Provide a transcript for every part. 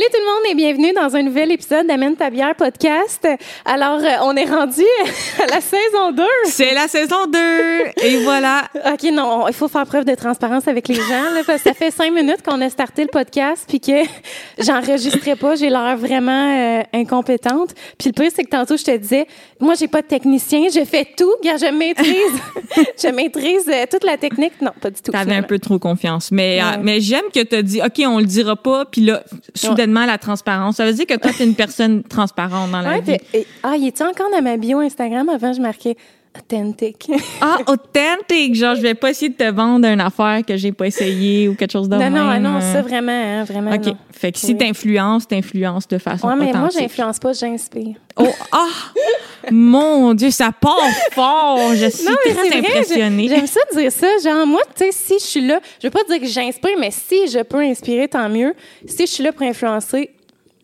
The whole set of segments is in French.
Salut tout le monde et bienvenue dans un nouvel épisode d'Amène ta bière podcast. Alors, euh, on est rendu à la saison 2. C'est la saison 2 et voilà. OK, non, il faut faire preuve de transparence avec les gens là, parce que ça fait cinq minutes qu'on a starté le podcast puis que j'enregistrais pas, j'ai l'air vraiment euh, incompétente. Puis le pire c'est que tantôt je te disais, moi j'ai pas de technicien, je fais tout, Regarde, je maîtrise je maîtrise euh, toute la technique. Non, pas du tout. T'avais un peu trop confiance. Mais, Ouais. euh, mais j'aime que tu dit, OK, on le dira pas, puis là, soudainement, la transparence. Ça veut dire que toi, t'es une personne transparente dans la Ouais, vie. et- ah, il était encore dans ma bio Instagram? Avant, je marquais authentique. Ah, authentique! Genre, je vais pas essayer de te vendre une affaire que j'ai pas essayé ou quelque chose de non, non, même. non, euh. ça vraiment, hein, vraiment. OK. non. Fait que si Oui. t'influences, t'influences de façon Ouais, mais moi, authentique. j'influence pas, j'inspire. Oh, ah! Mon Dieu, ça part fort! Je suis Non, très impressionnée. j'ai- J'aime ça dire ça. Genre, moi, tu sais, si je suis là, je veux pas dire que j'inspire, mais si je peux inspirer, tant mieux. Si je suis là pour influencer,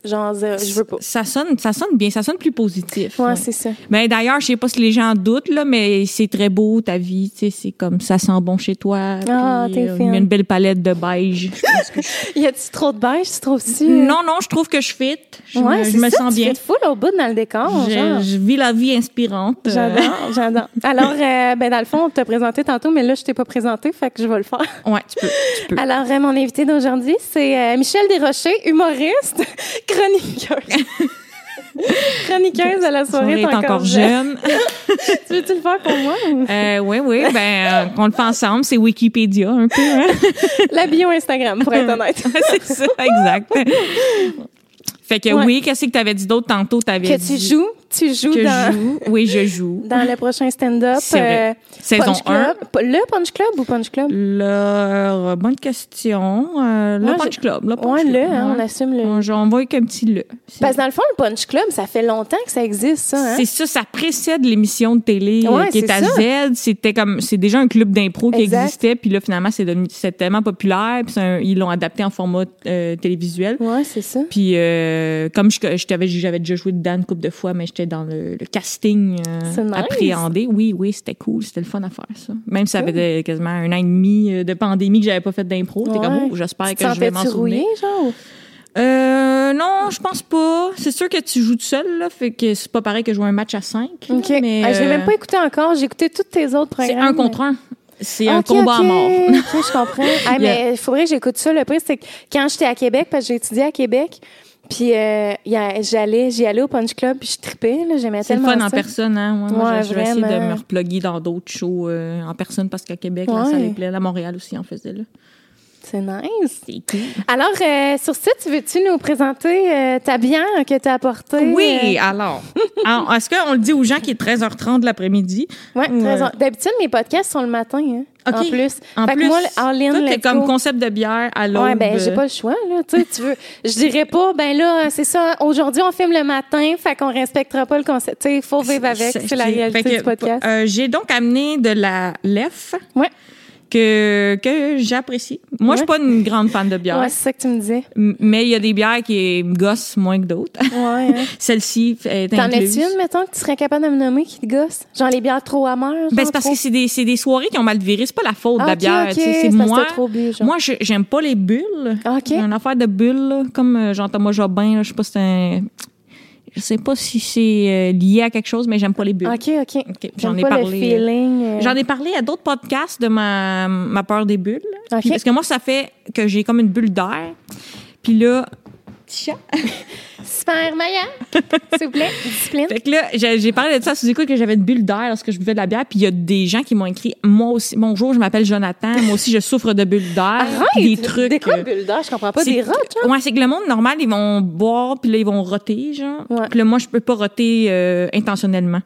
genre, je veux pas. Ça sonne, ça sonne bien, ça sonne plus positif. Ouais, Ouais. c'est ça. Ben d'ailleurs, je sais pas si les gens doutent là, mais c'est très beau ta vie, tu sais, c'est comme ça sent bon chez toi. Ah, t'es euh, fine. il y a une belle palette de beige. Je je- Y a-tu trop de beige, tu trouves-tu? non, non, je trouve que je fit. Je, ouais, me, je me ça, sens tu bien. de full au bout dans le décor, genre. Je, vis la vie inspirante. euh, J'adore, j'adore. Alors, euh, ben, dans le fond, on t'a présenté tantôt, mais là, je t'ai pas présenté, fait que je vais le faire. ouais, tu peux, tu peux. Alors, euh, mon invité d'aujourd'hui, c'est euh, Michel Desrochers, humoriste, chroniqueuse. chroniqueuse à la soirée, On est encore jeune. tu veux-tu le faire pour moi? ou- euh, oui, oui, ben euh, qu'on le fait ensemble, c'est Wikipédia un peu. Hein? La bio Instagram, pour être honnête. c'est ça, exact. Fait que Ouais. oui, qu'est-ce que tu avais dit d'autre tantôt? T'avais Que tu joues, tu joues que dans, je joue. Oui, je joue. dans le prochain stand-up. Euh, Saison Punch 1. Club. Le Punch Club ou Punch Club? Le, bonne question. Euh, le Ouais, Punch je- Club. Le Punch Ouais, Club. le, hein, on assume le. On, on voit qu'un petit le. Parce que dans le fond, le Punch Club, ça fait longtemps que ça existe, ça. Hein? C'est ça, ça précède l'émission de télé euh, Ouais, qui est à ça. Z. C'était comme, c'est déjà un club d'impro qui existait, puis là finalement c'est devenu, tellement populaire, puis un- ils l'ont adapté en format euh, télévisuel. Ouais, c'est ça. Puis euh, comme je, je t'avais, j'avais déjà joué dedans une couple de fois, mais j'étais dans le, le casting euh, nice. appréhendé. Oui, oui, c'était cool, c'était le fun à faire ça. Même si ça avait de- quasiment un an et demi euh, de pandémie que j'avais pas fait d'impro, t'es Ouais. comme, oh, j'espère que je vais m'en souvenir. genre? Euh, non, je pense pas. C'est sûr que tu joues tout seul, là, fait que c'est pas pareil que jouer un match à 5. OK. mais Ah, je l'ai même pas écouté encore. J'ai écouté tous tes autres programmes. C'est un contre un. C'est un combat à mort. Je comprends. Ah, mais il faudrait que j'écoute ça. Le pire, c'est que quand j'étais à Québec, parce que j'ai étudié à Québec, puis euh, j'allais, j'y allais au Punch Club, puis je tripais. là, J'aimais C'est le tellement fun en personne, hein. Ouais, moi, Ouais, je je vais essayer de me reploguer dans d'autres shows euh, en personne parce qu'à Québec, là, ça les plaît. À Montréal aussi, on faisait là. C'est nice. Alors, euh, sur ça, tu veux-tu nous présenter euh, ta bière que tu as apportée? Oui, alors. alors, Est-ce qu'on le dit aux gens qu'il est 13h30 de l'après-midi? Euh, ouais, très bien. D'habitude, mes podcasts sont le matin, hein, en plus. En fait plus, que moi, comme go. concept de bière à l'aube. Ouais, ben j'ai pas le choix là, tu sais, tu veux je dirais pas ben là c'est ça aujourd'hui on filme le matin, fait qu'on respectera pas le concept, tu sais, faut vivre avec, c'est la réalité que, du podcast. euh, J'ai donc amené de la LEF Ouais. Que, que j'apprécie. Moi, je suis Ouais. pas une grande fan de bière, Ouais, c'est ça que tu me disais. mais il y a des bières qui me gossent moins que d'autres. Ouais. hein. Celle-ci est T'en as-tu une mettons que tu serais capable de me nommer qui te gosse? Genre les bières trop amères Ben, c'est parce trop- que c'est des, c'est des soirées qui ont mal viré. C'est pas la faute de la bière. c'est moi. trop bu, genre. Moi, je- j'aime pas les bulles. Ah, OK. Une affaire de bulles, là, comme euh, Jean-Thomas Jobin. Là, je sais pas si c'est un... Je sais pas si c'est euh, lié à quelque chose, mais j'aime pas les bulles. OK, OK. J'en ai pas parlé. le euh, feeling. euh, J'en ai parlé à d'autres podcasts de ma, ma peur des bulles. OK. Puis parce que moi, ça fait que j'ai comme une bulle d'air. Puis là, petit chat. Super Maya, s'il vous plaît, discipline. Fait que là, j'ai parlé de ça sous écoute que j'avais une bulle d'air lorsque je buvais de la bière. Puis il y a des gens qui m'ont écrit Moi aussi, bonjour, je m'appelle Jonathan. Moi aussi, je souffre de bulles d'air. Arrête, Des trucs. Des quoi euh, bulles d'or, je comprends pas des roches, hein? Ouais, c'est que le monde normal, ils vont boire, puis là, ils vont roter, genre. Ouais. Puis là, moi, je peux pas roter euh, intentionnellement.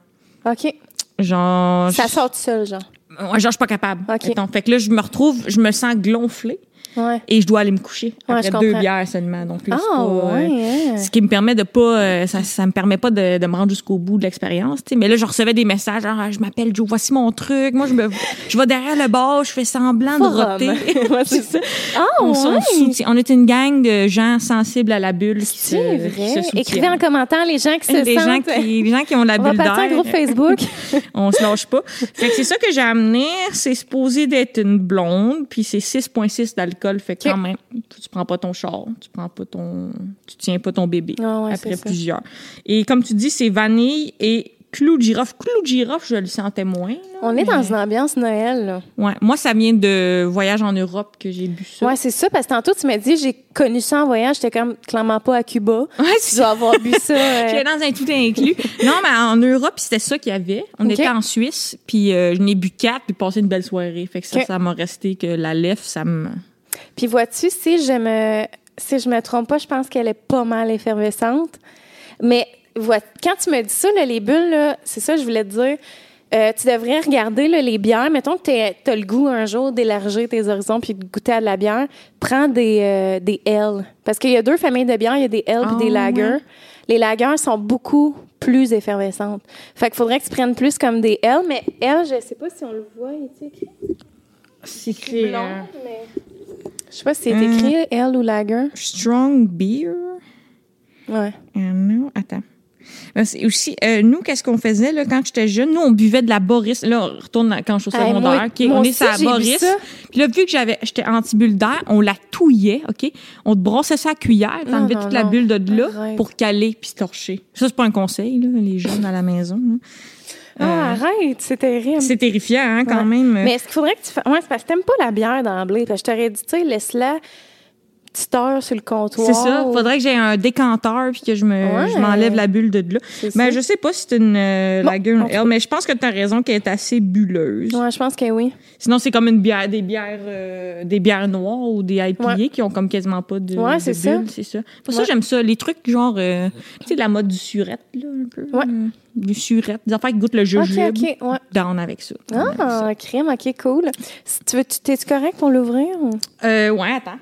OK. Genre. Ça sort tout seul, genre. Ouais, genre, je suis pas capable. OK. Mettons. Fait que là, je me retrouve, je me sens gonflée. Ouais. et je dois aller me coucher Ouais, après deux bières seulement. Donc là, Ah, pas, euh, ouais. hein. ce qui me permet de pas, euh, ça, ça me permet pas de, de me rendre jusqu'au bout de l'expérience. Mais là, je recevais des messages, genre, Ah, je m'appelle Joe, voici mon truc. Moi, je me, je vais derrière le bar, je fais semblant de Forum. roter. Ouais, c'est ça. Ah, On, on soutient- on est une gang de gens sensibles à la bulle C'est vrai. se. Écrivez en commentaire les gens qui se les gens sentent. qui, les gens qui ont la On va bulle partir un d'air. groupe Facebook. on se lâche pas. Fait que c'est ça que j'ai amené. C'est supposé d'être une blonde, puis c'est 6,6 d'alcool. D'alcool. Fait quand même, tu prends pas ton char, tu prends pas ton, tu tiens pas ton bébé Ah ouais, après ça. plusieurs. Et comme tu dis, c'est vanille et clou de girofle. Clou de girofle, je le sentais moins. là, On est mais- dans une ambiance Noël, là. Ouais. Moi, ça vient de voyage en Europe que j'ai bu ça. Ouais, c'est ça, parce que tantôt, tu m'as dit, j'ai connu ça en voyage, j'étais comme clairement pas à Cuba. Ouais, Tu dois avoir bu ça. euh, J'étais dans un tout inclus. non, mais en Europe, c'était ça qu'il y avait. On était en Suisse, puis euh, je n'ai bu quatre, puis passé une belle soirée. Fait que ça, ça m'a resté que la lèvre, ça me... Puis vois-tu, si je me si je me trompe pas, je pense qu'elle est pas mal effervescente. Mais vois, quand tu me dis ça, là, les bulles, là, c'est ça que je voulais te dire. Euh, tu devrais regarder là, les bières. Mettons que tu as le goût un jour d'élargir tes horizons puis de goûter à de la bière. Prends des, euh, des L. Parce qu'il y a deux familles de bières. Il y a des L et Ah, des lagers. ouais. Les lagers sont beaucoup plus effervescentes. Fait qu'il faudrait que tu prennes plus comme des L. Mais L, je sais pas si on le voit. Il est écrit C'est écrit euh, mais... Je sais pas si c'est Hum. écrit L ou lager. Strong Beer? Ouais. Euh, non, attends. C'est aussi, euh, nous, qu'est-ce qu'on faisait là, quand j'étais jeune? Nous, on buvait de la Boris. Là, on retourne quand je suis au Hey, secondaire. OK, moi on est bu Boris. Puis là, vu que j'avais, j'étais anti-bulle d'air, on la touillait, OK? On te brossait ça à cuillère, t'enlevais non, toute la bulle de là Arrête. pour caler puis se torcher. Ça, c'est pas un conseil, là, les jeunes à la maison. là. Ah, arrête, c'est terrible. C'est terrifiant, hein, quand Ouais. même. Mais est-ce qu'il faudrait que tu fasses. Ouais, c'est parce que t'aimes pas la bière d'emblée. Parce que je t'aurais dit, tu sais, laisse-la petite heure sur le comptoir. C'est ça. ou- Faudrait que j'ai un décanteur puis que je me, Ouais. je m'enlève la bulle de là. Mais je sais pas si c'est une euh, Bon, ale, mais je pense que tu as raison qu'elle est assez bulleuse. Ouais, je pense que oui. Sinon, c'est comme une bière, des bières, euh, des bières noires ou des IPA Ouais. qui ont comme quasiment pas de, Ouais, c'est ça. c'est ça. Pour ça, Ouais. j'aime ça. Les trucs genre, euh, tu sais, la mode du surette, là, un peu. Ouais. Du surette. Des affaires qui goûtent le OK, jujube. OK. Ouais. Down avec ça. Down avec ça. Ah, crème, OK, cool. Si tu veux, tu- t'es-tu correct pour l'ouvrir? Euh, ouais, attends.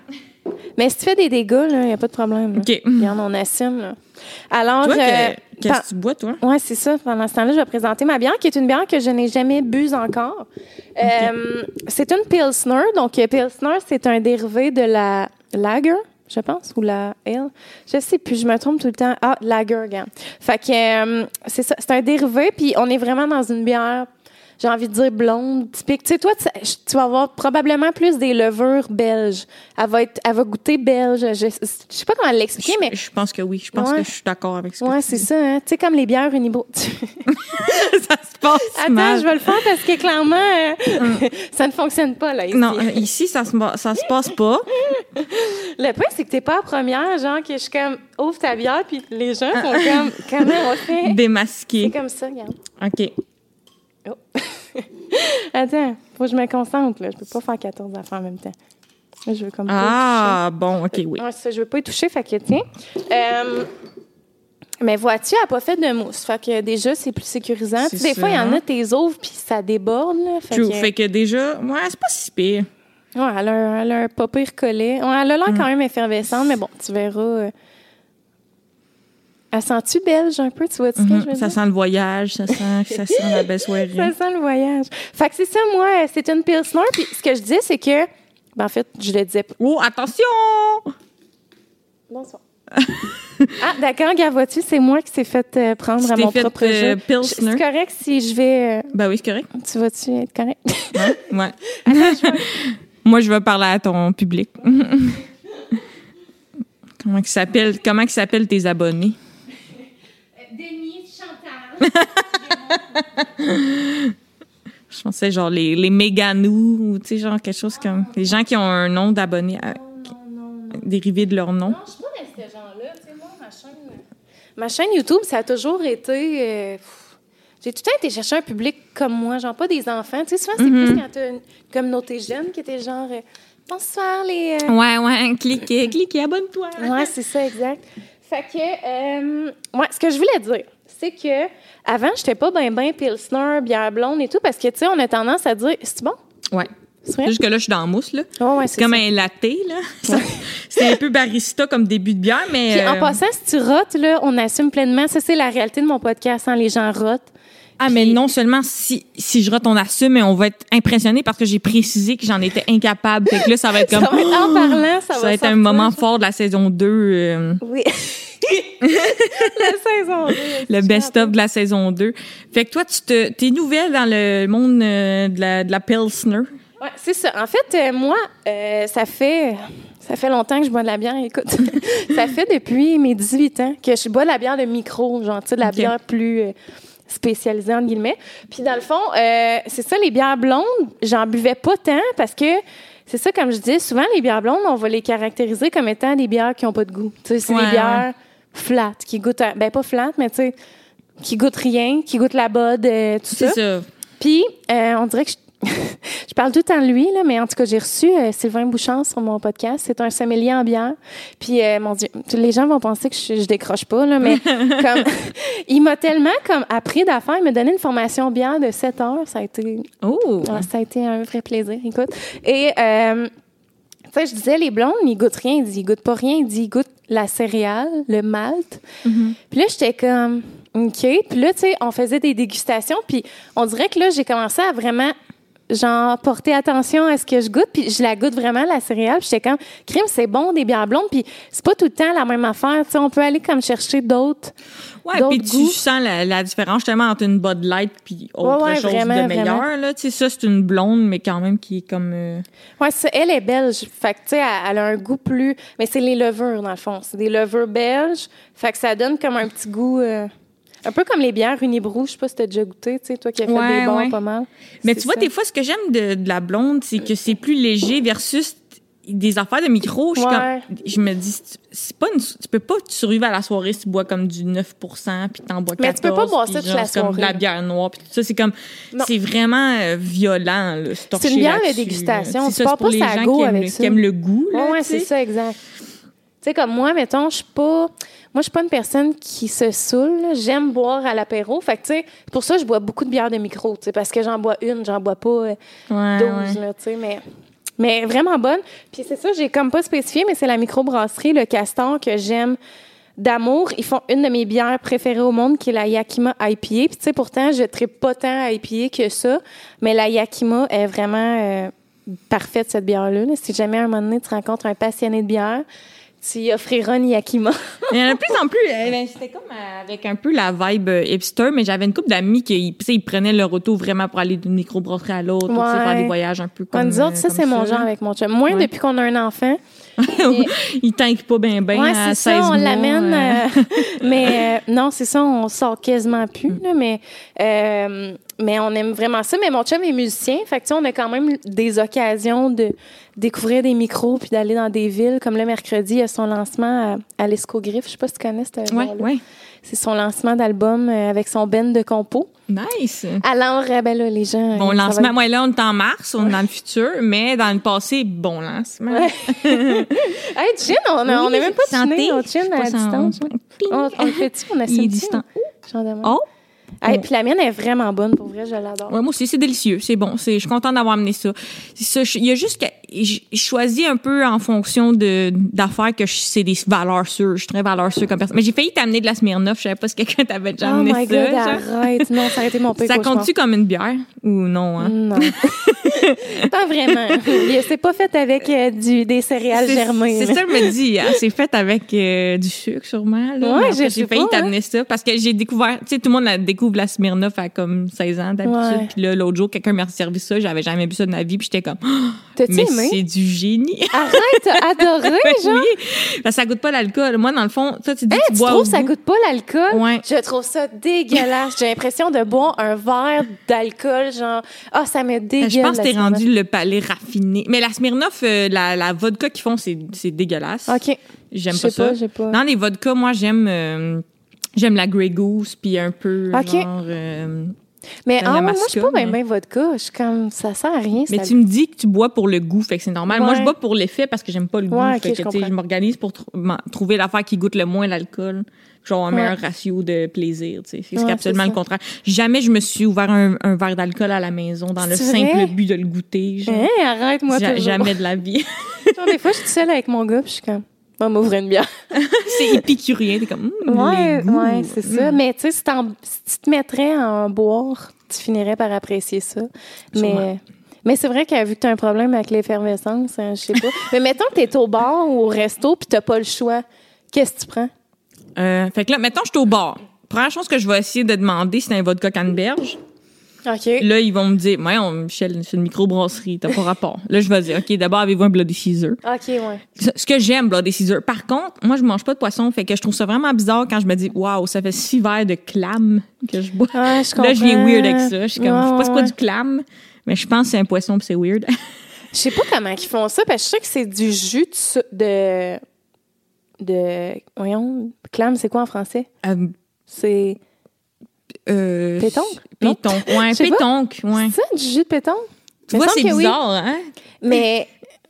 Mais si tu fais des dégâts, il n'y a pas de problème. là. OK. Regarde, on assume. Là. Alors, Toi, euh, que- qu'est-ce que tu bois, toi? Oui, c'est ça. Pendant ce temps-là, je vais présenter ma bière, qui est une bière que je n'ai jamais bu encore. Euh, c'est une Pilsner. Donc, euh, Pilsner, c'est un dérivé de la Lager, je pense, ou la Ale. Je sais plus, je me trompe tout le temps. Ah, Lager, regarde. Fait que euh, c'est ça. C'est un dérivé, puis on est vraiment dans une bière, j'ai envie de dire blonde, typique. Tu sais, toi, tu, tu vas avoir probablement plus des levures belges. Elle va, être, elle va goûter belge. Je, je sais pas comment l'expliquer, mais... Je, pense que oui. Je pense Ouais. que je suis d'accord avec ce que Ouais, c'est ça. Hein? Tu sais, comme les bières Unibo. ça se passe Attends, mal. je vais le faire parce que clairement, euh, ça ne fonctionne pas, là, ici. Non, euh, ici, ça se, ça se passe pas. Le point, c'est que t'es pas la première, genre, que je suis comme, ouvre ta bière, puis les gens font comme, comment on fait? C'est Démasqué. comme ça, regarde. OK. Oh. Attends, faut que je me concentre, là. Je peux pas faire 14 affaires en même temps. Je veux comme Ah, bon, OK, oui. Ouais, ça, je veux pas y toucher, fait que tiens. Euh, mais vois-tu, elle a pas fait de mousse. Fait que déjà, c'est plus sécurisant. C'est Tu sais, des fois, il y en a, tes ouvres, puis ça déborde, là. Fait True. que- Fait que déjà, ouais, c'est pas si pire. Ouais, elle a, un- elle a un pas pire collet. Ouais, elle a l'air quand même effervescente, mais bon, tu verras. euh, Elle sent-tu belge un peu, tu vois ce que je veux Mhm. Ça dire? sent le voyage, ça sent, ça sent la belle soirée. Ça sent le voyage. Fait que c'est ça, moi, c'est une Pilsner. Puis ce que je disais, c'est que. Ben, en fait, je le disais. Oh, attention! Bonsoir. ah, d'accord, gars, vois-tu, c'est moi qui s'est fait euh, prendre à mon fait, propre euh, jeu. C'est correct si je vais. euh, Ben oui, c'est correct. tu vas-tu être correct? Ouais. ouais. Moi, je vais parler à ton public. comment s'appellent, comment s'appellent tes abonnés? Je pensais genre les, les méganous ou tu sais, genre quelque chose comme. Les gens qui ont un nom d'abonnés à- dérivé de leur nom. Non, je suis pas de ces gens-là. Tu sais, moi, ma chaîne... Ma chaîne YouTube, ça a toujours été... euh, j'ai tout le temps été chercher un public comme moi, genre pas des enfants. Tu sais, souvent, c'est plus quand t'as une communauté jeune qui était genre... euh, Bonsoir, les... euh, Ouais, ouais, cliquez, cliquez, abonne-toi. Ouais, c'est ça, exact. Fait que, euh, ouais, ce que je voulais dire, c'est que avant, j'étais pas ben ben pilsner, bière blonde et tout, parce que, tu sais, on a tendance à dire, c'est bon? Ouais. C'est vrai? Jusque là, je suis dans la mousse, là. Oh, ouais, C'est comme un latte, là. c'est un peu barista comme début de bière, mais. Puis en euh, passant, si tu rotes, là, on assume pleinement. Ça, c'est la réalité de mon podcast, hein, les gens rotent. Ah, mais non seulement si, si je rate, on assume, mais on va être impressionné parce que j'ai précisé que j'en étais incapable. Fait que là, ça va être comme. Ça va être en parlant, ça, Ça va va être un moment fort de la saison 2, euh, Oui. la saison deux, le tu best-of de la saison 2. Fait que toi, tu te, t'es nouvelle dans le monde euh, de, la, de la Pilsner. Ouais, c'est ça. En fait, euh, moi, euh, ça fait ça fait longtemps que je bois de la bière. Écoute, ça fait depuis mes 18 ans que je bois de la bière de micro, genre, tu sais, de la Ok. bière plus euh, spécialisée, entre guillemets. Puis dans le fond, euh, c'est ça, les bières blondes, j'en buvais pas tant parce que c'est ça, comme je dis, souvent, les bières blondes, on va les caractériser comme étant des bières qui ont pas de goût. Tu sais, c'est Ouais, des bières flat, qui goûtent, à- ben pas flat, mais tu sais, qui goûtent rien, qui goûtent la bod, euh, tout C'est ça. ça. Puis, euh, on dirait que je, je parle tout le temps de lui, là, mais en tout cas, j'ai reçu euh, Sylvain Bouchard sur mon podcast. C'est un sommelier en bière. Puis, euh, mon Dieu, tous les gens vont penser que je, je décroche pas, là, mais comme, il m'a tellement comme appris d'affaires. Il m'a donné une formation bière de 7 heures. Ça a été, Oh! ah, ça a été un vrai plaisir, écoute. Et, euh, tu sais, je disais, les blondes, ils goûtent rien. Il dit, ils goûtent pas rien. Il dit, ils goûtent la céréale, le malt. Puis là, j'étais comme, OK. Puis là, tu sais, on faisait des dégustations. Puis on dirait que là, j'ai commencé à vraiment, genre, porter attention à ce que je goûte. Puis je la goûte vraiment, la céréale. Puis j'étais comme, crime, c'est bon, des bières blondes. Puis c'est pas tout le temps la même affaire. Tu sais, on peut aller comme chercher d'autres. Ouais, d'autres puis tu sens la, la différence justement entre une Bud Light puis autre Ouais, ouais, chose vraiment, de meilleur. vraiment. Là. Tu sais, ça, c'est une blonde, mais quand même qui est comme... euh, Ouais, c'est- elle est belge. Fait que, tu sais, elle, elle a un goût plus. Mais c'est les levures, dans le fond. C'est des levures belges. Fait que ça donne comme un petit goût. euh, un peu comme les bières Unibrou. Je sais pas si t'as déjà goûté, tu sais, toi qui as fait Ouais, des bons ouais. pas mal. Mais tu vois, ça. des fois, ce que j'aime de, de la blonde, c'est que c'est plus léger versus des affaires de micro. Je, suis Ouais. comme- je me dis, c'est pas une- tu peux pas survivre à la soirée si tu bois comme du 9% puis t'en bois 14 Mais tu peux pas boire ça toute la c'est comme de la soirée. bière noire puis tout ça. C'est comme, c'est vraiment euh, violent, là, C'est une bière de dégustation. Tu pars pas les gens qui aiment, avec le, ça. qui aiment le goût, là, Ouais, c'est ça, exact. Tu sais, comme moi, mettons, je suis pas. Moi, je suis pas une personne qui se saoule. J'aime boire à l'apéro. Fait que, tu sais, pour ça, je bois beaucoup de bière de micro, tu sais, parce que j'en bois une, j'en bois pas euh, Ouais, 12, ouais. là, tu sais, mais. Mais vraiment bonne. Puis c'est ça, j'ai comme pas spécifié, mais c'est la microbrasserie, le Castor, que j'aime d'amour. Ils font une de mes bières préférées au monde, qui est la Yakima IPA. Puis tu sais, pourtant, je ne pas tant à IPA que ça, mais la Yakima est vraiment euh, parfaite, cette bière-là. là. Si jamais à un moment donné, tu rencontres un passionné de bière, tu offriras une Yakima. Il y en a de plus en plus. euh, ben, C'était comme euh, avec un peu la vibe euh, hipster, mais j'avais une couple d'amis qui tu sais, ils prenaient leur auto vraiment pour aller d'une microbrasserie à l'autre, Ouais. faire des voyages un peu comme Comme nous autres, euh, ça, comme c'est mon genre avec mon chum. Moins Ouais. depuis qu'on a un enfant. Ils tankent pas bien bien Ouais, à c'est 16 ça, on mois, l'amène. euh. euh, mais euh, non, c'est ça, on sort quasiment plus. là, mais, euh, mais on aime vraiment ça. Mais mon chum est musicien. Fait que, on a quand même des occasions de découvrir des micros puis d'aller dans des villes. Comme le mercredi, il y a son lancement à, à l'Escogriffe. Je sais pas si tu connais ce Ouais, bar-là. C'est son lancement d'album euh, avec son band de compo. Nice. Alors, euh, ben là, les gens. Bon lancement. Moi, là, on est en mars, on est dans le futur, mais dans le passé, bon lancement. Ouais. Hey, chin, on on n'est même pas santé. chiné, on chin à distance. On, fait-tu? On a Il est distant. Oh! Hey, puis la mienne est vraiment bonne, pour vrai, je l'adore. Ouais, moi aussi, c'est délicieux. C'est bon. Je suis contente d'avoir amené ça. Ça. Il y a juste que je choisis un peu en fonction de, d'affaires que c'est des valeurs sûres. Je suis très valeur sûre comme personne. Mais j'ai failli t'amener de la Smirnoff. Je savais pas si quelqu'un t'avait déjà Oh amené my ça. God, arrête. Non, ça a été mon pire Ça compte-tu comme une bière ou non, hein? Non. pas vraiment. C'est pas fait avec euh, du, des céréales germées. C'est ça, je me dis. hein, c'est fait avec euh, du sucre, sûrement. Là. Ouais, j'ai failli hein. t'amener ça parce que j'ai découvert, tu sais, tout le monde la découvre la Smirnoff à comme 16 ans d'habitude. Puis là, l'autre jour, quelqu'un m'a servi ça. J'avais jamais vu ça de ma vie. Puis j'étais comme, Oh, mais aimé? c'est du génie. Arrête, t'as adoré, genre. oui, parce que ça goûte pas l'alcool. Moi, dans le fond, toi, tu dis Hey, tu tu bois trouves ça goût. goûte pas l'alcool? Ouais. Je trouve ça dégueulasse. J'ai l'impression de boire un verre d'alcool, genre, ah, ça me dégueule. Je pense que t'es rendu le palais raffiné. Mais la Smirnoff, euh, la, la vodka qu'ils font, c'est c'est dégueulasse. OK. J'aime pas ça. pas, j'ai pas. Dans les vodkas, moi, j'aime euh, j'aime la Grey Goose, puis un peu genre... euh, Mais ah, moi, je suis pas bien bien vodka. Je suis comme, ça sert à rien. Mais ça- tu me dis que tu bois pour le goût, fait que c'est normal. Moi, je bois pour l'effet parce que j'aime pas le goût. Ouais, fait que, je m'organise pour tr- trouver l'affaire qui goûte le moins l'alcool. Genre un Ouais. meilleur ratio de plaisir, tu sais. C'est absolument le contraire. Jamais je me suis ouvert un, un verre d'alcool à la maison dans le simple vrai? but de le goûter. genre. Hein, arrête-moi jamais de la vie. Genre, des fois, je suis seule avec mon gars, puis je suis comme, on va m'ouvrir une bière. c'est épicurien. T'es comme, Hum, Ouais, ouais, c'est ça. Hum. Mais tu sais, si, si tu te mettrais à en boire, tu finirais par apprécier ça. Mais, Sûrement. mais c'est vrai que vu que tu as un problème avec l'effervescence, hein, je sais pas. mais mettons que tu es au bar ou au resto puis tu pas le choix. Qu'est-ce que tu prends? Euh, fait que là, mettons, je suis au bar. Première chose que je vais essayer de demander, c'est un vodka canneberge. OK. Là, ils vont me dire, on, Michel, c'est une microbrasserie, t'as pas rapport. Là, je vais dire, OK, d'abord, avez-vous un Bloody Caesar? OK, ouais. Ce que j'aime, Bloody Caesar. Par contre, moi, je mange pas de poisson, fait que je trouve ça vraiment bizarre quand je me dis, waouh, ça fait six verres de clam que je bois. Je Là, je viens weird avec ça. Je suis comme, Ouais, je sais pas c'est quoi du clam, mais je pense que c'est un poisson pis c'est weird. Je sais pas comment ils font ça, parce que je sais que c'est du jus de... de voyons, clam, c'est quoi en français? Euh, C'est... euh, Pétoncle? Non? Pétoncle. Ouais, pétoncle, ouais. C'est ça, du jus de pétanque? Tu vois, c'est que oui. bizarre, hein? Mais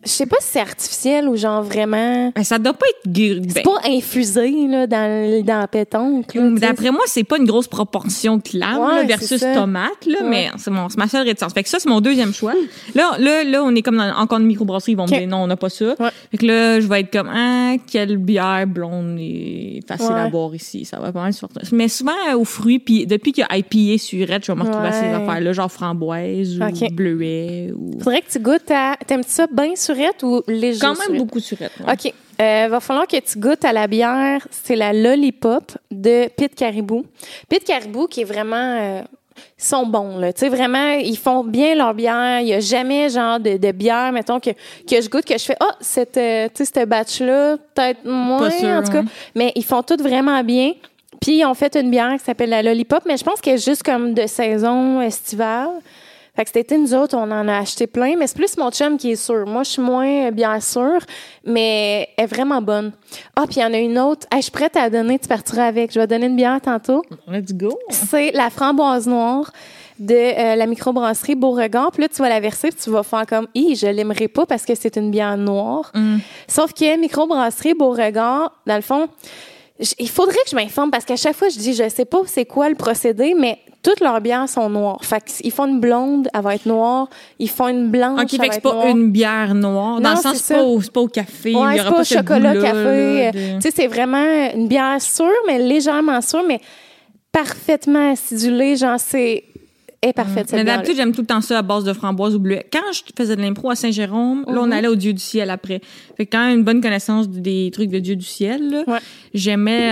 je sais pas si c'est artificiel ou genre vraiment... Ben, ça doit pas être. gu- C'est ben, pas infusé, là, dans, le- dans la pétanque. là. D'après moi, c'est pas une grosse proportion de Ouais, là, c'est versus tomate, là, Ouais. mais c'est mon- ma seule réticence. Fait que ça, c'est mon deuxième choix. Là, là, là, on est comme dans, encore une microbrasserie, ils vont me dire non, on n'a pas ça. Ouais. Fait que là, je vais être comme, ah, quelle bière blonde et facile à boire ici? Ça va pas mal sortir. Mais souvent euh, aux fruits, puis depuis qu'il y a IPA surette, je vais me retrouver à ces Ouais. affaires-là, genre framboise ou bleuet ou. Faudrait que tu goûtes à... T'aimes ça bien surette ou léger Quand même surette? beaucoup surette. ouais. OK. Euh, va falloir que tu goûtes à la bière. C'est la Lollipop de Pit Caribou. Pit Caribou qui est vraiment... euh, ils sont bons, là. Tu sais, vraiment, ils font bien leur bière. Il y a jamais, genre, de, de bière, mettons, que, que je goûte, que je fais, ah, cette, euh, tu sais, cette batch-là, peut-être moins, sûr, en tout cas. hein. Mais ils font tout vraiment bien. Puis, ils ont fait une bière qui s'appelle la Lollipop, mais je pense qu'elle est juste comme de saison estivale. Fait que été, nous autres, on en a acheté plein, mais c'est plus mon chum qui est sûr. Moi, je suis moins bien sûre, mais elle est vraiment bonne. Ah, puis il y en a une autre. Hey, je suis prête à la donner, tu partiras avec. Je vais donner une bière tantôt. Let's go. C'est la framboise noire de euh, la microbrasserie Beauregard. Puis là, tu vas la verser, puis tu vas faire comme, hi, je l'aimerais pas parce que c'est une bière noire. Mm. Sauf que microbrasserie Beauregard, dans le fond, il faudrait que je m'informe parce qu'à chaque fois, je dis, je sais pas c'est quoi le procédé, mais toutes leurs bières sont noires. Fait qu'ils font une blonde, elle va être noire. Ils font une blanche, OK, elle va que c'est pas noire. une bière noire. Dans Non, le sens, c'est pas, ça. au- c'est pas au café. il Ouais, y c'est aura pas pas au chocolat, café. de- Tu sais, c'est vraiment une bière sûre, mais légèrement sûre, mais parfaitement acidulée. Genre, c'est... est parfaite, cette Mais d'habitude, j'aime tout le temps ça à base de framboise ou bleuet. Quand je faisais de l'impro à Saint-Jérôme, là, on allait au Dieu du ciel après. Fait que quand même une bonne connaissance des trucs de Dieu du ciel. Ouais. J'aimais,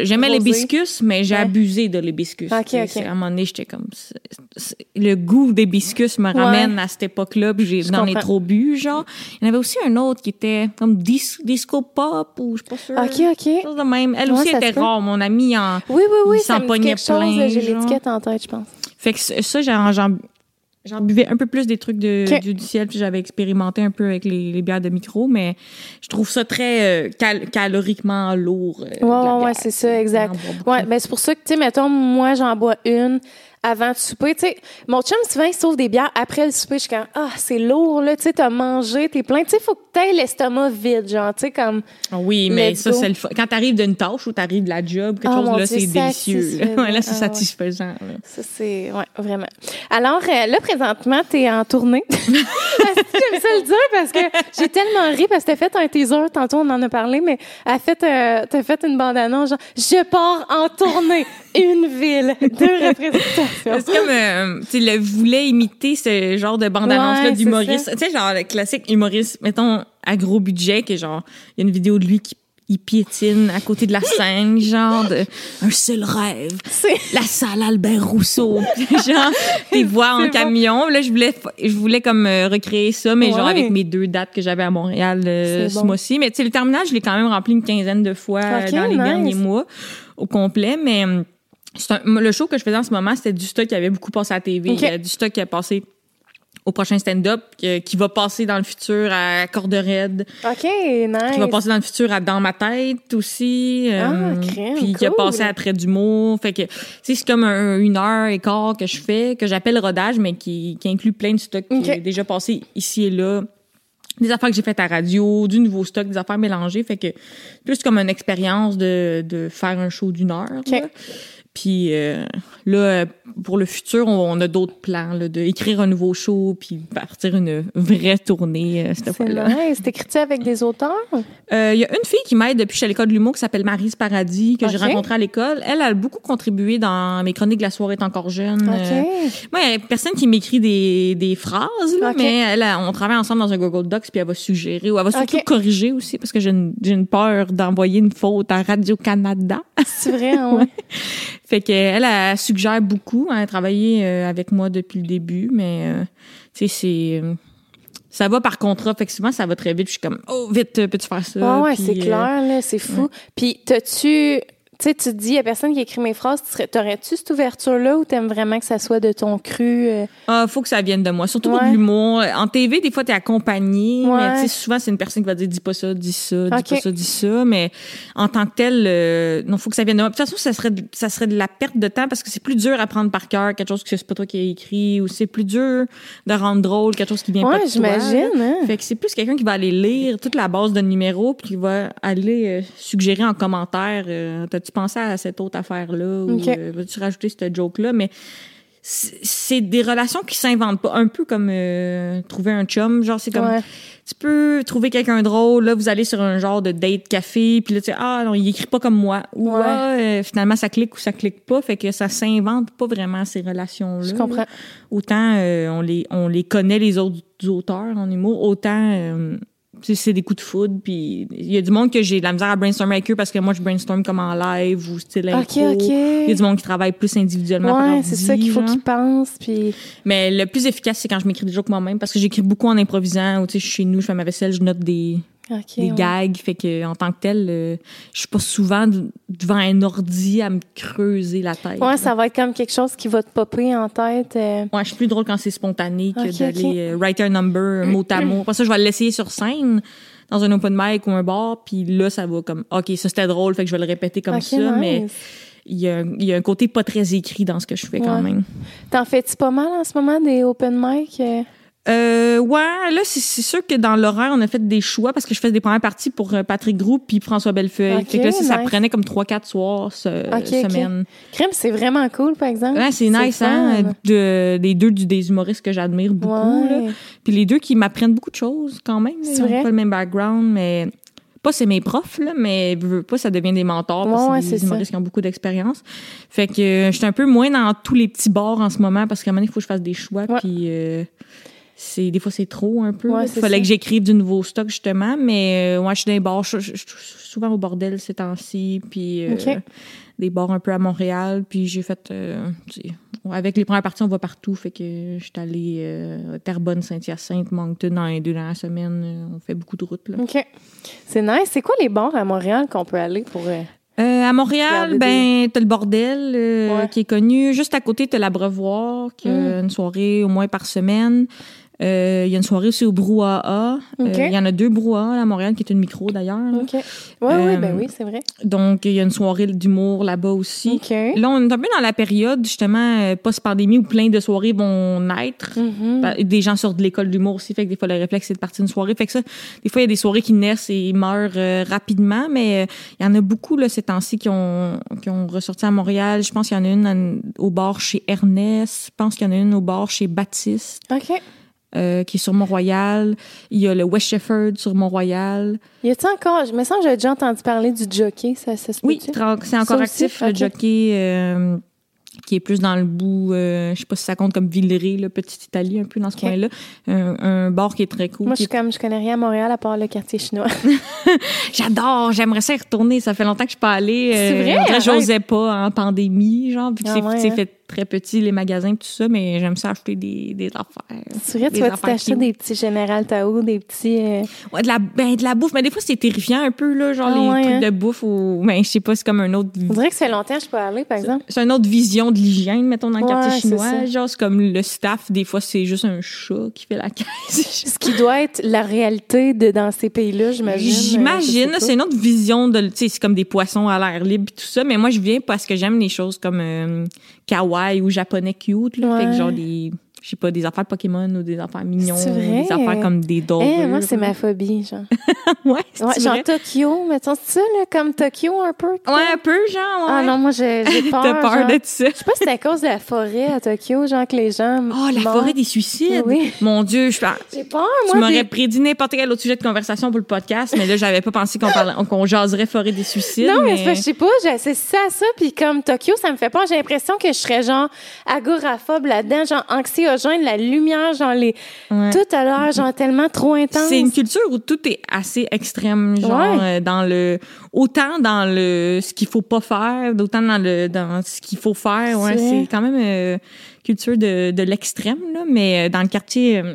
euh, j'aimais l'hibiscus, mais j'ai Ouais. abusé de l'hibiscus. Ok, Tu sais, ok. c'est- À un moment donné, j'étais comme, le goût d'hibiscus me ramène à cette époque-là, puis j'ai, j'en ai trop bu, genre. Il y en avait aussi un autre qui était comme dis- disco pop, ou je suis pas sûre. OK, OK. Chose de même. Elle aussi était rare. Mon ami en, Oui, oui, oui, Il s'en pognait plein, J'ai l'étiquette en tête, je pense. Fait que ça, j'en, j'en, j'en buvais un peu plus des trucs de, du, du ciel, puis j'avais expérimenté un peu avec les, les bières de micro, mais je trouve ça très euh, cal- caloriquement lourd. euh, Ouais, ouais, c'est ça, exact. Ouais, ben c'est pour ça que, tu sais, mettons, moi, j'en bois une avant de souper. Tu sais, mon chum, souvent, il sauve des bières après le souper. Je suis comme, ah, c'est lourd, là. Tu sais, t'as mangé, t'es plein. Tu sais, faut que t'aies l'estomac vide, genre, tu sais, comme. Ah Oui, mais ça, c'est le fun. Quand t'arrives d'une tâche ou t'arrives de la job, quelque Oh, chose, là, c'est délicieux. Là. Ouais, là, c'est Ah, satisfaisant. là. Ça, c'est. Ouais, vraiment. Alors, euh, là, présentement, t'es en tournée. J'aime ça le dire parce que j'ai tellement ri parce que t'as fait un teaser, tantôt on en a parlé, mais fait, euh, t'as fait une bande-annonce, genre, je pars en tournée, une ville, deux représentations. C'est comme, euh, tu le voulait imiter ce genre de bande-annonce-là Ouais, d'humoriste. Tu sais, genre, le classique humoriste, mettons, à gros budget, que genre, il y a une vidéo de lui qui il piétine à côté de la scène, genre, de, un seul rêve. La salle Albert Rousseau. genre, tes voix en bon. camion. Là, je voulais, je voulais comme euh, recréer ça, mais genre avec mes deux dates que j'avais à Montréal euh, ce bon. mois-ci. Mais tu sais, le terminal, je l'ai quand même rempli une quinzaine de fois dans les nice. derniers mois au complet. Mais hum, un- le show que je faisais en ce moment, c'était du stock qui avait beaucoup passé à la TV. Ok. Il y a du stock qui a passé au prochain stand-up, qui, va passer dans le futur à Corde Raide, OK, nice. qui va passer dans le futur à Dans ma tête aussi. Ah, euh, crème, Puis qui a passé à Trait d'humour. Fait que, tu sais, c'est comme un, une heure et quart que je fais, que j'appelle rodage, mais qui, qui inclut plein de stocks qui est déjà passé ici et là. Des affaires que j'ai faites à radio, du nouveau stock, des affaires mélangées. Fait que, plus comme une expérience de, de faire un show d'une heure. Ok. Puis euh, là, euh, pour le futur, on, a d'autres plans, là, de écrire un nouveau show, puis partir une vraie tournée euh, cette C'est fois-là. nice. T'écris-tu avec des auteurs? Euh, Il y a une fille qui m'aide depuis que je suis à l'école de l'humour qui s'appelle Marise Paradis, que j'ai rencontrée à l'école. Elle a beaucoup contribué dans mes chroniques de la soirée est encore jeune. OK. Euh, moi, il y a personne qui m'écrit des, des phrases, là, mais elle, on travaille ensemble dans un Google Docs, puis elle va suggérer, ou elle va surtout corriger aussi, parce que j'ai une, peur d'envoyer une faute à Radio-Canada. C'est vrai, hein, ouais. Fait qu'elle, elle suggère beaucoup. Elle a travaillé euh, avec moi depuis le début, mais euh, tu sais, c'est. euh, ça va par contrat, fait que souvent ça va très vite. Je suis comme, oh, vite, peux-tu faire ça? Ouais, ouais, c'est euh, clair, là, c'est fou. Puis, t'as-tu. Tu sais, tu te dis, il y a personne qui écrit mes phrases. T'aurais-tu cette ouverture-là ou t'aimes vraiment que ça soit de ton cru? euh? Ah, faut que ça vienne de moi. Surtout pour Ouais. de l'humour. En TV, des fois, t'es accompagné. Ouais. Mais tu sais, souvent, c'est une personne qui va dire, dis pas ça, dis ça, dis pas ça, dis ça. Mais en tant que tel, euh, non, faut que ça vienne de moi. De toute façon, ça serait, de- ça serait de la perte de temps parce que c'est plus dur à prendre par cœur quelque chose que c'est pas toi qui as écrit ou c'est plus dur de rendre drôle quelque chose qui vient pas Ouais, de toi. j'imagine, hein? Fait que c'est plus quelqu'un qui va aller lire toute la base de numéro puis qui va aller euh, suggérer en commentaire t'as-tu pensé à cette autre affaire-là ou euh, veux-tu rajouter cette joke-là? Mais c'est des relations qui s'inventent pas. Un peu comme euh, trouver un chum. Genre, c'est comme Ouais. tu peux trouver quelqu'un drôle, là, vous allez sur un genre de date café, puis là, tu sais, ah non, il écrit pas comme moi. Ou Ouais. ah, euh, finalement, ça clique ou ça clique pas. Fait que ça s'invente pas vraiment, ces relations-là. Je comprends. Autant euh, on, les, on les connaît, les autres auteurs en humour, autant tu c'est des coups de foudre. Puis il y a du monde que j'ai de la misère à brainstormer avec eux parce que moi, je brainstorm comme en live ou style OK, impro. OK. Il y a du monde qui travaille plus individuellement Ouais, c'est ça qu'il faut qu'ils pensent. Puis, Mais le plus efficace, c'est quand je m'écris des jokes moi-même parce que j'écris beaucoup en improvisant. Ou, tu sais, je suis chez nous, je fais ma vaisselle, je note des, OK. des ouais. gags. Fait que en tant que tel, euh, je suis pas souvent de- devant un ordi à me creuser la tête. Ouais, ça va être comme quelque chose qui va te popper en tête. euh. Ouais, je suis plus drôle quand c'est spontané que Ok, d'aller ok. euh, write un number mot à mot. Après ça, je vais l'essayer sur scène dans un open mic ou un bar, puis là, ça va comme, OK, ça c'était drôle, fait que je vais le répéter comme ça, nice. mais il y, a, un- il y a un côté pas très écrit dans ce que je fais quand même. T'en fais-tu pas mal en ce moment des open mic? Euh? Euh, ouais, là, c'est sûr que dans l'horaire, on a fait des choix parce que je faisais des premières parties pour euh, Patrick Group puis François Bellefeuille. Fait que là, ça, ça prenait comme 3-4 soirs ce, Ok, ok. semaine. Crème, c'est vraiment cool, par exemple. Ouais, c'est nice, hein? De, des deux du- des humoristes que j'admire beaucoup. Là. Puis les deux qui m'apprennent beaucoup de choses quand même. C'est Ils ont vrai? pas le même background, mais pas c'est mes profs, là, mais veux, pas, ça devient des mentors parce Ouais, c'est des ça. humoristes qui ont beaucoup d'expérience. Fait que euh, j'étais un peu moins dans tous les petits bars en ce moment parce qu'à un moment il faut que je fasse des choix. Puis euh, c'est des fois, c'est trop un peu. Il fallait ça. que j'écrive du nouveau stock, justement. Mais euh, ouais, je suis dans les bars. Je, je- souvent au bordel ces temps-ci. Puis euh, des bars un peu à Montréal. Puis j'ai fait... euh, avec les premières parties, on va partout. Fait que j'étais allée euh, Terrebonne, Saint-Hyacinthe, Moncton dans les deux dernières semaines. On fait beaucoup de routes. Là. OK. C'est nice. C'est quoi les bars à Montréal qu'on peut aller pour. euh, à Montréal, ben, t'as le bordel euh, Ouais. qui est connu. Juste à côté, t'as l'abreuvoir, qui a Mm. une soirée au moins par semaine. Euh, Il y a une soirée aussi au Brouhaha. Euh. Il y en a deux Brouhaha à Montréal, qui est une micro d'ailleurs. OK. Oui, oui, Euh, ben oui, c'est vrai. Donc, il y a une soirée d'humour là-bas aussi. OK. Là, on est un peu dans la période, justement, euh, post-pandémie, où plein de soirées vont naître. Bah, Des gens sortent de l'école d'humour aussi, fait que des fois, le réflexe, c'est de partir une soirée. Fait que ça, des fois, il y a des soirées qui naissent et meurent euh, rapidement, mais euh, il y en a beaucoup, là, ces temps-ci, qui ont, qui ont ressorti à Montréal. Je pense qu'il y en a une au bar chez Ernest. Je pense qu'il y en a une au bar chez Baptiste, OK. Euh, qui est sur Mont-Royal. Il y a le West Shepherd sur Mont-Royal. Y a-t-il encore. Je me sens que j'ai déjà entendu parler du jockey. Ça, ça se Oui, c'est encore Ça aussi? actif, le jockey, euh, qui est plus dans le bout, euh, je sais pas si ça compte comme Villeray, là, petite Italie, un peu dans ce Ok. coin-là. Un, un bar qui est très cool. Moi, je suis comme, je connais rien à Montréal à part le quartier chinois. J'adore, j'aimerais ça y retourner. Ça fait longtemps que je suis pas allée. C'est Euh, vrai? que Arrête. j'osais pas en pandémie, genre, vu que Ah c'est ouais, hein? fait très petit, les magasins, tout ça, mais j'aime ça acheter des, des affaires. C'est vrai, tu vas t'acheter des petits Général Tao, des petits. euh, Ouais, de la, ben, de la bouffe, mais des fois, c'est terrifiant un peu, là, genre Ah les ouais, trucs hein? de bouffe ou, ben, je sais pas, c'est comme un autre, On dirait que ça fait longtemps que je peux aller, par exemple. c'est une autre vision de l'hygiène, mettons, dans le Ouais, quartier chinois. ça. Genre, c'est comme le staff, des fois, c'est juste un chat qui fait la caisse. Ce qui doit être la réalité de dans ces pays-là, j'imagine. J'imagine, Euh, sais c'est une autre vision de, tu sais, c'est comme des poissons à l'air libre et tout ça, mais moi je viens parce que j'aime les choses comme euh, kawaii ou japonais cute, là, Ouais. fait que genre des, je sais pas, des affaires Pokémon ou des affaires mignons, C'est vrai? des affaires comme des dorures. Eh, moi, c'est ma phobie, genre. ouais, c'est Ouais, genre vrai? Tokyo, mettons, c'est ça, là, comme Tokyo un peu? Ouais, un peu, genre, ouais. Ah non, moi, j'ai peur. T'as peur genre. de ça. Je sais pas si c'est à cause de la forêt à Tokyo, genre que les gens. Oh, la forêt des suicides. Oui. Mon Dieu, je J'ai peur, tu moi. m'aurais des- prédit n'importe quel autre sujet de conversation pour le podcast, mais là, j'avais pas pensé qu'on parlait, qu'on jaserait forêt des suicides. Non, mais, mais c'est je sais pas, j'associe ça ça, puis comme Tokyo, ça me fait peur. J'ai l'impression que je serais genre agoraphobe là-dedans, genre anxiogène, la lumière, genre les. Ouais. Tout à l'heure, genre tellement trop intense. C'est une culture où tout est assez extrême, genre Ouais. euh, dans le autant dans le ce qu'il faut pas faire, d'autant dans le dans ce qu'il faut faire. Ouais, C'est quand même euh, culture de, de l'extrême là, mais euh, dans le quartier euh,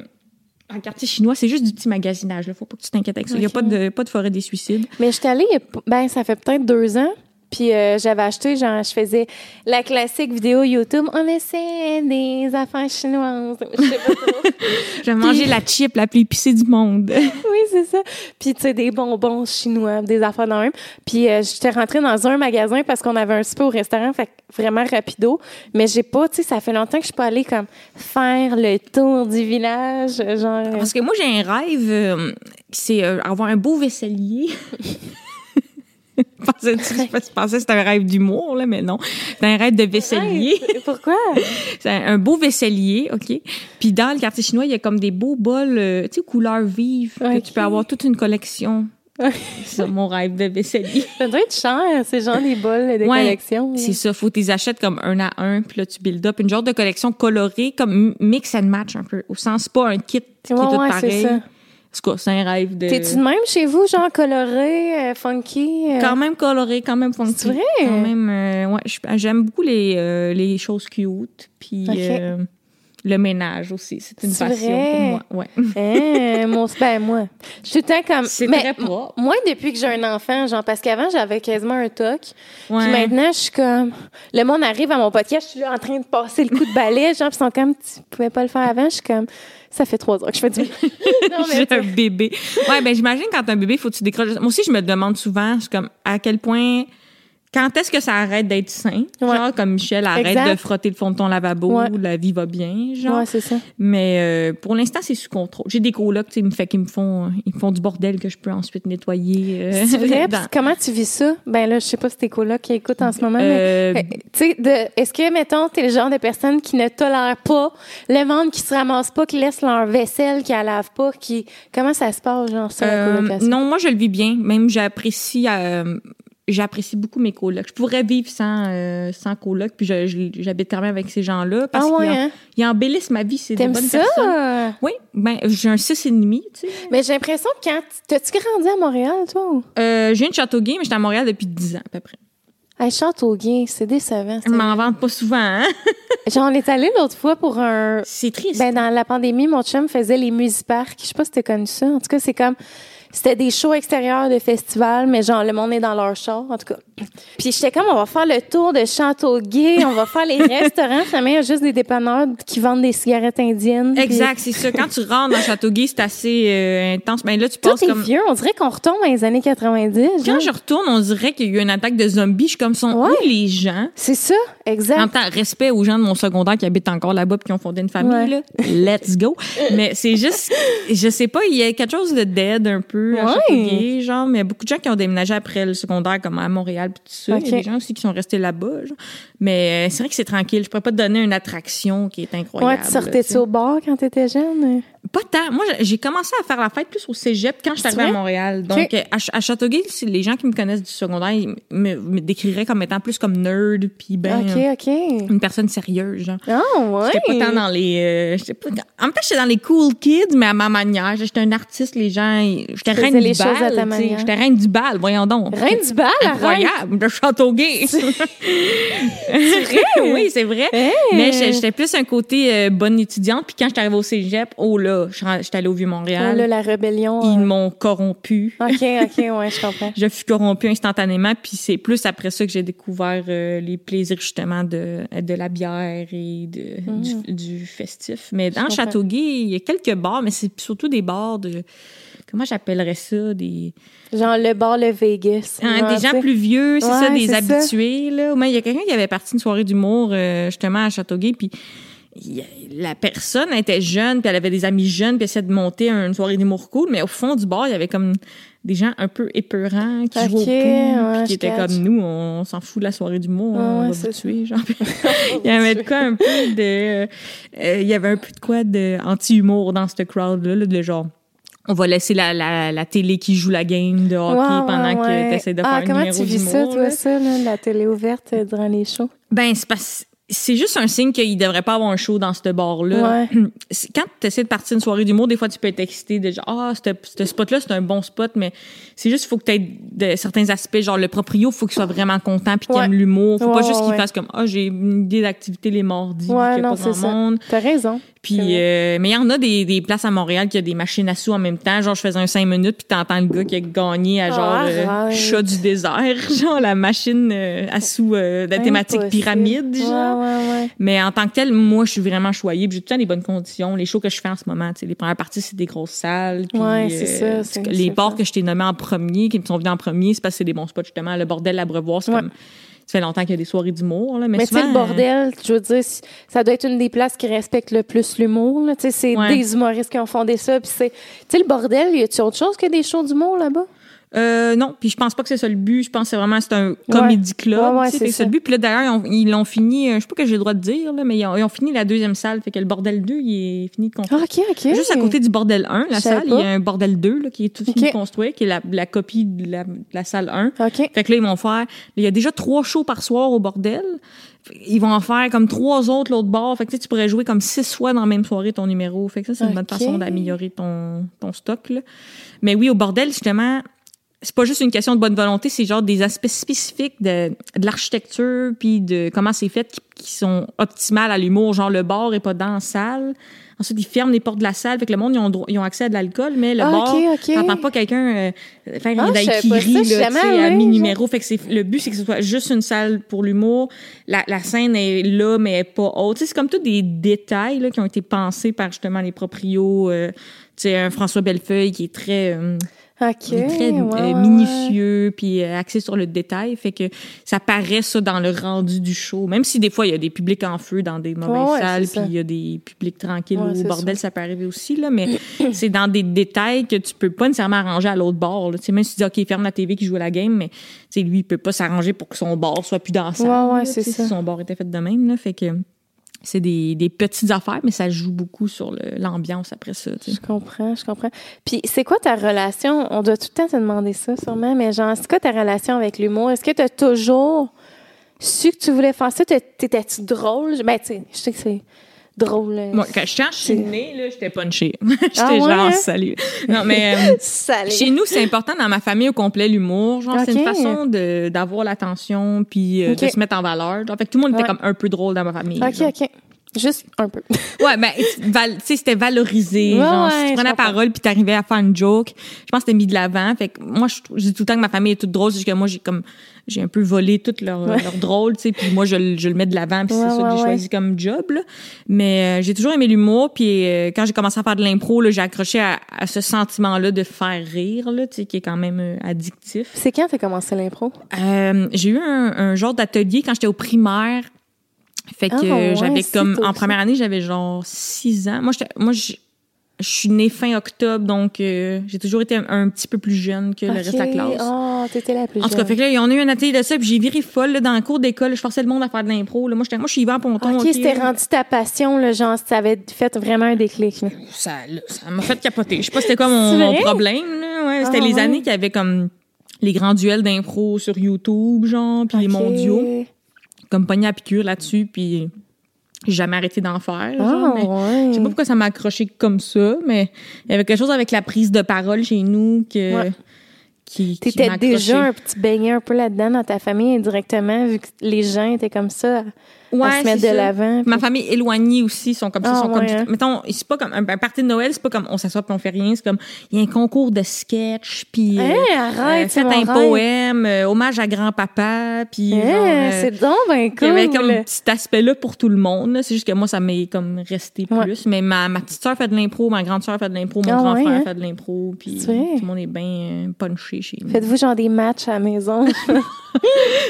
quartier chinois, c'est juste du petit magasinage. Là. Faut pas que tu t'inquiètes avec ça. Il y a pas de pas de forêt des suicides. Mais j'étais allée, il y a p- ben, ça fait peut-être deux ans. Puis euh, j'avais acheté, genre, je faisais la classique vidéo YouTube. On essaie des affaires chinoises. Je sais pas trop. Mangé la chip la plus épicée du monde. oui, c'est ça. Puis, tu sais, des bonbons chinois, des affaires dans même. Puis, euh, j'étais rentrée dans un magasin parce qu'on avait un super au restaurant, fait vraiment rapido. Mais j'ai pas, tu sais, ça fait longtemps que je suis pas allée comme faire le tour du village, genre. Parce que moi, j'ai un rêve, euh, c'est euh, avoir un beau vaisselier. Pensais-tu je pensais que c'était un rêve d'humour, là, mais non. C'est un rêve de vaisselier. Pourquoi? C'est un, beau vaisselier, OK? Puis dans le quartier chinois, il y a comme des beaux bols, euh, tu sais, couleurs vives, que tu peux avoir toute une collection. C'est mon rêve de vaisselier. Ça doit être cher, c'est genre des bols de Ouais, collection. C'est ça, faut que tu les achètes comme un à un, puis là, tu build up une genre de collection colorée, comme mix and match un peu, au sens pas un kit qui est tout ouais, pareil. ça. Tout cas, c'est un rêve de... T'es-tu de même chez vous, genre coloré, euh, funky? euh? Quand même coloré, quand même funky. C'est vrai? Quand même, euh, ouais, j'aime beaucoup les, euh, les choses cute, puis Ok. Le ménage aussi. C'est une passion vrai? pour moi. Ouais. Hein, mon, ben moi, je suis tout le temps comme. C'est très propre. Moi, depuis que j'ai un enfant, genre, parce qu'avant, j'avais quasiment un toc. Ouais. Puis maintenant, je suis comme. Le monde arrive à mon podcast, je suis là en train de passer le coup de balai. Genre, puis ils sont comme, tu pouvais pas le faire avant? Je suis comme, ça fait trois ans que je fais du. J'ai un bébé. Ouais, ben j'imagine quand t'as un bébé, faut que tu décroches. Moi aussi, je me demande souvent, je suis comme, à quel point. Quand est-ce que ça arrête d'être sain? Ouais. Genre, comme Michel, arrête Exact. de frotter le fond de ton lavabo, Ouais. la vie va bien, genre. Ouais, c'est ça. Mais euh, pour l'instant, c'est sous contrôle. J'ai des colocs, tu sais, ils me fait qu'ils me font, ils me font du bordel que je peux ensuite nettoyer. euh, C'est vrai? dans- comment tu vis ça? Ben là, je sais pas si tes colocs qui écoutent en ce moment, Euh, mais. euh, Tu sais, de- est-ce que, mettons, t'es le genre de personne qui ne tolère pas le monde qui se ramasse pas, qui laisse leur vaisselle, qui la lave pas, qui. Comment ça se passe, genre, ça, la Euh, colocation? non, moi je le vis bien. Même j'apprécie, euh, j'apprécie beaucoup mes colocs. Je pourrais vivre sans euh, sans coloc, puis j'habite quand même avec ces gens-là parce Ah ouais, qu'ils en- hein? ils embellissent ma vie. C'est des T'aimes bonnes ça? personnes. Oui, ben j'ai un six et demi. Tu sais. Mais j'ai l'impression que quand. T'as-tu grandi à Montréal, toi? Euh, viens de Châteauguay, mais j'étais à Montréal depuis 10 ans à peu près. Hey, Châteauguay, c'est décevant. Je m'en vante pas souvent. Hein? Genre, on est allé l'autre fois pour un. C'est triste. Ben, dans la pandémie, mon chum faisait les musiparks. Je sais pas si t'as connu ça. En tout cas, c'est comme. C'était des shows extérieurs de festivals, mais genre, le monde est dans leur char, en tout cas. Puis j'étais comme, on va faire le tour de Châteauguay, on va faire les restaurants. Finalement, il y a juste des dépanneurs qui vendent des cigarettes indiennes. puis Exact, c'est ça. Quand tu rentres dans Châteauguay, c'est assez euh, intense. Ben là, tu Tout passes est comme. vieux. On dirait qu'on retombe dans les années 90. Quand genre. je retourne, on dirait qu'il y a eu une attaque de zombies. Je suis comme, sont Ouais. où les gens? C'est ça, En exact. même temps, respect aux gens de mon secondaire qui habitent encore là-bas puis qui ont fondé une famille, Ouais. là. Let's go. Mais c'est juste, je sais pas, il y a quelque chose de dead un peu à Ouais. Châteauguay, genre, mais il y a beaucoup de gens qui ont déménagé après le secondaire, comme à Montréal ça. Il y a des gens aussi qui sont restés là-bas. Mais euh, c'est vrai que c'est tranquille. Je pourrais pas te donner une attraction qui est incroyable. Ouais, tu sortais-tu tu au bar quand t'étais jeune? Pas tant. Moi, j'ai commencé à faire la fête plus au cégep quand je suis arrivée à? Montréal. Donc, euh, à, à Châteauguay, les gens qui me connaissent du secondaire, ils me, me décriraient comme étant plus comme nerd puis ben, OK, OK. une personne sérieuse, genre. Ah, ouais. J'étais pas tant dans les. euh, pas, en même temps, j'étais dans les cool kids, mais à ma manière. J'étais un artiste, les gens. J'étais reine les du à bal. tu. J'étais reine du bal, voyons donc. Reine du bal. Incroyable, de Châteauguay. oui, c'est vrai. Hey. Mais j'étais plus un côté euh, bonne étudiante. Puis quand j'étais arrivée au cégep, oh là, je suis- j'étais allée au Vieux-Montréal. là, la rébellion. Ils euh, m'ont corrompu. OK, OK, ouais, je comprends. Je fus corrompue instantanément, puis c'est plus après ça que j'ai découvert euh, les plaisirs justement de, de la bière et de, du, du festif. Mais dans Mm. Châteauguay, il y a quelques bars, mais c'est surtout des bars de... Comment j'appellerais ça? Des, Genre le bar, le Vegas. hein, des gens plus vieux, c'est ça, des ça. habitués. Là. Il y a quelqu'un qui avait parti une soirée d'humour euh, justement à Châteauguay, puis la personne était jeune, puis elle avait des amis jeunes, puis elle essayait de monter une soirée d'humour cool, mais au fond du bar, il y avait comme des gens un peu épeurants qui Ok, jouaient au pool, ouais, puis qui étaient catch. comme nous, on, s'en fout de la soirée d'humour, Ouais, on va vous tuer, genre. il y avait de quoi un peu de... euh, il y avait un peu de quoi de anti-humour dans ce crowd-là, là, de genre... On va laisser la, la, la télé qui joue la game de hockey ouais, pendant que tu essaies de ah, faire comment numéro tu vis ça, toi, ça, là, la télé ouverte durant les shows? Ben, c'est parce c'est juste un signe qu'il devrait pas avoir un show dans ce bar-là. Ouais. Quand tu essaies de partir une soirée d'humour, des fois, tu peux être excité de genre, ah, ce ce spot-là, c'est un bon spot, mais c'est juste, il faut que tu aies de, certains aspects, genre le proprio, faut qu'il soit vraiment content puis qu'il Ouais. aime l'humour. Faut Ouais, pas juste qu'il fasse comme, ah, j'ai une idée d'activité les mardis, Ouais, qu'il y a non, pas grand monde. T'as raison. Puis, euh, mais il y en a des, des places à Montréal qui a des machines à sous en même temps. Genre, je faisais un 5 minutes, puis t'entends le gars qui a gagné à genre Ah, euh, chat du désert, genre la machine euh, à sous euh, de la thématique pyramide, genre. Ouais, ouais, ouais. Mais en tant que tel, moi, je suis vraiment choyée. Puis j'ai tout le temps des bonnes conditions. Les shows que je fais en ce moment, tu sais, les premières parties, c'est des grosses salles. Puis, Ouais, c'est ça, c'est- Les bars que je t'ai nommés en premier, qui me sont venus en premier, c'est parce que c'est des bons spots, justement. Le bordel à Brevoire, c'est Ouais. comme... Ça fait longtemps qu'il y a des soirées d'humour, là. Mais, Mais tu sais, souvent, le bordel, je veux dire, ça doit être une des places qui respecte le plus l'humour. là. C'est Ouais. des humoristes qui ont fondé ça. Puis c'est, tu sais, le bordel, y a-tu autre chose que des shows d'humour là-bas? Euh, non, puis je pense pas que c'est ça le but. Je pense que c'est vraiment c'est un comedy club. Ouais, ouais, c'est ça. le but. Puis là, d'ailleurs, ils ont- ils l'ont fini. euh, Je sais pas que j'ai le droit de dire, là, mais ils ont, ils ont fini la deuxième salle. Fait que le bordel 2, il est fini de construire. Ah, OK, OK. Juste à côté du bordel 1, la salle, il y a un bordel 2 là, qui est tout fini de construire, qui est la, la copie de la, de la salle 1. OK. Fait que là, ils vont faire. Il y a déjà trois shows par soir au bordel. Ils vont en faire comme trois autres l'autre bord. Fait que tu pourrais jouer comme six fois dans la même soirée ton numéro. Fait que ça, c'est une bonne façon d'améliorer ton, ton stock. Là. Mais oui, au bordel, justement, c'est pas juste une question de bonne volonté, c'est genre des aspects spécifiques de, de l'architecture puis de comment c'est fait qui, qui sont optimales à l'humour. Genre, le bar est pas dans la salle. Ensuite, ils ferment les portes de la salle. Fait que le monde, ils ont, ils ont accès à de l'alcool, mais le Ah, bar, ok, ok. t'entends pas quelqu'un euh, faire Ah, une daiquiri, là, jamais sais, à mi-numéro. Fait que c'est, le but, c'est que ce soit juste une salle pour l'humour. La, la scène est là, mais elle est pas haute. C'est comme tous des détails, là, qui ont été pensés par, justement, les proprios. euh, tu sais, un François Bellefeuille qui est très... euh, OK. il est très ouais, euh, ouais, minutieux puis euh, axé sur le détail fait que ça paraît ça dans le rendu du show même si des fois il y a des publics en feu dans des mauvaises Ouais, salles ça. puis il y a des publics tranquilles au bordel ça peut arriver aussi là mais c'est dans des détails que tu peux pas nécessairement arranger à l'autre bord là. tu sais même si tu dis OK ferme la TV qui joue à la game mais tu sais lui il peut pas s'arranger pour que son bar soit plus dans la salle Ouais, ouais, là, c'est ça. si son bar était fait de même là fait que c'est des, petites affaires mais ça joue beaucoup sur l'ambiance après ça. Je comprends, je comprends. Puis, c'est quoi ta relation? On doit tout le temps te demander ça, sûrement, mais genre, c'est quoi ta relation avec l'humour? Est-ce que tu as toujours su que tu voulais faire ça? T'étais-tu drôle? Ben, tu je sais que c'est drôle. là. Moi, quand je quand je suis née, là, j'étais punchée. j'étais Ah ouais, genre, hein? salut. Non, mais euh, chez nous, c'est important dans ma famille au complet, l'humour. Genre, c'est une façon de- d'avoir l'attention puis euh, de se mettre en valeur. En fait, tout le monde était Ouais. comme un peu drôle dans ma famille. OK, genre. OK. Juste un peu. Ouais, ben, val- tu sais, c'était valorisé. Ouais, genre, ouais, si tu prenais la parole puis t'arrivais à faire une joke, je pense que c'était mis de l'avant. Fait que moi, je, dis tout le temps que ma famille est toute drôle, c'est que moi, j'ai comme, j'ai un peu volé tout leur, leur drôle, tu sais, puis moi, je, le- je le mets de l'avant puis Ouais, c'est ça que ouais, j'ai ouais. choisi comme job, là. Mais euh, j'ai toujours aimé l'humour puis euh, quand j'ai commencé à faire de l'impro, là, j'ai accroché à, à ce sentiment-là de faire rire, là, tu sais, qui est quand même euh, addictif. C'est quand t'as commencé l'impro? Euh, j'ai eu un, un genre d'atelier quand j'étais au primaire. Fait que Ah, ouais, j'avais comme en première année, j'avais genre six ans. Moi, moi, je suis née fin octobre, donc euh, j'ai toujours été un, un petit peu plus jeune que le reste de la classe. Oh, t'étais la plus En tout cas, jeune. fait que là, on a eu un atelier de ça, puis j'ai viré folle là, dans le cours d'école. Je forçais le monde à faire de l'impro. là. Moi, moi, je suis Yvan Ponton. OK, c'était rendu ta passion, là, genre, ça avait fait vraiment un déclic. là. ça m'a fait capoter. Je sais pas c'était quoi mon, problème. Là. Ouais, c'était Ah, les ouais. années qu'il y avait comme les grands duels d'impro sur YouTube, genre, puis les mondiaux. Comme pogné à piqûre là-dessus, puis j'ai jamais arrêté d'en faire. genre, ouais. Je sais pas pourquoi ça m'a accroché comme ça, mais il y avait quelque chose avec la prise de parole chez nous que, Ouais. qui, T'étais déjà un petit baigné un peu là-dedans dans ta famille indirectement, vu que les gens étaient comme ça, Ouais, se mettre de l'avant. Ma famille éloignée aussi sont comme ça. Ah, sont comme, hein. mettons, c'est pas comme un, un party de Noël, c'est pas comme on s'assoit puis on fait rien. C'est comme il y a un concours de sketch puis euh, Hey, arrête, euh, faites mon un rêve. poème, euh, hommage à grand-papa puis Hey, euh, c'est donc ben il y cool. avait comme cet aspect-là pour tout le monde. C'est juste que moi, ça m'est comme resté Ouais. plus. Mais ma, ma petite sœur fait de l'impro, ma grande sœur fait de l'impro, mon Ah grand frère hein? fait de l'impro. Puis tout le monde est bien euh, punché chez nous. Faites-vous genre des matchs à la maison?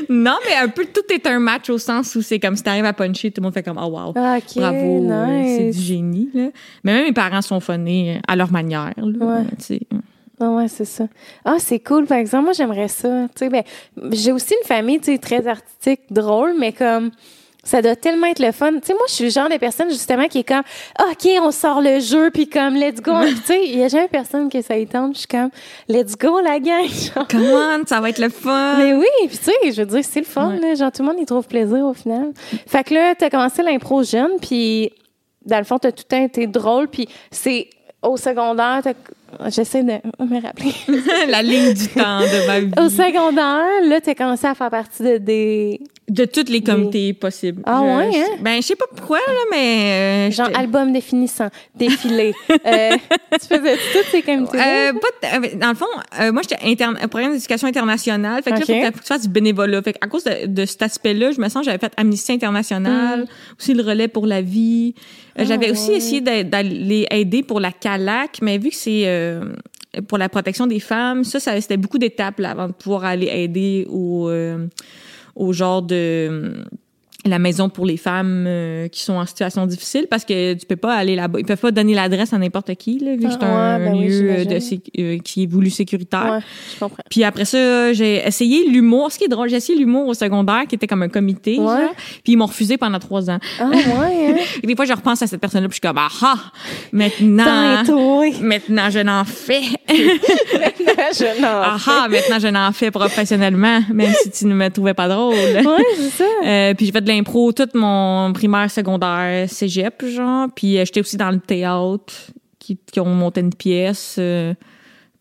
Non, mais un peu tout est un match au sens où c'est comme si t'arrives à puncher, tout le monde fait comme oh wow. Bravo, c'est du génie. Là. Mais même mes parents sont phonés à leur manière. Là, Ouais. Ah ouais, c'est ça. Ah, c'est cool. Par exemple, moi, j'aimerais ça. Tu sais, ben, j'ai aussi une famille, tu sais, très artistique, drôle, mais comme, Ça doit tellement être le fun. Tu sais, moi, je suis le genre de personne, justement, qui est comme, OK, on sort le jeu, puis comme, let's go. Tu sais, il y a jamais personne qui ça y tente. Je suis comme, let's go, la gang. Genre. Come on, ça va être le fun. Mais oui, puis tu sais, je veux dire, c'est le fun, là. Genre, tout le monde y trouve plaisir au final. Fait que là, t'as commencé l'impro jeune, puis dans le fond, t'as tout le temps été drôle, puis c'est au secondaire, j'essaie de me rappeler. la ligne du temps de ma vie. au secondaire, là, t'as commencé à faire partie de des, De tous les comités possibles. Ah Je- ouais, hein? Ben, je sais pas pourquoi, là, mais... euh, genre, albums définissants, défilés. euh, tu faisais toutes ces comités Euh, pas de- euh, dans le fond, euh, moi, j'étais interne, un programme d'éducation internationale. Fait que là, faut que tu fasses du bénévolat. Fait que à cause de, de cet aspect-là, je me sens que j'avais fait Amnesty International, aussi le relais pour la vie. Euh, j'avais Ah, aussi essayé d'a- d'aller aider pour la CALAC, mais vu que c'est euh, pour la protection des femmes, ça, ça c'était beaucoup d'étapes là, avant de pouvoir aller aider au, euh, au genre de la maison pour les femmes euh, qui sont en situation difficile parce que tu peux pas aller là-bas. Ils peuvent pas donner l'adresse à n'importe qui, là, vu que Ah, c'est un ouais, ben lieu de sé- euh, qui est voulu sécuritaire. Ouais, je comprends. Puis après ça, j'ai essayé l'humour. Ce qui est drôle, j'ai essayé l'humour au secondaire, qui était comme un comité. Ouais. genre. Puis ils m'ont refusé pendant trois ans. Ah, ouais, hein? Et des fois, je repense à cette personne-là, puis je suis comme, ah, ah, maintenant, maintenant, je n'en fais. je n'en Ah, fais. ah, maintenant, je n'en fais professionnellement, même si tu ne me trouvais pas drôle. Ouais, c'est ça. Euh, puis j'ai fait de l'impro toute mon primaire, secondaire, cégep, genre. Puis euh, j'étais aussi dans le théâtre, qui, qui ont monté une pièce. euh.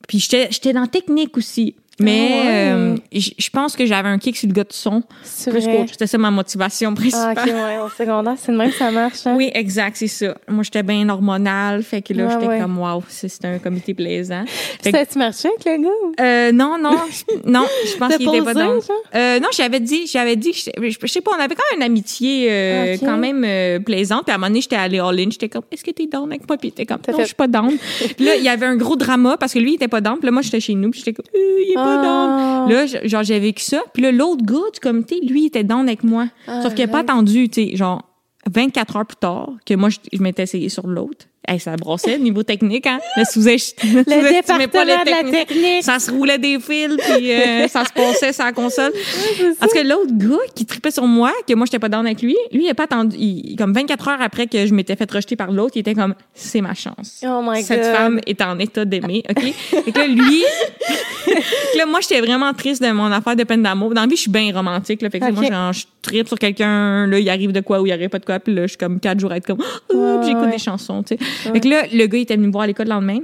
puis j'étais j'étais dans technique aussi. Mais Ah ouais. euh, je pense que j'avais un kick sur le gars de son. C'est vrai. C'était ça ma motivation Ah, principale. ok, ouais, au secondaire, c'est de même que ça marche, hein? Oui, exact, c'est ça. Moi, j'étais bien hormonale, fait que là, Ouais, j'étais ouais. comme, wow, c'était un comité plaisant. Fait que- Ça, tu marchais avec le gars? euh, non, non, non, je pense qu'il était pas dans. Euh, non, j'avais dit, j'avais dit, que je, sais pas, on avait quand même une amitié euh, quand même plaisante. Puis à un moment donné, j'étais allée all in, j'étais comme, est-ce que t'es down avec moi? Puis était comme, non, je suis pas down. puis là, il y avait un gros drama parce que lui, il était pas down. Puis là, moi, j'étais chez nous, puis j'étais comme, il est Ah. Down. Là, genre, j'ai vécu ça. Puis là, l'autre gars du comité, lui, il était down avec moi. Sauf qu'il a pas attendu, tu sais, genre 24 heures plus tard que moi, je, je m'étais essayé sur l'autre. Hey, ça brossait niveau technique, hein? Le sous Le département de la technique. Ça se roulait des fils, puis euh, ça se passait sur la console. Parce que l'autre gars qui tripait sur moi, que moi, j'étais pas down avec lui, lui, il a pas attendu. il- comme 24 heures après que je m'étais fait rejeter par l'autre, il était comme, c'est ma chance. Oh my Cette God. femme est en état d'aimer, OK? Et que là, lui, que là, moi, j'étais vraiment triste de mon affaire de peine d'amour. Dans la vie, je suis bien romantique, là. Fait que Ok. moi, genre, je tripe sur quelqu'un, là, il arrive de quoi ou il arrive pas de quoi, puis là, je suis comme quatre jours à être comme, j'écoute ouais. des chansons, tu sais. Fait que là, le gars, il était venu me voir à l'école le lendemain.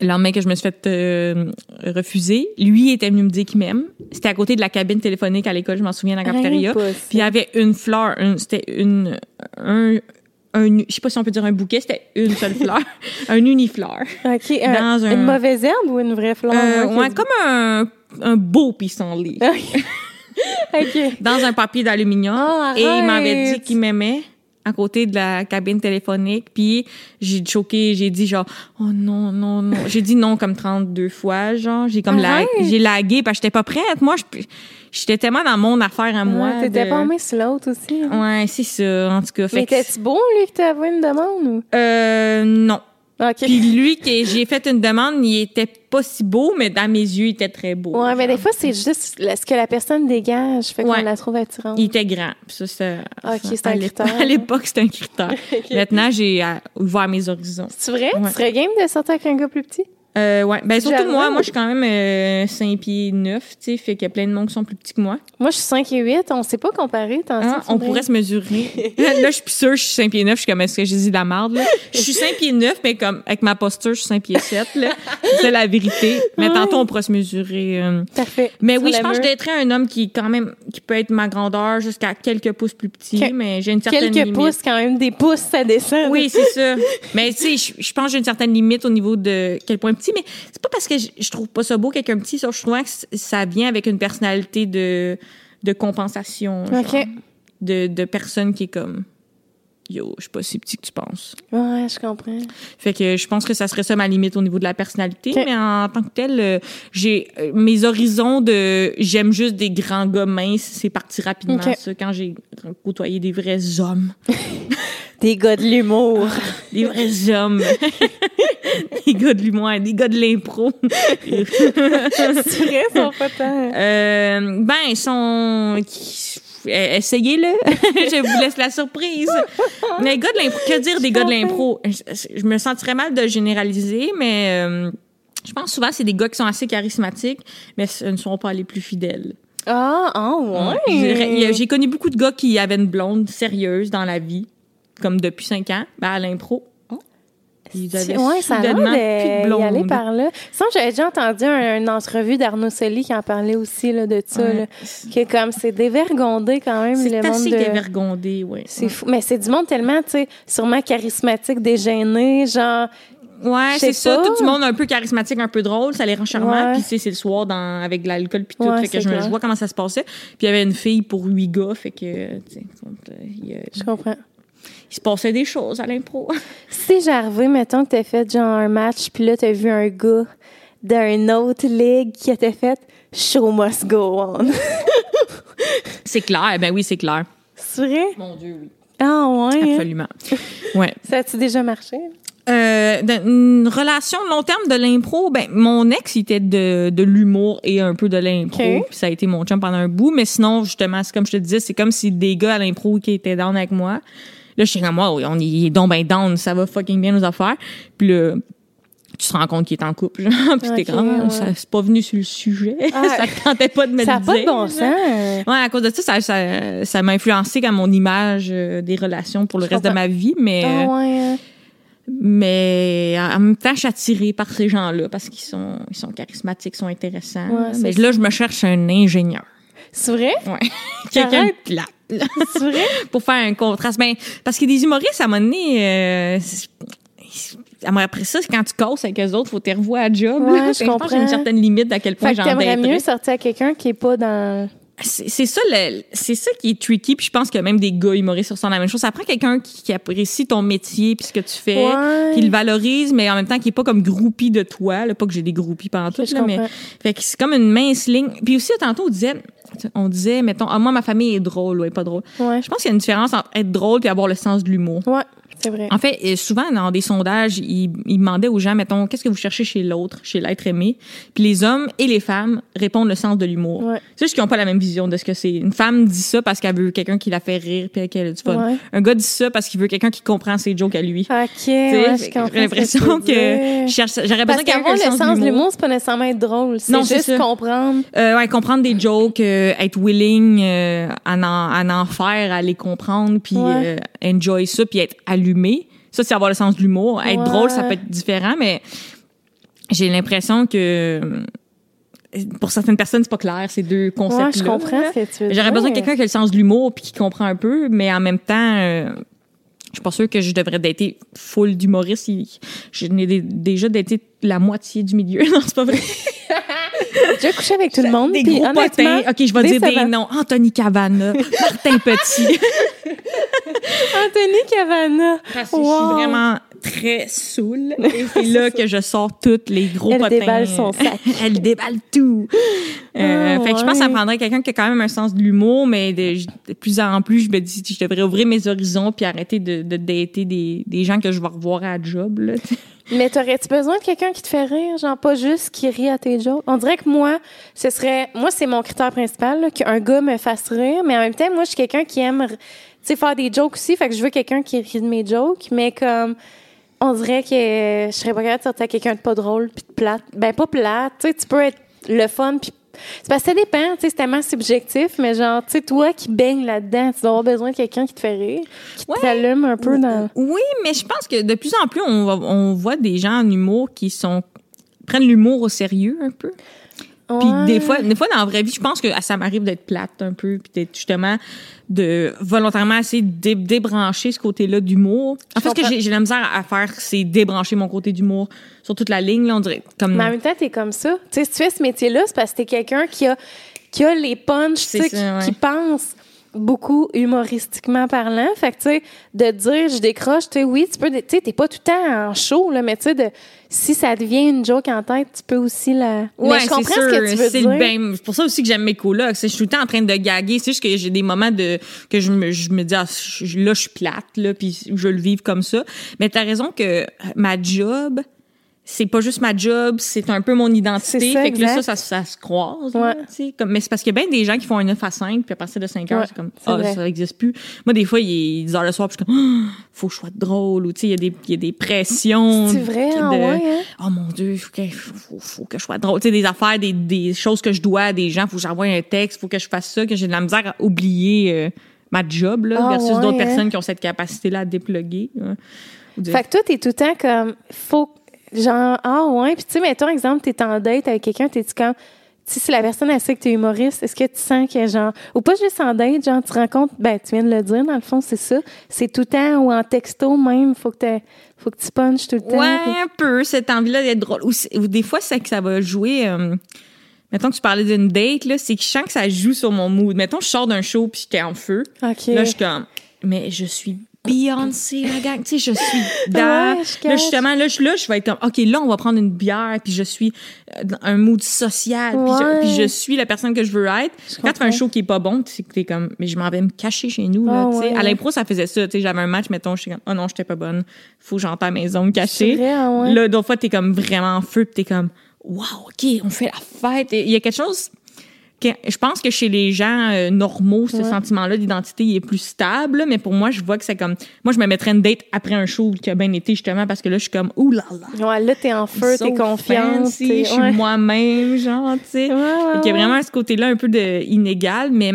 Le lendemain que je me suis fait euh, refuser, lui était venu me dire qu'il m'aime. C'était à côté de la cabine téléphonique à l'école, je m'en souviens, dans la cafétéria. Puis il y avait une fleur, c'était une, un, un, je sais pas si on peut dire un bouquet, c'était une seule fleur, un unifleur. OK. un- Dans un- Une mauvaise herbe ou une vraie fleur? Euh, Ouais, ouais, comme un, un beau pissenlit. OK. dans un papier d'aluminium. Oh, et il m'avait dit qu'il m'aimait à côté de la cabine téléphonique. Puis j'ai choqué, j'ai dit genre, oh non, non, non. J'ai dit non comme 32 fois, genre. J'ai comme la, Arrête. j'ai lagué parce que j'étais pas prête. Moi, j'étais tellement dans mon affaire à moi. Ouais, T'étais de- pas sur l'autre aussi. hein? Ouais, c'est ça, en tout cas. Fait Mais que- t'es-tu beau, lui, que avoué une demande? Ou? euh, non. Puis lui, que j'ai fait une demande, il était pas si beau, mais dans mes yeux, il était très beau. Ouais, mais des fois, c'est juste ce que la personne dégage fait qu'on Ouais. la trouve attirante. Il était grand. Puis Ça, c'est, un critère. À l'époque, c'était un critère. Maintenant, j'ai euh, ouvert mes horizons. C'est vrai? Ouais. Tu serais game de sortir avec un gars plus petit? Euh, ouais. Ben, surtout moi, moi, je suis quand même euh, 5 pieds 9, tu sais, fait qu'il y a plein de monde qui sont plus petits que moi. Moi, je suis 5 et 8. On sait pas comparer. T'en Hein, sais, on pourrait se mesurer. là, je suis plus sûre, je suis 5 pieds 9, je suis comme, est-ce que j'ai dit de la merde, là? Je suis 5 pieds 9, mais comme, avec ma posture, je suis 5 pieds 7, là. C'est la vérité. Mais Ouais. tantôt, on pourra se mesurer. euh. Parfait. Mais Sur oui, je pense que je d'être un homme qui, quand même, qui peut être ma grandeur jusqu'à quelques pouces plus petit, Que- mais j'ai une certaine Quelques limite. pouces, quand même. Des pouces, ça descend. Oui, c'est ça. Mais tu sais, je, je pense que j'ai une certaine limite au niveau de quel point petit, mais c'est pas parce que je, je trouve pas ça beau quelqu'un petit, sauf que je trouve que ça vient avec une personnalité de, de compensation. genre. OK. de, de personne qui est comme Yo, je suis pas si petit que tu penses. Ouais, je comprends. Fait que je pense que ça serait ça ma limite au niveau de la personnalité, mais en tant que tel, euh, j'ai euh, mes horizons de j'aime juste des grands gars minces, c'est parti rapidement ça quand j'ai côtoyé des vrais hommes. Des gars de l'humour. Des vrais hommes. des gars de l'humour, des gars de l'impro. c'est vrai, ils sont pas tant. Euh, ben, ils sont. eh, essayez-le. je vous laisse la surprise. Mais gars de l'impro, que dire des gars de l'impro? Je, je me sentirais mal de généraliser, mais euh, je pense souvent c'est des gars qui sont assez charismatiques, mais ce ne sont pas les plus fidèles. Ah, ah, ouais. J'ai connu beaucoup de gars qui avaient une blonde sérieuse dans la vie, comme depuis cinq ans, ben à l'impro. Ils avaient Ouais, ça soudainement plus de blonde. y aller par là. Sinon, j'avais déjà entendu un- une entrevue d'Arnaud Soli qui en parlait aussi là, de ça. Ouais. là, que comme c'est dévergondé quand même, le C'est monde assez de... dévergondé, ouais. C'est fou. Mais c'est du monde tellement, tu sais, sûrement charismatique, dégêné, genre... Ouais, c'est ça. Tout le monde un peu charismatique, un peu drôle, ça les rend charmants. Puis c'est le soir dans, avec de l'alcool puis tout. Ouais, fait que c'est je, vois comment ça se passait. Puis il y avait une fille pour huit gars, fait que y a- Je comprends. Il se passait des choses à l'impro. Si j'ai arrivé, mettons que t'as fait genre un match, puis là, t'as vu un gars d'une autre ligue qui a fait « Show must go on c'est clair, ben oui, c'est clair. ». C'est vrai? Mon Dieu, oui. Ah ouais? hein? Absolument. Ouais. Ça a-tu déjà marché? Euh, dans une relation de long terme de l'impro, ben mon ex il était de, de l'humour et un peu de l'impro, puis ça a été mon chum pendant un bout, mais sinon justement c'est comme je te disais, c'est comme si des gars à l'impro qui étaient down avec moi. Là je suis comme moi, on est donc ben down, ça va fucking bien nos affaires. Puis là tu te rends compte qu'il est en couple, genre, puis t'es comme ouais. ça c'est pas venu sur le sujet, Ah. ça te tentait pas de me Ça le n'a pas de dire. bon sens. Ouais, à cause de ça, ça, ça, ça m'a influencé dans mon image euh, des relations pour le Je reste de ma vie, mais Ah euh, ouais. hein. mais en même temps, je suis attirée par ces gens-là parce qu'ils sont, ils sont charismatiques, ils sont intéressants. Ouais, mais là, je me cherche un ingénieur. C'est vrai? Ouais. Quelqu'un de plate, C'est vrai? pour faire un contraste. Ben, parce que des humoristes, à un moment donné, euh, après ça, c'est quand tu casses avec eux autres, faut te revoir à job. Ouais, là. je que y a une comprends. certaine limite à quel point Fait que j'en t'aimerais mieux sortir à quelqu'un qui est pas dans... C'est c'est ça, le- c'est ça qui est tricky. Puis je pense que même des gars humoristes ressentent la même chose. Ça prend quelqu'un qui, qui apprécie ton métier puis ce que tu fais, Ouais. qui le valorise, mais en même temps qui est pas comme groupie de toi. Là, pas que j'ai des groupies pendant tout, là, mais comprends. fait que c'est comme une mince ligne. Puis aussi tantôt on disait, on disait, mettons, ah, moi ma famille est drôle, ouais, pas drôle. Ouais. Je pense qu'il y a une différence entre être drôle et avoir le sens de l'humour. Ouais, c'est vrai. En fait, euh, souvent, dans des sondages, ils, ils demandaient aux gens, mettons, qu'est-ce que vous cherchez chez l'autre, chez l'être aimé? Puis les hommes et les femmes répondent le sens de l'humour. Ouais. C'est juste qu'ils n'ont pas la même vision de ce que c'est. Une femme dit ça parce qu'elle veut quelqu'un qui la fait rire puis qu'elle a du fun. Ouais. Un gars dit ça parce qu'il veut quelqu'un qui comprend ses jokes à lui. OK, ouais, J'ai l'impression que, que j'aurais besoin qu'avoir le sens de l'humour, c'est pas nécessairement être drôle. C'est juste ça. comprendre. Euh, ouais, comprendre des jokes, euh, être willing euh, à, en, à en faire, à les comprendre, puis euh, enjoy ça, puis être allumé. Ça, c'est avoir le sens de l'humour. Être Ouais. drôle, ça peut être différent, mais j'ai l'impression que euh, pour certaines personnes, c'est pas clair, ces deux concepts-là. Ouais, je comprends ce que tu veux dire. J'aurais besoin de quelqu'un qui a le sens de l'humour puis qui comprend un peu, mais en même temps, euh, je suis pas sûre que je devrais dater full d'humoristes. Je n'ai dé- déjà daté la moitié du milieu. Non, c'est pas vrai. J'ai déjà couché avec tout le monde. Des puis gros honnêtement, potins. OK, je vais dire des noms. Anthony Cavana, Martin Petit. Anthony Cavana. Parce que je Wow. suis vraiment très saoule. Et c'est là que je sors toutes les gros Elle potins. déballe son sac. Elle déballe tout. Euh, Ah, fait que je pense que ça prendrait quelqu'un qui a quand même un sens de l'humour, mais de, de plus en plus, je me dis, je devrais ouvrir mes horizons puis arrêter de, de dater des, des gens que je vais revoir à la job. Là. Mais t'aurais-tu besoin de quelqu'un qui te fait rire, genre pas juste qui rit à tes jokes? On dirait que moi, ce serait, moi, c'est mon critère principal, là, qu'un gars me fasse rire, mais en même temps, moi, je suis quelqu'un qui aime, tu sais, faire des jokes aussi, fait que je veux quelqu'un qui rit de mes jokes, mais comme, on dirait que je serais pas capable de sortir à quelqu'un de pas drôle puis de plate. Ben, pas plate, tu sais, tu peux être le fun puis c'est parce que ça dépend, tu sais, c'est tellement subjectif, mais genre, tu sais, toi qui baignes là-dedans, tu dois avoir besoin de quelqu'un qui te fait rire, qui Ouais. t'allume un peu dans... Oui, mais je pense que de plus en plus, on, va- on voit des gens en humour qui sont prennent l'humour au sérieux un peu. Puis des fois, des fois dans la vraie vie, je pense que ça m'arrive d'être plate un peu, puis d'être justement de volontairement essayer de dé- débrancher ce côté-là d'humour. En fait, ce que j'ai la misère à faire, c'est débrancher mon côté d'humour sur toute la ligne. Là, on dirait comme Mais en même temps, t'es comme ça. Tu sais, si tu fais ce métier-là, c'est parce que t'es quelqu'un qui a, qui a les punchs, qui, ouais. qui pense beaucoup humoristiquement parlant. Fait que, tu sais, de dire je décroche, tu sais, oui, tu peux, tu sais, t'es pas tout le temps en show, là, mais tu sais, de, si ça devient une joke en tête, tu peux aussi la. Ouais, mais je c'est comprends ce sûr. que tu veux C'est dire. le ben, c'est pour ça aussi que j'aime mes colocs. Je suis tout le temps en train de gaguer. C'est juste que j'ai des moments de que je me, je me dis ah, je- là je suis plate là puis je le vivre comme ça. Mais t'as raison que ma job c'est pas juste ma job, c'est un peu mon identité. Ça, fait que là, ça, ça, ça se croise. là, Ouais. sais, comme, mais c'est parce qu'il y a bien des gens qui font un 9 à 5, puis à partir de 5 heures, Ouais, c'est comme, ah, ça existe plus. Moi, des fois, il est 10 heures le soir, puis je suis comme, Ah, faut que je sois drôle, ou tu sais, il y a des, il y a des pressions. C'est vrai, de- ah ouais, hein? Oh mon Dieu, faut que, faut, que je sois drôle. Tu sais, des affaires, des, des choses que je dois à des gens, faut que j'envoie un texte, faut que je fasse ça, que j'ai de la misère à oublier euh, ma job, là, Ah versus d'autres hein? personnes qui ont cette capacité-là à dépluguer. hein. De- Fait que toi, t'es tout le temps comme, faut, genre, ah ouais. Puis tu sais, mettons, exemple, t'es en date avec quelqu'un, t'es-tu comme, tu sais, si la personne, elle sait que t'es humoriste, est-ce que tu sens que, genre, ou pas juste en date, genre, tu rencontres, ben, tu viens de le dire, dans le fond, c'est ça. C'est tout le temps, ou en texto même, faut que faut que tu punches tout le temps. Ouais, un peu, cette envie-là d'être drôle. Ou des fois, c'est que ça va jouer. Euh, mettons que tu parlais d'une date, là, c'est que je sens que ça joue sur mon mood. Mettons, je sors d'un show puis j'étais en feu. OK. Là, je suis comme, mais je suis Beyoncé, la gang. Tu sais, je suis dans. Ouais, je là, justement, là, je, là, je vais être comme, OK, là, on va prendre une bière, puis je suis euh, dans un mood social, puis, je, Ouais. puis je suis la personne que je veux être. Je Quand tu fais un show qui est pas bon, tu sais que t'es comme, mais je m'en vais me cacher chez nous, là, tu sais. ouais, À l'impro, ça faisait ça, tu sais. J'avais un match, mettons, je suis comme, oh non, j'étais pas bonne. Faut que j'entre à la maison me C'est cacher. vrai, ouais. Là, d'autres fois, t'es comme vraiment en feu, puis t'es comme, wow, OK, on fait la fête. Il y a quelque chose je pense que chez les gens euh, normaux, ce Ouais. sentiment-là d'identité il est plus stable, mais pour moi, je vois que c'est comme, moi, je me mettrais une date après un show qui a bien été, justement, parce que là, je suis comme, ouh là là. Ouais, là, t'es en feu, t'es confiante. Je suis ouais. moi-même, genre, tu sais. Qu'il y a vraiment ce côté-là un peu de inégal, mais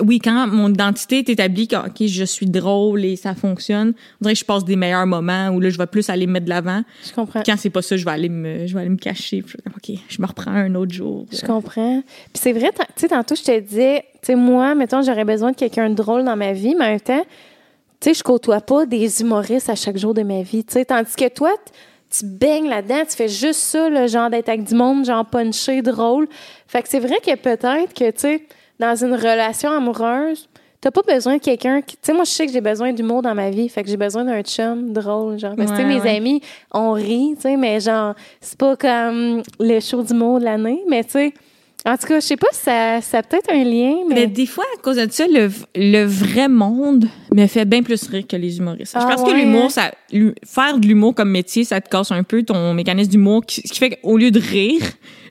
oui, quand mon identité est établie, quand ok, je suis drôle et ça fonctionne, on dirait que je passe des meilleurs moments où là, je vais plus aller me mettre de l'avant. Je comprends. Quand c'est pas ça, je vais aller me, je vais aller me cacher. Puis ok, je me reprends un autre jour. Je comprends. Puis c'est vrai, tu sais, tantôt, je te disais, tu sais, moi, mettons, j'aurais besoin de quelqu'un de drôle dans ma vie, mais en même temps, tu sais, je côtoie pas des humoristes à chaque jour de ma vie, tu sais. Tandis que toi, tu baignes là-dedans, tu fais juste ça, le genre d'être avec du monde, genre punché, drôle. Fait que c'est vrai que peut-être que, tu sais, dans une relation amoureuse, t'as pas besoin de quelqu'un qui. Tu sais, moi, je sais que j'ai besoin d'humour dans ma vie. Fait que j'ai besoin d'un chum drôle, genre. Parce que, tu sais, Ouais, mes ouais. amis, on rit, tu sais, mais genre, c'est pas comme le show d'humour de l'année, mais tu sais. En tout cas, je sais pas si ça, ça a peut-être un lien, Mais mais. des fois, à cause de ça, le, le vrai monde me fait bien plus rire que les humoristes. Ah je pense que l'humour, ça, faire de l'humour comme métier, ça te casse un peu ton mécanisme d'humour, qui, ce qui fait qu'au lieu de rire,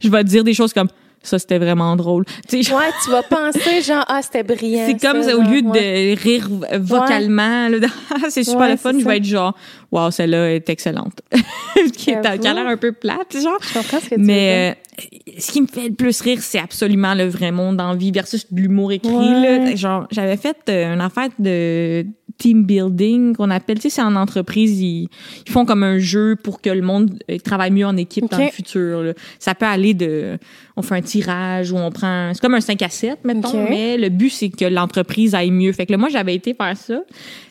je vais te dire des choses comme ça, c'était vraiment drôle. Tu sais, Ouais, tu vas penser, genre, ah, c'était brillant. c'est comme ça, au lieu genre, ouais. de rire vocalement, là, c'est super Ouais, le fun, je vais être genre, wow, celle-là est excellente. qui a qui a l'air un peu plate, genre. Je comprends ce que tu veux dire. Mais euh, ce qui me fait le plus rire, c'est absolument le vrai monde en vie versus l'humour écrit. Ouais. Là. Genre, j'avais fait euh, une affaire de team building qu'on appelle, tu sais, c'est en entreprise, ils, ils font comme un jeu pour que le monde euh, travaille mieux en équipe dans le futur. là. Ça peut aller de, on fait un tirage ou on prend, c'est comme un 5 à 7, mettons, mais le but, c'est que l'entreprise aille mieux. Fait que là, moi, j'avais été faire ça.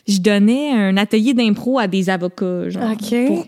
Je donnais un atelier d'impro à des avocats, genre, Ok. pour,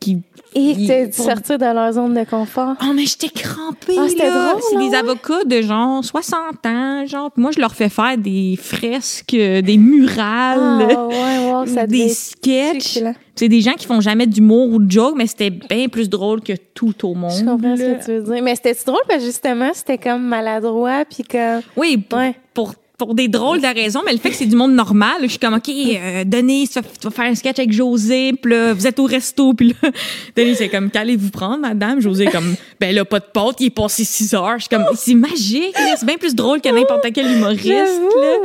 qu'ils Et pour- sortir de leur zone de confort. Oh, mais j'étais crampée, Ah, c'était drôle, C'est hein, des ouais? avocats de genre 60 ans, genre. Puis moi, je leur fais faire des fresques, euh, des murales, Ah, ouais, wow, ça devait des sketchs. C'est des gens qui font jamais d'humour ou de joke, mais c'était bien plus drôle que tout au monde. Je comprends ce que tu veux dire. Mais c'était drôle? Parce que justement, c'était comme maladroit, puis comme. Oui, pour, Ouais. pour, pour des drôles de raisons, mais le fait que c'est du monde normal, je suis comme, OK, euh, Denis, tu vas, faire un sketch avec José, puis là, vous êtes au resto, puis là, Denis, c'est comme, qu'allez-vous prendre, madame? José, comme, ben là, pas de pâte, il est passé 6 heures. Je suis comme, c'est magique, c'est bien plus drôle que n'importe quel humoriste, là.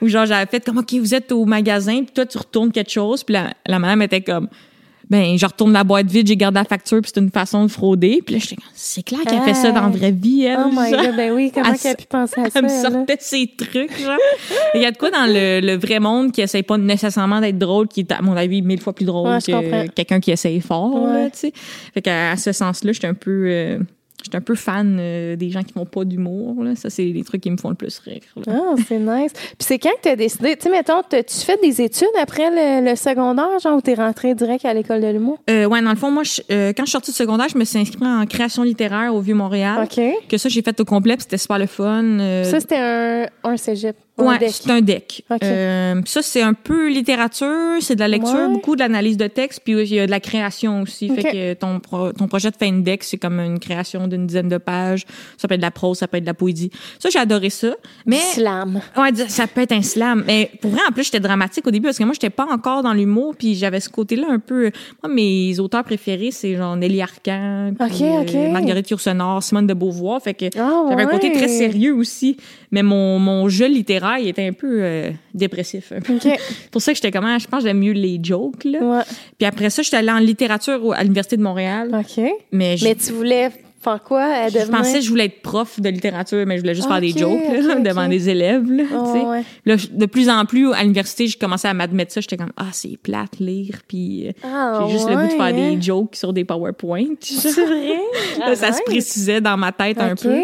Ou genre, j'avais fait comme, OK, vous êtes au magasin, puis toi, tu retournes quelque chose, puis la, la madame était comme, ben, je retourne la boîte vide, j'ai gardé la facture, puis c'est une façon de frauder. Puis là, j'étais comme, c'est clair qu'elle fait ça dans la vraie vie, elle. Oh my genre. god, ben oui, comment Elle qu'elle a pu penser à ça? Elle me elle, là? sortait ses trucs, genre. Il y a de quoi dans le, le vrai monde qui essaye pas nécessairement d'être drôle, qui est, à mon avis, mille fois plus drôle Ouais, que quelqu'un qui essaye fort, Ouais. tu sais. Fait qu'à à ce sens-là, j'étais un peu, euh, j'étais un peu fan euh, des gens qui font pas d'humour. Ça, c'est les trucs qui me font le plus rire. Ah, c'est nice. Puis c'est quand que t'as décidé, tu sais, mettons, tu fais des études après le, le secondaire, genre, ou t'es rentré direct à l'école de l'humour? Euh, ouais, dans le fond, moi, je- euh, quand je suis sortie du secondaire, je me suis inscrite en création littéraire au Vieux-Montréal. OK. Que ça, j'ai fait au complet, puis c'était super le fun. euh, Ça, c'était un, un cégep. Ouais, c'est un deck. Ok. Euh, ça, c'est un peu littérature, c'est de la lecture, Ouais. beaucoup de l'analyse de texte, puis il y a de la création aussi. Fait que ton, pro- ton projet de fin de deck, c'est comme une création d'une dizaine de pages. Ça peut être de la prose, ça peut être de la poésie. Ça, j'ai adoré ça. Mais Slam. Ouais, ça peut être un slam. Mais pour vrai, en plus, j'étais dramatique au début parce que moi, j'étais pas encore dans l'humour, puis j'avais ce côté-là un peu. Moi, mes auteurs préférés, c'est genre Nelly Arcan, puis, Ok, ok. euh, Marguerite Yourcenar, Simone de Beauvoir. Fait que Ah, j'avais un côté très sérieux aussi. Mais mon, mon jeu littéraire, il était un peu euh, dépressif. un peu. Pour ça que j'étais comment, je pense que j'aime mieux les jokes, là. Ouais. Puis après ça, j'étais allée en littérature à l'Université de Montréal. OK. Mais, Mais tu voulais faire quoi? à je pensais que je voulais être prof de littérature, mais je voulais juste faire des Ok, jokes là, devant des élèves. Là, Oh, ouais. Là, de plus en plus, à l'université, j'ai commencé à m'admettre ça. J'étais comme, ah, c'est plate lire, puis euh, Ah, j'ai juste le goût de faire des jokes sur des PowerPoint. C'est vrai? Là, ça se précisait dans ma tête un peu.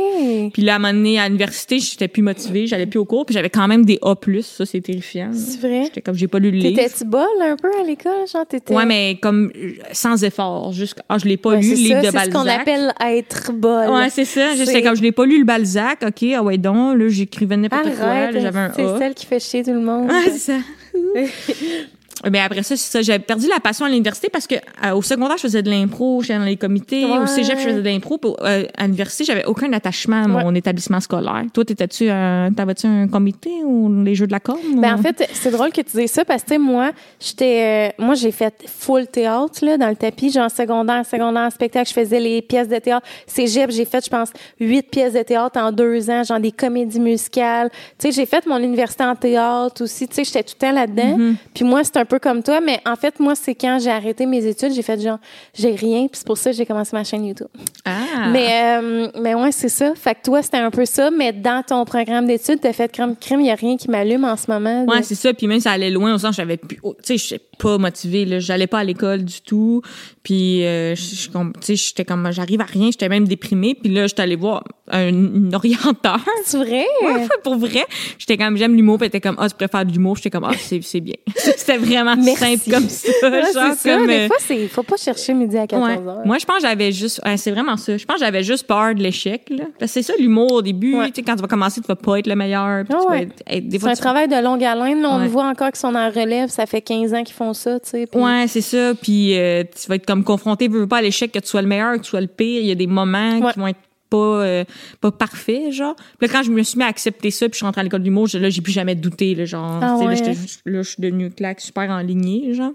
Puis là, à un moment donné, à l'université, j'étais plus motivée, j'allais plus au cours, puis j'avais quand même des A+, ça, c'est terrifiant. C'est vrai? J'étais comme, j'ai pas lu le livre. T'étais-tu bol un peu à l'école? Genre, t'étais? Ouais, mais comme euh, sans effort. Juste, ah, je l'ai pas lu, c'est le livre de C'est Balzac. ce qu'on appelle être bol. Ouais, c'est ça. J'étais comme, je l'ai pas lu le Balzac. OK, ah ouais, donc, là, j'écrivais n'importe quoi. J'avais un c'est celle qui fait chier tout le monde. Ouais, c'est ça. Mais après ça, c'est ça. J'avais perdu la passion à l'université parce que euh, au secondaire, je faisais de l'impro, j'étais dans les comités. Ouais. Au cégep, je faisais de l'impro. Euh, à l'université, j'avais aucun attachement à mon établissement scolaire. Toi, t'étais-tu, t'avais-tu un comité ou les jeux de la com? Ben, ou- en fait, c'est drôle que tu dises ça parce que, moi, j'étais, euh, moi, j'ai fait full théâtre, là, dans le tapis, genre secondaire, secondaire, spectacle, je faisais les pièces de théâtre. Cégep, j'ai fait, je pense, huit pièces de théâtre en deux ans, genre des comédies musicales. Tu sais, j'ai fait mon université en théâtre aussi, tu sais, j'étais tout le temps là-dedans. Mm-hmm. Puis moi, c'est un peu comme toi, mais en fait, moi, c'est quand j'ai arrêté mes études, j'ai fait genre, j'ai rien, puis c'est pour ça que j'ai commencé ma chaîne YouTube. Ah. Mais, euh, mais ouais, c'est ça. Fait que toi, c'était un peu ça, mais dans ton programme d'études, t'as fait crème, crème, il n'y a rien qui m'allume en ce moment. Ouais, c'est ça. Puis même, ça allait loin au sens, j'avais plus, oh, tu sais, j'étais pas motivée, là. J'allais pas à l'école du tout. Puis, euh, tu sais, j'étais comme, j'arrive à rien. J'étais même déprimée. Puis là, j'étais allée voir un, orienteur. C'est vrai? Ouais, pour vrai. J'étais comme, j'aime l'humour. Puis elle était comme, ah, tu préfères de l'humour. J'étais comme, ah, c'est, c'est bien. C'était vraiment Merci. simple comme ça. Ouais, genre ça. comme, Des euh, fois, c'est, faut pas chercher midi à 14 Ouais. heures. Moi, je pense que j'avais juste. ouais, c'est vraiment ça. Je pense que j'avais juste peur de l'échec. Là. Parce que c'est ça, l'humour au début. Tu sais, quand tu vas commencer, tu vas pas être le meilleur. C'est un tu- travail de longue haleine. Là, on le voit encore qu'ils sont en relève. Ça fait 15 ans qu'ils font ça, tu sais. Ouais, c'est ça. Puis euh, tu vas être comme confronté, veux veux pas à l'échec, que tu sois le meilleur, que tu sois le pire. Il y a des moments qui vont être pas euh, pas parfaits, genre. Puis là, quand je me suis mis à accepter ça, puis je suis rentrée à l'école d'humour, là, j'ai plus jamais douté, là, genre. Ah là, ouais. là, je suis devenue claque super en lignée, genre.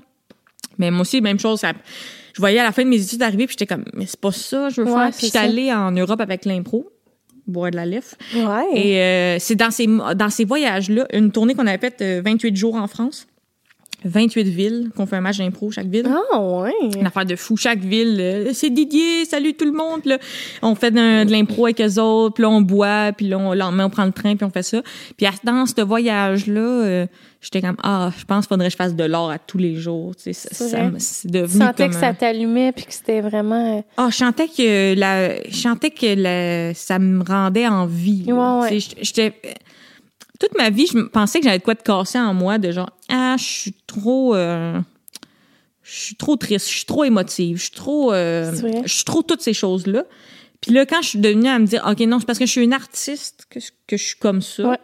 Mais moi aussi, même chose. ça- je voyais à la fin de mes études arriver, puis j'étais comme, mais c'est pas ça, je veux Ouais, faire. Puis j'étais allée en Europe avec l'impro, boire de la lef. Ouais. Et euh, c'est dans ces, dans ces voyages-là, une tournée qu'on avait faite euh, 28 jours en France, 28 villes, qu'on fait un match d'impro chaque ville. Ah, ouais. Une affaire de fou. Chaque ville, euh, c'est Didier, salut tout le monde. Là. On fait de, l'impro avec eux autres, puis là, on boit, puis là, on, le lendemain, on prend le train, puis on fait ça. Puis à- dans ce voyage-là, euh, j'étais comme, ah, je pense qu'il faudrait que je fasse de l'art à tous les jours. Tu sais, ça, ça c'est Tu devenu sentais comme... que ça t'allumait puis que c'était vraiment... euh, ah, je sentais que la, je sentais que la, ça me rendait envie. là. Ouais, J'étais, toute ma vie, je pensais que j'avais de quoi de casser en moi, de genre, ah, je suis trop, euh, je suis trop triste, je suis trop émotive, je suis trop, euh, je suis trop toutes ces choses-là. Puis là, quand je suis devenue à me dire, ok, non, c'est parce que je suis une artiste que, que je suis comme ça. Ouais.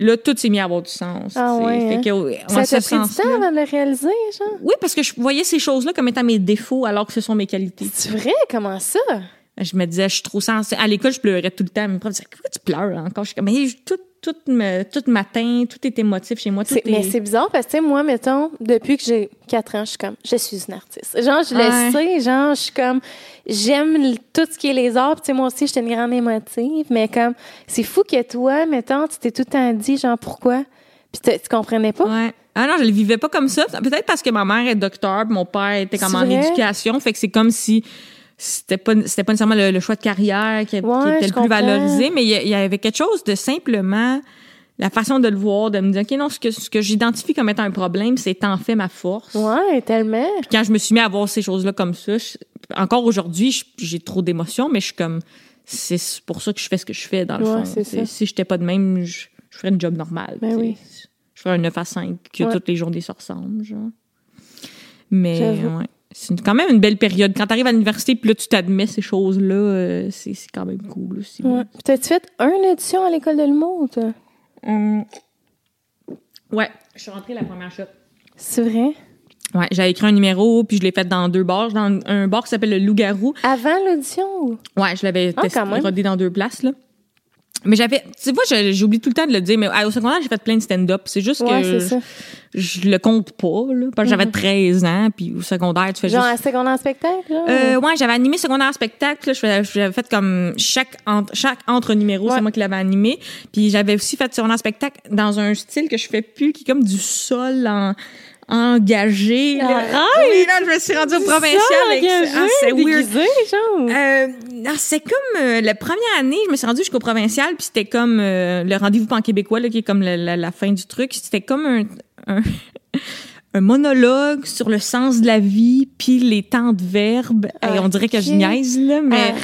Là, tout s'est mis à avoir du sens. Ah ouais, Fait hein? que, Ça t'a pris du temps avant de le réaliser, genre? Oui, parce que je voyais ces choses-là comme étant mes défauts alors que ce sont mes qualités. C'est vrai? Comment ça? Je me disais, je suis trop sensible. À l'école, je pleurais tout le temps. Mes profs disaient, pourquoi tu pleures encore? Je suis comme, mais tout, tout, me, tout m'atteint, tout est émotif chez moi. Tout C'est- est... Mais c'est bizarre parce que, tu sais, moi, mettons, depuis que j'ai 4 ans, je suis comme, je suis une artiste. Genre, je Ouais. le sais, genre, je suis comme, j'aime tout ce qui est les arts. Tu sais, moi aussi, j'étais une grande émotive, mais comme, c'est fou que toi, mettons, tu t'es tout le temps dit, genre, pourquoi? Puis, tu comprenais pas? Ouais. Ah non, je le vivais pas comme ça. Peut-être parce que ma mère est docteur, mon père était comme en éducation. Fait que c'est comme si c'était pas, c'était pas nécessairement le, le choix de carrière qui, qui Ouais, était je le plus comprends. valorisé, mais il y, avait quelque chose de simplement la façon de le voir, de me dire, OK, non, ce que, ce que j'identifie comme étant un problème, c'est en fait ma force. Ouais, tellement. quand je me suis mis à voir ces choses-là comme ça, je- encore aujourd'hui, j'ai trop d'émotions, mais je suis comme, c'est pour ça que je fais ce que je fais, dans le Ouais, fond. Si j'étais pas de même, je, je ferais une job normale. Ben oui. Je ferais un 9 à 5, que Ouais. toutes les journées se ressemblent, genre. Mais, ouais. C'est quand même une belle période. Quand tu arrives à l'université, puis là, tu t'admets ces choses-là, euh, c'est c'est quand même cool aussi. Ouais. Puis, t'as-tu fait une audition à l'école de l'humour, toi? Hum. Ouais, je suis rentrée la première shot. C'est vrai? Ouais, j'avais écrit un numéro, puis je l'ai fait dans deux bars. Dans un bar qui s'appelle le Loup-Garou. Avant l'audition? ou- Ouais, je l'avais Ah, testé, rodé dans deux places, là. Mais j'avais, tu vois, j'oublie tout le temps de le dire, mais au secondaire, j'ai fait plein de stand-up. C'est juste que je, je le compte pas, là. Parce que j'avais 13 ans, puis au secondaire, tu fais Genre juste... à secondaire spectacle, genre? Euh, ouais, j'avais animé secondaire spectacle. Là, j'avais fait comme chaque entre, chaque entre numéro, Ouais. c'est moi qui l'avais animé. Puis j'avais aussi fait secondaire spectacle dans un style que je fais plus, qui est comme du sol en engagé. là. Arrête! Oui, là, je me suis rendue au provincial. Ah, c'est weird. genre. Euh, c'est comme euh, la première année, je me suis rendue jusqu'au provincial, puis c'était comme euh, le rendez-vous pan québécois, là, qui est comme la, la- la fin du truc. C'était comme un, un, un monologue sur le sens de la vie, puis les temps de verbe. Hey, on dirait que je niaise, là, mais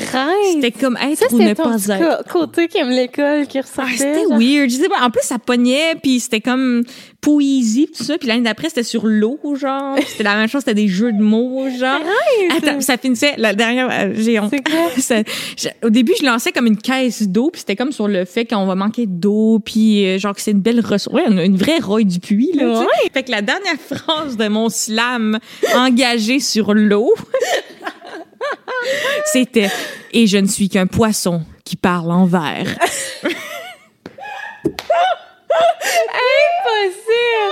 c'était comme être Ça, ou ne pas être. côté qui aime l'école, qui Ah, ressortait. c'était weird. Je sais pas. En plus, ça pognait, puis c'était comme poésie, tout ça. Puis l'année d'après, c'était sur l'eau, genre. C'était la même chose, c'était des jeux de mots, genre. Attends, ça finissait, la dernière, euh, j'ai honte. Ça- je- au début, je lançais comme une caisse d'eau, puis c'était comme sur le fait qu'on va manquer d'eau, puis euh, genre que c'est une belle ressource. Ouais, une, une vraie Roy du puits, là. tu sais. Fait que la dernière phrase de mon slam engagé sur l'eau, c'était « Et je ne suis qu'un poisson qui parle en verre. Impossible! Hey, mais c'est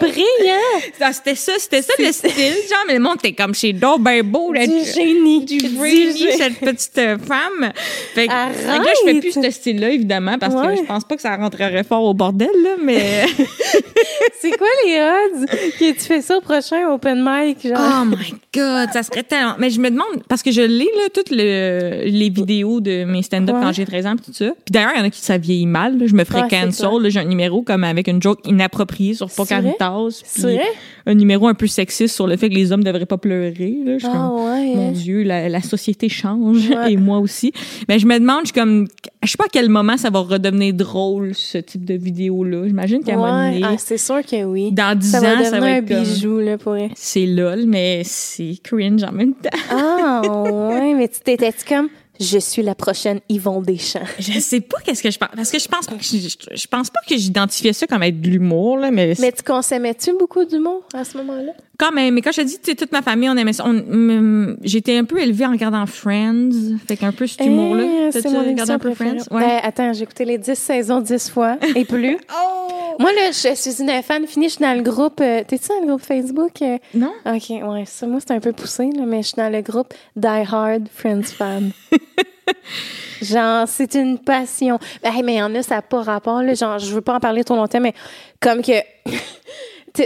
brillant! C'était ça, c'était ça le style, genre, mais le monde était comme chez donc ben beau, là, Du génie. du génie, cette petite euh, femme. Fait que, Arrête! fait que là, je fais plus ce style-là, évidemment, parce Ouais. que je pense pas que ça rentrerait fort au bordel, là, mais... C'est quoi les odds que tu fais ça au prochain open mic? Genre? oh my God, ça serait tellement... Mais je me demande, parce que je lis, là, toutes le- les vidéos de mes stand-up Ouais. quand j'ai 13 ans, pis tout ça. Puis d'ailleurs, il y en a qui ça vieillit mal, là. Je me ferais Ouais, cancel, j'ai un numéro comme avec une joke inappropriée sur Pocahontas. C'est puis vrai? un numéro un peu sexiste sur le fait que les hommes devraient pas pleurer, là. Je suis Ah comme, ouais. Mon hein? Dieu, la, la société change Ouais. et moi aussi. Mais je me demande, je suis comme, je sais pas à quel moment ça va redevenir drôle ce type de vidéo là. J'imagine qu'à un moment Ouais. Ah, c'est sûr que oui. dans 10 ça ans, va ça va un être comme, bijou, là, pour c'est lol, mais c'est cringe en même temps. Ah, ouais, mais tu t'étais-tu comme, je suis la prochaine Yvon Deschamps. Je sais pas qu'est-ce que je pense parce que je pense je, pense pas que j'identifiais ça comme être de l'humour là, mais, Mais tu consommais-tu beaucoup d'humour à ce moment-là? quand même. Mais quand je te dis, toute ma famille on aimait ça. J'étais un peu élevée en regardant Friends, fait qu'un peu cet. Eh, c'est mon émission un peu. Friends? Ouais. Ben, attends, j'ai écouté les 10 saisons 10 fois et plus. oh Moi, là, je suis une fan finie. Je suis dans le groupe. euh, T'es-tu dans le groupe Facebook? euh? non. OK, ouais, ça, moi, c'est un peu poussé, là, mais je suis dans le groupe Die Hard Friends Fan. genre, c'est une passion. Ben, hey, mais il y en a, ça n'a pas rapport, là. Genre, je veux pas en parler trop longtemps, mais comme que.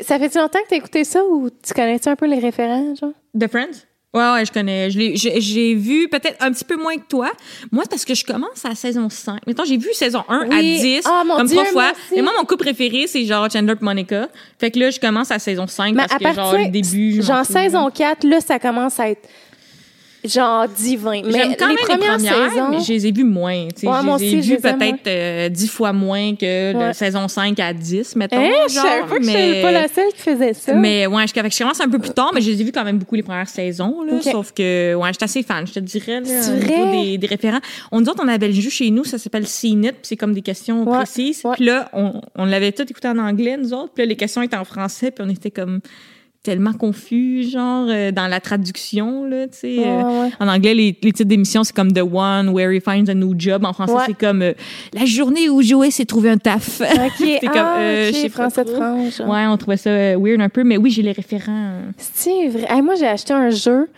Ça fait-tu longtemps que t'as écouté ça ou tu connais-tu un peu les référents, genre? The Friends? Ouais, ouais, je connais. J'ai vu peut-être un petit peu moins que toi. Moi, parce que je commence à saison 5. Mettons, j'ai vu saison 1 à Oui. 10, Ah, comme Dieu, trois fois. Et moi, mon couple préféré, c'est genre Chandler et Monica. Fait que là, je commence à saison 5 Mais parce à que, genre, partir- le début, je Genre, saison là. 4, là, ça commence à être genre divin. Mais quand les même premières les premières, saisons. mais je les ai vues moins. tu sais. Ouais, je moi les ai je vues peut-être euh, 10 fois moins que de Ouais. saison 5 à 10, mettons. Hein, je genre, savais pas que je mais- suis pas la seule qui faisait ça. Mais ouais, je, je commence un peu plus tard, mais je les ai vus quand même beaucoup les premières saisons. Là. Sauf que, ouais, j'étais assez fan, je te dirais, là, au niveau des, des référents. On nous autres, on avait le jeu chez nous, ça s'appelle CNIT, puis c'est comme des questions Ouais, précises. Puis là, on, on l'avait tout écouté en anglais, nous autres. Puis là, les questions étaient en français, puis on était comme tellement confus, genre, euh, dans la traduction, là, tu sais. Ouais, euh, ouais. En anglais, les, les titres d'émissions, c'est comme The One, Where He Finds a New Job. En français, Ouais. c'est comme euh, La journée où Joey s'est trouvé un taf. OK, T'es comme, ah, euh, français de. France. genre. Ouais, on trouvait ça weird un peu, mais oui, j'ai les référents. C'est vrai. Hey, moi, j'ai acheté un jeu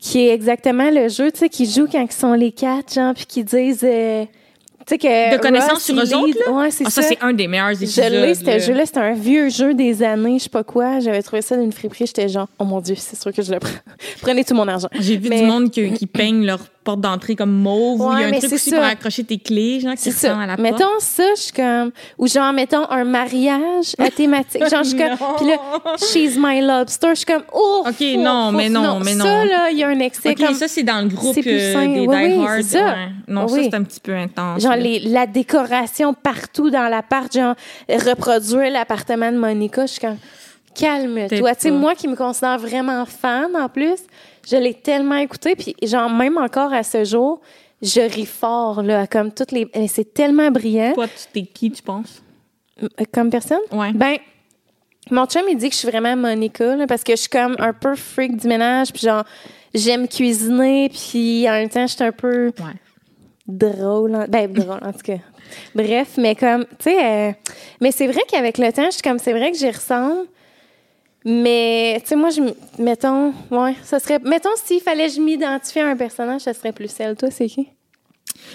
qui est exactement le jeu, tu sais, qui joue quand ils sont les quatre, genre, puis qui disent, euh, sais, que. De connaissances sur eux autres, là? Ouais, c'est Ah, ça, ça. c'est un des meilleurs Je épisodes. l'ai, ce là. jeu-là. C'était un vieux jeu des années, je sais pas quoi. J'avais trouvé ça d'une friperie. J'étais genre, oh mon Dieu, c'est sûr que je le prends. Prenez tout mon argent. J'ai vu Mais- du monde qui, qui peigne leur porte d'entrée comme mauve. ou il y a un truc aussi ça. pour accrocher tes clés, genre, qui ça. à la porte. Mettons ça, je suis comme. Ou genre, mettons un mariage à thématique. Genre, je suis comme. Puis là, She's My Lobster. Je suis comme, oh! Ok, non, mais non, mais non. Ça, là, il y a un excès OK, comme. ça, c'est dans le groupe euh, des Oui, Die oui, Hard. c'est ça. ouais. Non, ça, c'est un petit peu intense. Genre les, la décoration partout dans l'appart, genre reproduire l'appartement de Monica, je suis comme calme-toi. Tu sais moi qui me considère vraiment fan en plus, je l'ai tellement écouté puis genre même encore à ce jour, je ris fort là comme toutes les eh, c'est tellement brillant Toi, tu t'es qui, tu penses? Euh, comme personne? Ouais. Ben Mon chum, il dit que je suis vraiment Monica, là, parce que je suis comme un peu freak du ménage, puis genre, j'aime cuisiner, puis en même temps, je suis un peu Ouais. drôle. en- Ben, drôle, en tout cas. Bref, mais comme, tu sais, euh, mais c'est vrai qu'avec le temps, je suis comme, c'est vrai que j'y ressemble, mais, tu sais, moi, je, mettons, ouais, ça serait, mettons, s'il fallait que je m'identifie à un personnage, ça serait plus celle. Toi, c'est qui?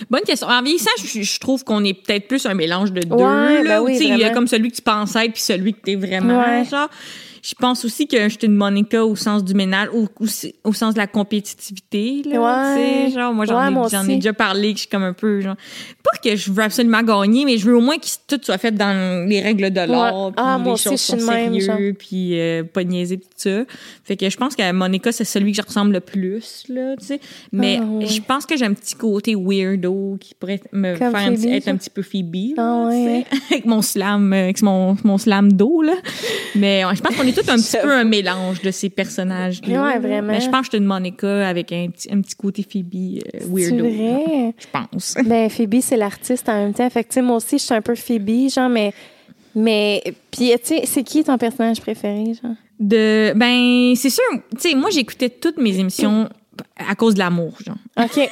Bonne question. En vieillissant, je, je trouve qu'on est peut-être plus un mélange de deux. Ouais, là, ben oui, tu sais, il y a comme celui que tu être puis celui que t'es vraiment. Ouais. Genre, je pense aussi que j'étais une Monica au sens du ménage, ou au, au sens de la compétitivité. Là, Ouais. tu sais, genre, moi, j'en Ouais, ai, aussi. ai déjà parlé, que je suis comme un peu, genre, pas que je veux absolument gagner, mais je veux au moins que tout soit fait dans les règles de l'art, Ouais. Ah, les moi aussi, choses je suis sont sérieux, puis euh, pas niaiser tout ça. Fait que je pense que Monica, c'est celui que je ressemble le plus, là, tu sais. Mais Ah, je pense que j'ai un petit côté weirdo qui pourrait me Comme faire un petit- Phoebe, être un petit peu Phoebe, là, Ah, sais, avec mon slam, euh, avec mon, mon slam d'eau, là. Mais je pense qu'on est tous un petit peu un mélange de ces personnages-là. Ouais, là. vraiment. Mais je pense que suis une Monica avec un petit, un petit côté Phoebe euh, C'est weirdo. vrai? Je pense. Ben, Phoebe, c'est l'artiste en même temps. Fait que, tu sais, moi aussi, je suis un peu Phoebe, genre, mais. Mais. Puis, tu sais, c'est qui ton personnage préféré, genre? De, ben, c'est sûr, tu sais, moi, j'écoutais toutes mes émissions à cause de l'amour, genre. OK. Ouais,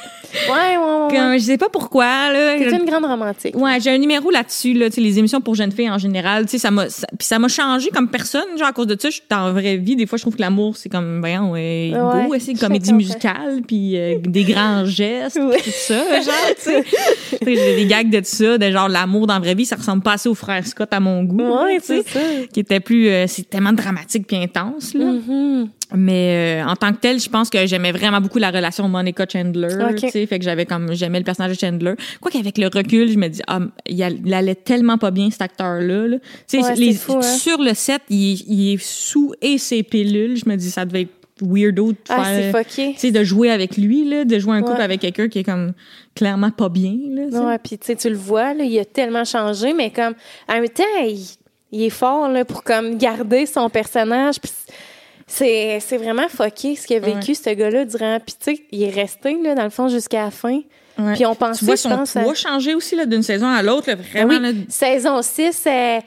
ouais, ouais. Comme, je sais pas pourquoi, là. T'es une grande romantique. Ouais, j'ai un numéro là-dessus, là, tu sais, les émissions pour jeunes filles en général, tu sais, ça m'a, puis ça m'a changé comme personne, genre, à cause de ça, je suis dans la vraie vie, des fois, je trouve que l'amour, c'est comme, voyons, ouais, Ouais, beau, c'est une comédie musicale, puis euh, des grands gestes, Ouais. tout ça, genre, tu sais. J'ai des gags de ça, de genre, l'amour dans la vraie vie, ça ressemble pas assez au frère Scott à mon goût, Ouais, tu sais, c'est ça. qui était plus, euh, c'est tellement dramatique puis intense, là. Mhm. Mais euh, en tant que tel, je pense que j'aimais vraiment beaucoup la relation Monica Chandler, tu sais, fait que j'avais comme j'aimais le personnage de Chandler. Quoi qu'avec le recul, je me dis ah, il, allait tellement pas bien cet acteur là, là. Tu sais Ouais, hein. sur le set, il, il est sous et ses pilules, je me dis ça devait être weirdo de Ah, c'est faire fucké. tu sais de jouer avec lui là, de jouer un couple avec quelqu'un qui est comme clairement pas bien là, tu sais. Ouais, puis tu sais, tu le vois, là, il a tellement changé, mais comme, en même temps, il, il est fort, là, pour comme garder son personnage. C'est, c'est vraiment fucké ce qu'il a vécu, ce gars-là, durant. Puis tu sais, il est resté, là, dans le fond, jusqu'à la fin. Puis on Tu pensait, vois je son pense, à- poids changer aussi là d'une saison à l'autre, là, Ben vraiment oui, là, saison 6, euh,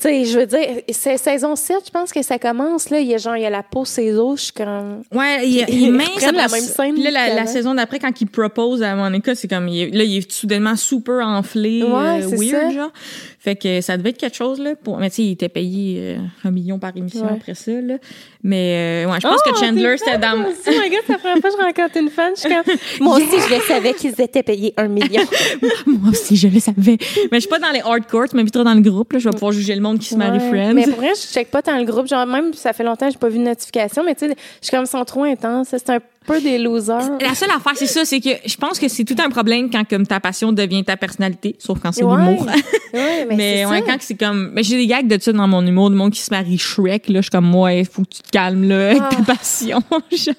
tu sais, je veux dire, c'est saison 7, je pense que ça commence, là. Il y a genre, il y a la peau, ses os, je suis comme. Ouais, il, il mince. la même ça. scène Puis là, la, saison d'après, quand il propose à Monica, c'est comme, il est- là, il est soudainement super enflé, Ouais, euh, c'est weird, ça. genre. Fait que ça devait être quelque chose, là. Pour... Mais tu sais, il était payé euh, un million par émission Ouais. après ça, là. Mais, euh, ouais, je pense Oh, que Chandler, c'était dans... moi aussi. Oh my god, première fois que je rencontre une fan. Je suis comme, moi aussi, je le savais qu'ils étaient payés un million. Moi aussi, je le savais. Mais je suis pas dans les hardcore, tu m'inviteras dans le groupe, là. Je vais pouvoir juger le monde qui se marie Ouais. friends. Mais pour vrai, je check pas tant le groupe. Genre, même, ça fait longtemps que j'ai pas vu de notification, mais tu sais, je suis comme, ils sont trop intenses. C'est un peu des losers. La seule affaire, c'est ça, c'est que je pense que c'est tout un problème quand comme ta passion devient ta personnalité, sauf quand c'est Ouais. l'humour. Ouais, mais, Mais ouais, ça. quand c'est comme. Mais j'ai des gags de ça dans mon humour, du monde qui se marie Shrek, là. Je suis comme, moi, il faut que tu te calmes, là, avec Ah. ta passion, genre.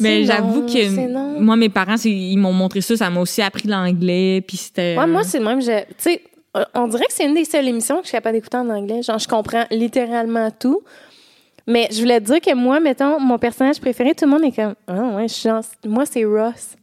Mais j'avoue que. Moi, mes parents, ils m'ont montré ça, ça m'a aussi appris l'anglais, puis c'était. Ouais, moi, c'est le même. je- Tu sais, on dirait que c'est une des seules émissions que je suis capable d'écouter en anglais. Genre, je comprends littéralement tout. Mais je voulais te dire que moi, mettons, mon personnage préféré, tout le monde est comme, ah ouais, je suis genre- moi, c'est Ross.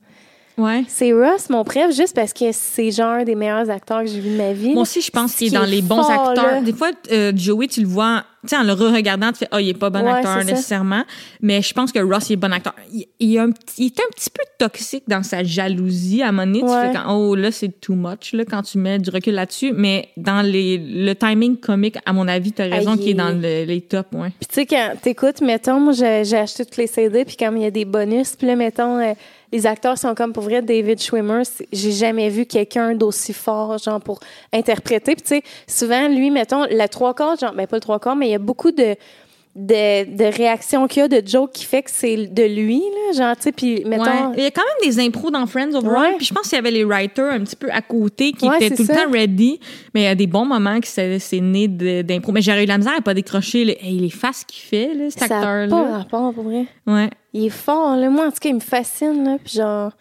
Ouais. C'est Ross, mon préf, juste parce que c'est genre un des meilleurs acteurs que j'ai vu de ma vie. Moi aussi, je pense qu'il est dans les bons fort, acteurs. là. Des fois, euh, Joey, tu le vois, sais, en le re-regardant, tu fais, oh, il est pas bon Ouais, acteur nécessairement. Mais je pense que Ross, il est bon acteur. Il, il, est un, petit- il est un petit peu toxique dans sa jalousie. À un moment donné, tu Ouais. fais quand, oh, là, c'est too much, là, quand tu mets du recul là-dessus. Mais dans les, le timing comique, à mon avis, t'as raison qu'il est dans le- les tops, ouais. Puis tu sais, quand t'écoutes, mettons, moi, j'ai acheté tous les CD, puis comme il y a des bonus, puis là, mettons, euh, les acteurs sont comme pour vrai David Schwimmer. J'ai jamais vu quelqu'un d'aussi fort, genre, pour interpréter. Puis tu sais, souvent, lui, mettons, la trois quarts, genre, ben pas le trois quarts, mais il y a beaucoup de de, de réactions qu'il y a, de jokes qui fait que c'est de lui, là, genre, tu sais, puis mettons... Ouais. Il y a quand même des impros dans Friends overall. Ouais. Puis je pense qu'il y avait les writers un petit peu à côté qui Ouais, étaient tout le ça. temps ready. Mais il y a des bons moments que c'est né d'impro. Mais j'aurais eu la misère à pas décrocher le- hey, les faces qu'il fait, là, cet ça a pas acteur-là. rapport, pour vrai. Ouais. Il est fort, là. Moi, en tout cas, il me fascine, là, puis genre...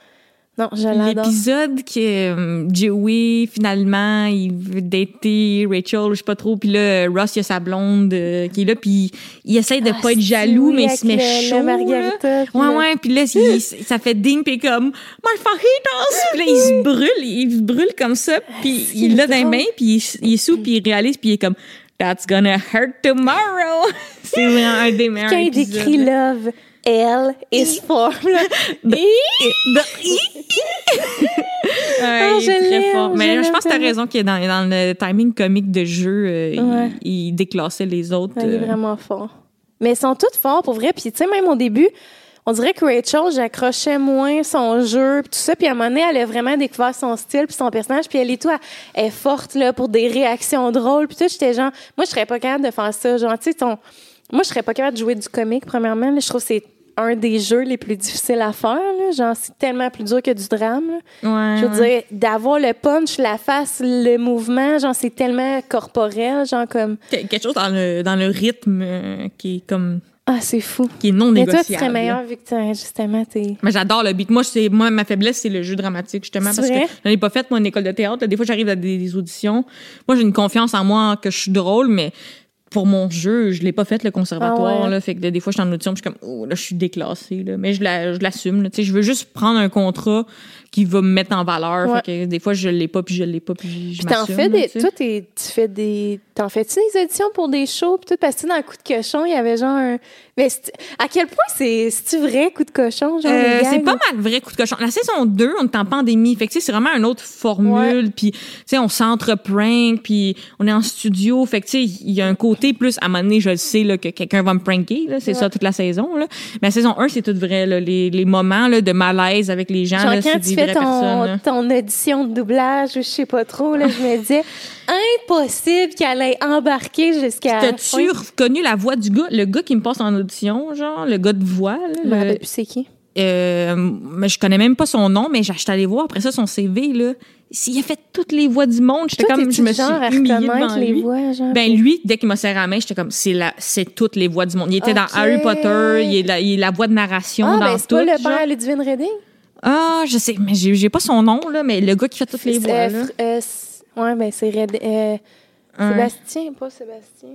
Non, je l'adore. L'épisode que euh, Joey, finalement, il veut dater Rachel, je sais pas trop. Puis là, Ross, il a sa blonde euh, qui est là. Puis il essaie de Ah, pas être jaloux, oui, mais il se met le- chaud. le margarita, puis Ouais, le- ouais. Puis là, il- ça fait ding, puis comme, my fajitas! Puis là, il se brûle, il se brûle comme ça. Puis c'est il l'a dans les mains, puis il, il est sous, puis il réalise, puis il est comme, That's gonna hurt tomorrow. c'est vraiment un des meilleurs Quand il épisodes, décrit love, L is for. Ouais, Ah, il est très l'aime, fort. Mais je pense que t'as tellement. raison qu'il est dans, dans le timing comique de jeu, euh, Ouais. il, il déclassait les autres. Il est euh. vraiment fort. Mais ils sont tous forts pour vrai. Puis, tu sais, même au début, on dirait que Rachel, j'accrochais moins son jeu, puis tout ça. Puis, à un moment donné, elle a vraiment découvert son style, puis son personnage. Puis, elle est tout, elle est forte, là, pour des réactions drôles. Puis, tout, j'étais genre, moi, je serais pas capable de faire ça. Genre, tu sais, ton. Moi, je serais pas capable de jouer du comique, premièrement. là. je trouve que c'est un des jeux les plus difficiles à faire. Là. Genre, c'est tellement plus dur que du drame. Ouais, Je veux ouais. dire, d'avoir le punch, la face, le mouvement, genre, c'est tellement corporel, genre, comme. Que- Quelque chose dans le, dans le rythme euh, qui est comme Ah, c'est fou. qui est non Mais négociable. toi, tu serais meilleur vu que justement, t'es. Mais j'adore le beat. Moi, c'est moi ma faiblesse, c'est le jeu dramatique justement parce vrai? que j'en ai pas fait moi une école de théâtre. Des fois, j'arrive à des, des auditions. Moi, j'ai une confiance en moi que je suis drôle, mais pour mon jeu, je l'ai pas fait le conservatoire Ah ouais. là, fait que des fois je suis en audition, puis je suis comme oh là je suis déclassée là, mais je la- je l'assume là. Tu sais, je veux juste prendre un contrat qui va me mettre en valeur, Ouais. fait que des fois je l'ai pas puis je l'ai pas puis je m'assume. fais là, des. sais. Toi, t'es- tu fais des. T'en fais-tu des auditions pour des shows? Puis tout, parce que dans le coup de cochon, il y avait genre un. Mais à quel point c'est. C'est-tu vrai, coup de cochon? Genre, Euh, c'est pas mal vrai coup de cochon. La saison 2, on est en pandémie. Fait que, tu sais, c'est vraiment une autre formule. Puis, tu sais, on s'entre-prank, puis on est en studio. Fait que, tu sais, il y a un côté plus, à un moment donné, je le sais, là, que quelqu'un va me pranker, là. C'est Ouais. ça toute la saison, là. Mais la saison 1, c'est tout vrai, là. Les, les moments, là, de malaise avec les gens, Genre, là, quand c'est tu ton, audition de doublage, ou je sais pas trop, là, je me disais, impossible qu'elle ait embarqué jusqu'à. T'as-tu reconnu la voix du gars? Le gars qui me passe en audition, genre, le gars de voix, là, le- plus c'est qui. Euh, mais je connais même pas son nom, mais j'ai acheté à aller voir après ça son CV là. S'il a fait toutes les voix du monde, j'étais comme je me suis humiliée devant les lui. voix, genre? Ben lui, dès qu'il m'a serré la main, j'étais comme c'est la c'est toutes les voix du monde. Il était dans Harry Potter, il est la, il est la voix de narration ah, dans ben, c'est tout. pas le père Ludwig Redding? Ah, je sais, mais j'ai j'ai pas son nom là, mais le gars qui fait toutes les voix là. ouais, ben, c'est Red, euh. Sébastien, pas Sébastien.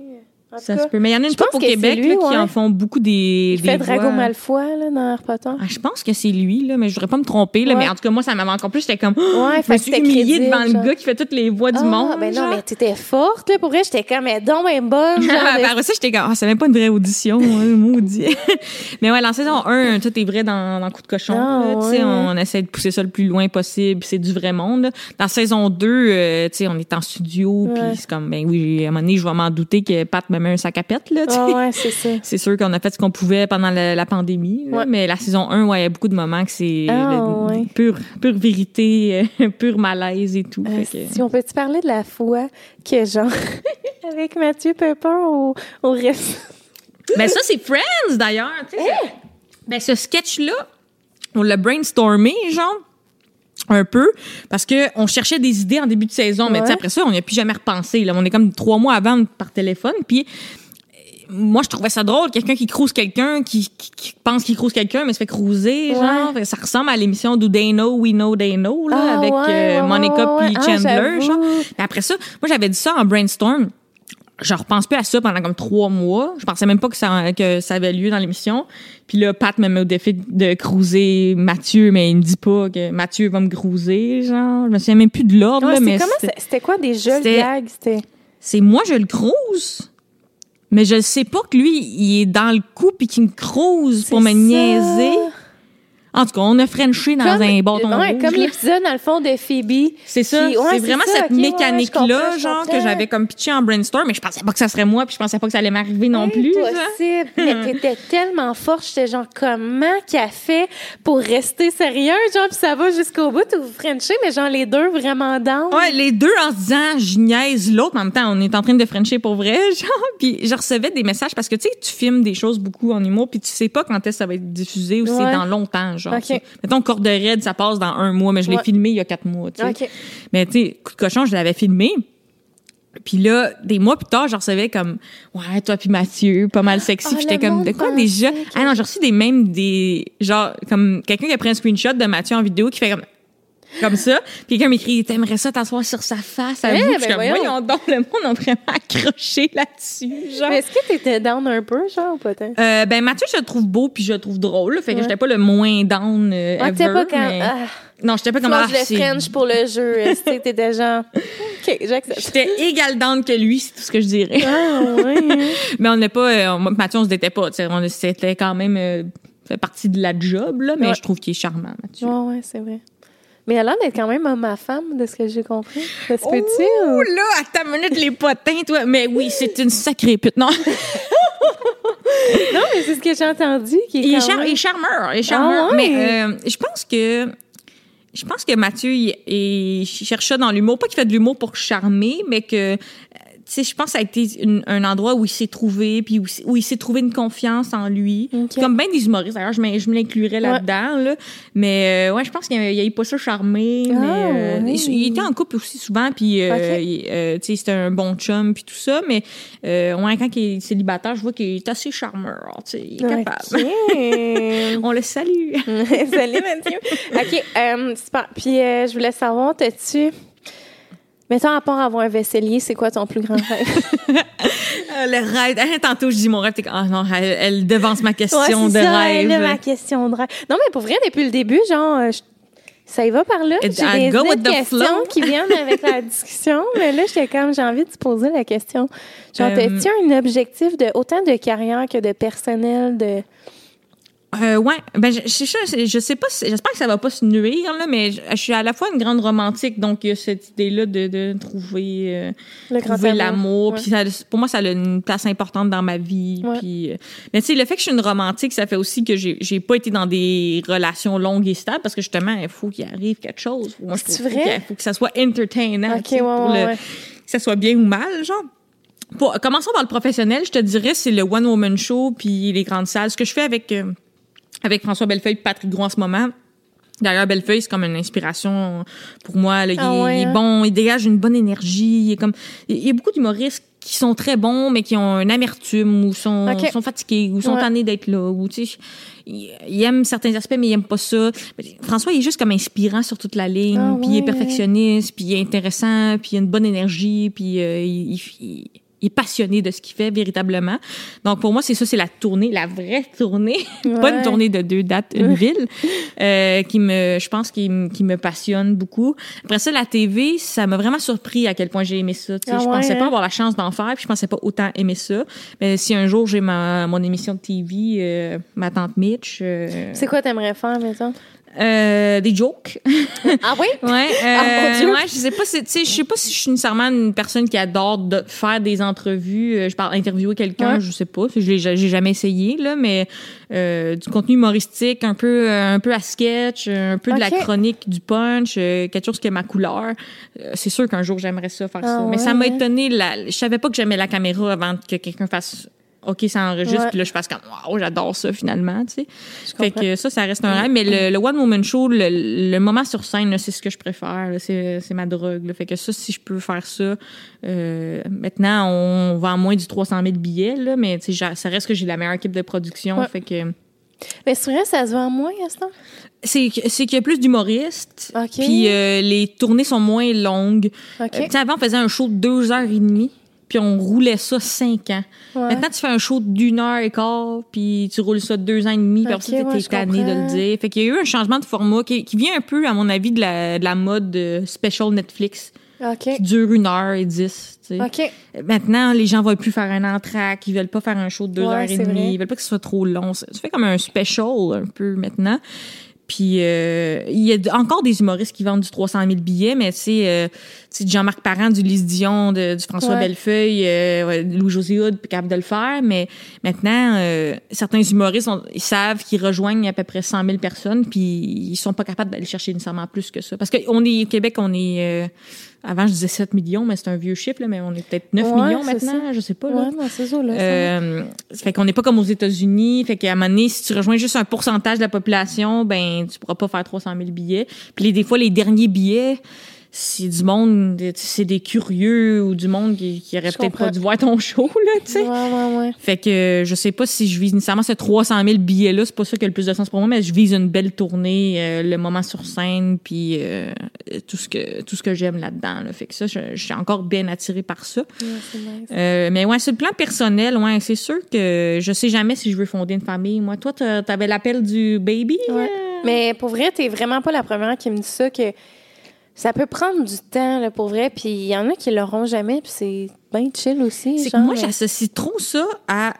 Ça cas, se peut. Mais il y en a une couple au Québec lui, là, qui en font beaucoup des il des fait Drago. Malfoy, là, dans Harry Potter. Ah, je pense que c'est lui, là, mais je voudrais pas me tromper. Là, Ouais. Mais en tout cas, moi, ça m'avait encore plus. J'étais comme, Ouais, je me suis humiliée devant le gars qui fait toutes les voix du ah, monde. ben non, mais t'étais forte, là. Pour vrai, j'étais comme, mais donc, ben bonne. genre de- Après ça, j'étais comme, ah, c'est même pas une vraie audition, hein, maudit. mais ouais, dans saison 1, tout est vrai dans, dans Coup de cochon. Ah, là, tu sais, ouais. on essaie de pousser ça le plus loin possible, c'est du vrai monde. là. Dans saison 2, euh, tu sais, on est en studio, puis c'est comme, ben oui, à un moment donné, je vais m'en douter que Pat me un sac à pète, là. Ah, ouais, c'est ça. C'est sûr qu'on a fait ce qu'on pouvait pendant la, la pandémie, là, Ouais. mais la saison 1, ouais, il y a beaucoup de moments que c'est Ah, le- ouais. pure, pure vérité, euh, pur malaise et tout. Euh, fait que- si on peut-tu parler de la fois que, genre, avec Mathieu Pepper au, au reste? Ben ça, c'est Friends, d'ailleurs. sais, ça- Ben ce sketch-là, on l'a brainstormé, genre, un peu, parce que on cherchait des idées en début de saison, mais Ouais. après ça, on n'y a plus jamais repensé. Là. On est comme trois mois avant par téléphone, puis euh, moi, je trouvais ça drôle, quelqu'un qui crouse quelqu'un, qui, qui- qui pense qu'il crouse quelqu'un, mais se fait cruiser, genre. Ça ressemble à l'émission Do They Know, We Know They Know, là, Ah, avec ouais, euh, ouais, Monica ouais, puis ouais. Ah, Chandler, genre. Puis après ça, moi, j'avais dit ça en brainstorm. Je repense plus à ça pendant comme trois mois. Je pensais même pas que ça, que ça avait lieu dans l'émission. Puis là, Pat me met au défi de cruiser Mathieu, mais il me dit pas que Mathieu va me cruiser, genre. Je me souviens même plus de l'ordre, Ouais, mais c'était- quoi des jeux de c'était- gags? C'était. c'est moi, je le cruise. Mais je sais pas que lui, il est dans le coup puis qu'il me cruise pour me niaiser. En tout cas, on a frenché dans Comme- un bâton ouais, rouge, comme l'épisode, dans le fond, de Phoebe. C'est ça, ouais, c'est vraiment ça, cette ouais, mécanique-là, genre, que j'avais comme pitché en brainstorm, mais je pensais pas que ça serait moi, puis je pensais pas que ça allait m'arriver non plus. Impossible. Mais t'étais tellement forte. J'étais genre, comment qu'elle fait pour rester sérieuse? Genre, puis ça va jusqu'au bout ou vous Frenchez, mais genre, les deux vraiment down? Ouais, les deux en se disant, je niaise l'autre, en même temps, on est en train de frencher pour vrai, genre. Puis je recevais des messages parce que, tu sais, tu filmes des choses beaucoup en humour, puis tu sais pas quand est-ce que ça va être diffusé ou c'est dans longtemps, genre. Ok. tu sais. Mettons, Corde Raide, ça passe dans un mois, mais je l'ai Ouais. filmé il y a quatre mois, tu sais. OK. Mais tu sais, coup de cochon, je l'avais filmé. Puis là, des mois plus tard, je recevais comme ouais, toi puis Mathieu, pas mal sexy. Oh, Puis j'étais comme de quoi déjà? Ah non, j'ai reçu des mêmes des genre comme quelqu'un qui a pris un screenshot de Mathieu en vidéo qui fait comme comme ça. Puis quelqu'un m'écrit t'aimerais ça t'asseoir sur sa face? À Eh, vous. Ben je suis comme voyons. voyons donc le monde a vraiment accroché là-dessus, genre. Mais est-ce que t'étais down un peu, genre, ou pas tant? Euh, ben Mathieu, je le trouve beau puis je le trouve drôle. là. Fait que Ouais. j'étais pas le moins down euh, Ah, ever, pas quand. mais- Ah, Non, j'étais pas comme ah, le French pour le jeu. Que T'étais genre. OK. J'accepte. J'étais égal down que lui, c'est tout ce que je dirais. Ah, ouais. mais on n'est pas, euh, moi, Mathieu, on se détait pas. tu On c'était quand même euh, fait partie de la job, là, mais Ouais. je trouve qu'il est charmant, Mathieu. Ouais, ouais, c'est vrai. Mais elle d'être quand même à femme, de ce que j'ai compris. Ça se peut-tu? Ou- là, à ta minute, les potins, toi. Mais oui, c'est une sacrée pute. Non, Non, mais c'est ce que j'ai entendu. Qui est il est, quand char- même- il est charmeur. Il est charmeur. Ah ouais? Mais euh, je pense que. Je pense que Mathieu, il, il cherche ça dans l'humour. Pas qu'il fait de l'humour pour charmer, mais que. Tu sais, je pense que ça a été une- un endroit où il s'est trouvé, puis où, où il s'est trouvé une confiance en lui. Comme bien des humoristes. D'ailleurs, je, me l'inclurais là-dedans. Là. Mais euh, ouais, je pense qu'il n'y a, pas ça charmé. Ah, mais euh, oui. il, il était en couple aussi souvent, puis euh, euh, tu sais, c'était un bon chum, puis tout ça. Mais ouais, quand il est célibataire, je vois qu'il est assez charmeur. tu sais, Il est capable. On le salue. Salut, Mathieu. OK. Puis, euh, je voulais savoir, t'as-tu... Mettons, à part avoir un vaisselier, c'est quoi ton plus grand rêve? Euh, le rêve. Tantôt, je dis mon rêve. Ah non, elle, elle devance ma question Ouais, de ça, rêve. là, ma question de rêve. Non, mais pour vrai, depuis le début, genre, euh, je- ça y va par là. J'ai des go with autres the questions flow. qui viennent avec la discussion, mais là, j'étais comme, j'ai envie de te poser la question. Genre, Euh, t'as-tu un objectif de autant de carrière que de personnel, de... Euh, ouais, ben je, je, je, sais pas, si- j'espère que ça va pas se nuire là, mais je, je suis à la fois une grande romantique, donc il y a cette idée là de, de trouver, euh, Le trouver amour. l'amour, puis pour moi ça a une place importante dans ma vie, puis euh, mais tu sais le fait que je suis une romantique, ça fait aussi que j'ai j'ai pas été dans des relations longues et stables parce que justement il faut qu'il arrive quelque chose. Moi je C'est trouve qu'il faut que ça soit entertainant, Ok, tu sais, ouais, pour ouais, le- ouais. que ça soit bien ou mal, genre. Pour, commençons par le professionnel, je te dirais, c'est le One Woman Show puis les grandes salles. Ce que je fais avec, euh, avec François Bellefeuille et Patrick Gros en ce moment. D'ailleurs, Bellefeuille, c'est comme une inspiration pour moi. là. Il, Ah est- ouais, il est hein? bon, il dégage une bonne énergie. Il, est comme, il y a beaucoup d'humoristes qui sont très bons, mais qui ont une amertume ou sont, sont fatigués ou sont Ouais. tannés d'être là. Ou, tu sais, il, il aime certains aspects, mais il aime pas ça. François, il est juste comme inspirant sur toute la ligne. Ah puis il est perfectionniste, puis il est intéressant, puis il a une bonne énergie, puis euh, il, il- il- est passionné de ce qu'il fait véritablement. Donc pour moi, c'est ça, c'est la tournée, la vraie tournée, pas une tournée de deux dates, une ville, euh, qui me, je pense, qui, me- qui me passionne beaucoup. Après ça, la TV, ça m'a vraiment surpris à quel point j'ai aimé ça. Ah je ouais, pensais hein? pas avoir la chance d'en faire, puis je pensais pas autant aimer ça. Mais si un jour j'ai ma mon émission de TV, euh, ma tante Mitch, euh, C'est quoi t'aimerais faire, mettons? Euh, des jokes. Ah oui? Ouais, Ah, euh, ouais, je sais pas, si- tu sais, je sais pas si je suis nécessairement une personne qui adore de faire des entrevues. Euh, Je parle interviewer quelqu'un, Ouais. je sais pas, je l'ai- j'ai jamais essayé là, mais euh, du contenu humoristique, un peu, euh, un peu à sketch, un peu de la chronique, du punch, euh, quelque chose qui est ma couleur. Euh, c'est sûr qu'un jour j'aimerais ça faire Ah ça, mais ça m'a étonné. La, je savais pas que j'aimais la caméra avant que quelqu'un fasse. OK, ça enregistre, Ouais. puis là, je fasse comme, wow, j'adore ça, finalement, tu sais. Fait que ça, ça reste un rêve. Mais le, le One Woman Show, le, le moment sur scène, c'est ce que je préfère. C'est c'est ma drogue. là. Fait que ça, si je peux faire ça, euh, maintenant, on vend moins du 300 000 billets, là, mais tu sais, j'a- ça reste que j'ai la meilleure équipe de production. Ouais. Fait que Mais c'est vrai, ça se vend moins, Gaston? c'est qu'il y a plus d'humoristes. Puis euh, les tournées sont moins longues. OK. Euh, tu sais, avant, on faisait un show de deux heures et demie. Puis on roulait ça cinq ans. Ouais. Maintenant, tu fais un show d'une heure et quart, puis tu roules ça deux ans et demi, puis Ok, après ça, ouais, t'es tanné de le dire. Fait qu'il y a eu un changement de format qui, qui vient un peu, à mon avis, de la, de la mode de special Netflix, qui dure une heure et dix. tu sais. Maintenant, les gens veulent plus faire un entraque, ils veulent pas faire un show de deux Ouais, heures et c'est demie, ils veulent pas que ce soit trop long. Ça ça fait comme un special un peu maintenant. Puis euh, il y a encore des humoristes qui vendent du 300 000 billets, mais tu sais, euh, tu sais, du Jean-Marc Parent, du Lise Dion, de- du François Ouais. Bellefeuille, euh, Louis-José Hood, puis capable de le faire. Mais maintenant, euh, certains humoristes, ils savent qu'ils rejoignent à peu près 100 000 personnes, puis ils sont pas capables d'aller chercher nécessairement plus que ça. Parce qu'on est au Québec, on est... euh, avant, je disais 7 millions, mais c'est un vieux chiffre, là, mais on est peut-être 9 Ouais, millions c'est maintenant, ça. je sais pas. Là. Ouais, dans ces eaux-là. ça va. Euh, ça fait qu'on n'est pas comme aux États-Unis. Fait qu'à un moment donné, si tu rejoins juste un pourcentage de la population, ben tu pourras pas faire 300 000 billets. Puis les, des fois, les derniers billets, c'est du monde, c'est des curieux ou du monde qui, qui aurait peut-être pas dû voir ton show, là, tu sais. Ouais, ouais, ouais. Fait que euh, je sais pas si je vise nécessairement ce 300 000 billets-là. C'est pas ça qui a le plus de sens pour moi, mais je vise une belle tournée, euh, le moment sur scène, puis euh, tout ce que tout ce que j'aime là-dedans. Là. Fait que ça, je, je suis encore bien attirée par ça. Ouais, nice. Euh, mais ouais, sur le plan personnel, ouais, c'est sûr que je sais jamais si je veux fonder une famille. Moi, toi, t'avais l'appel du baby. Ouais. euh? Mais pour vrai, t'es vraiment pas la première qui me dit ça que Ça peut prendre du temps, là, pour vrai. Puis il y en a qui l'auront jamais, puis c'est bien chill aussi. C'est que moi, mais- j'associe trop ça à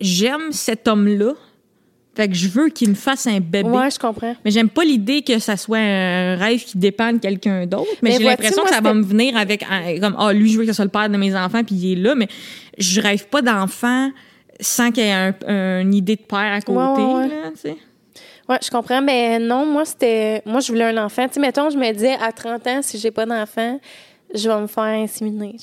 j'aime cet homme-là, fait que je veux qu'il me fasse un bébé. Ouais, je comprends. Mais j'aime pas l'idée que ça soit un rêve qui dépend de quelqu'un d'autre. Mais, Mais j'ai l'impression que ça va me venir avec un- comme ah lui je veux que ce soit le père de mes enfants puis il est là. Mais je rêve pas d'enfant sans qu'il y ait un, une idée de père à côté. Ouais, ouais, ouais. Là, tu sais. Ouais, je comprends, mais non, moi, c'était. Moi, je voulais un enfant. Tu sais, mettons, je me disais, à 30 ans, si j'ai pas d'enfant, je vais me faire inséminer.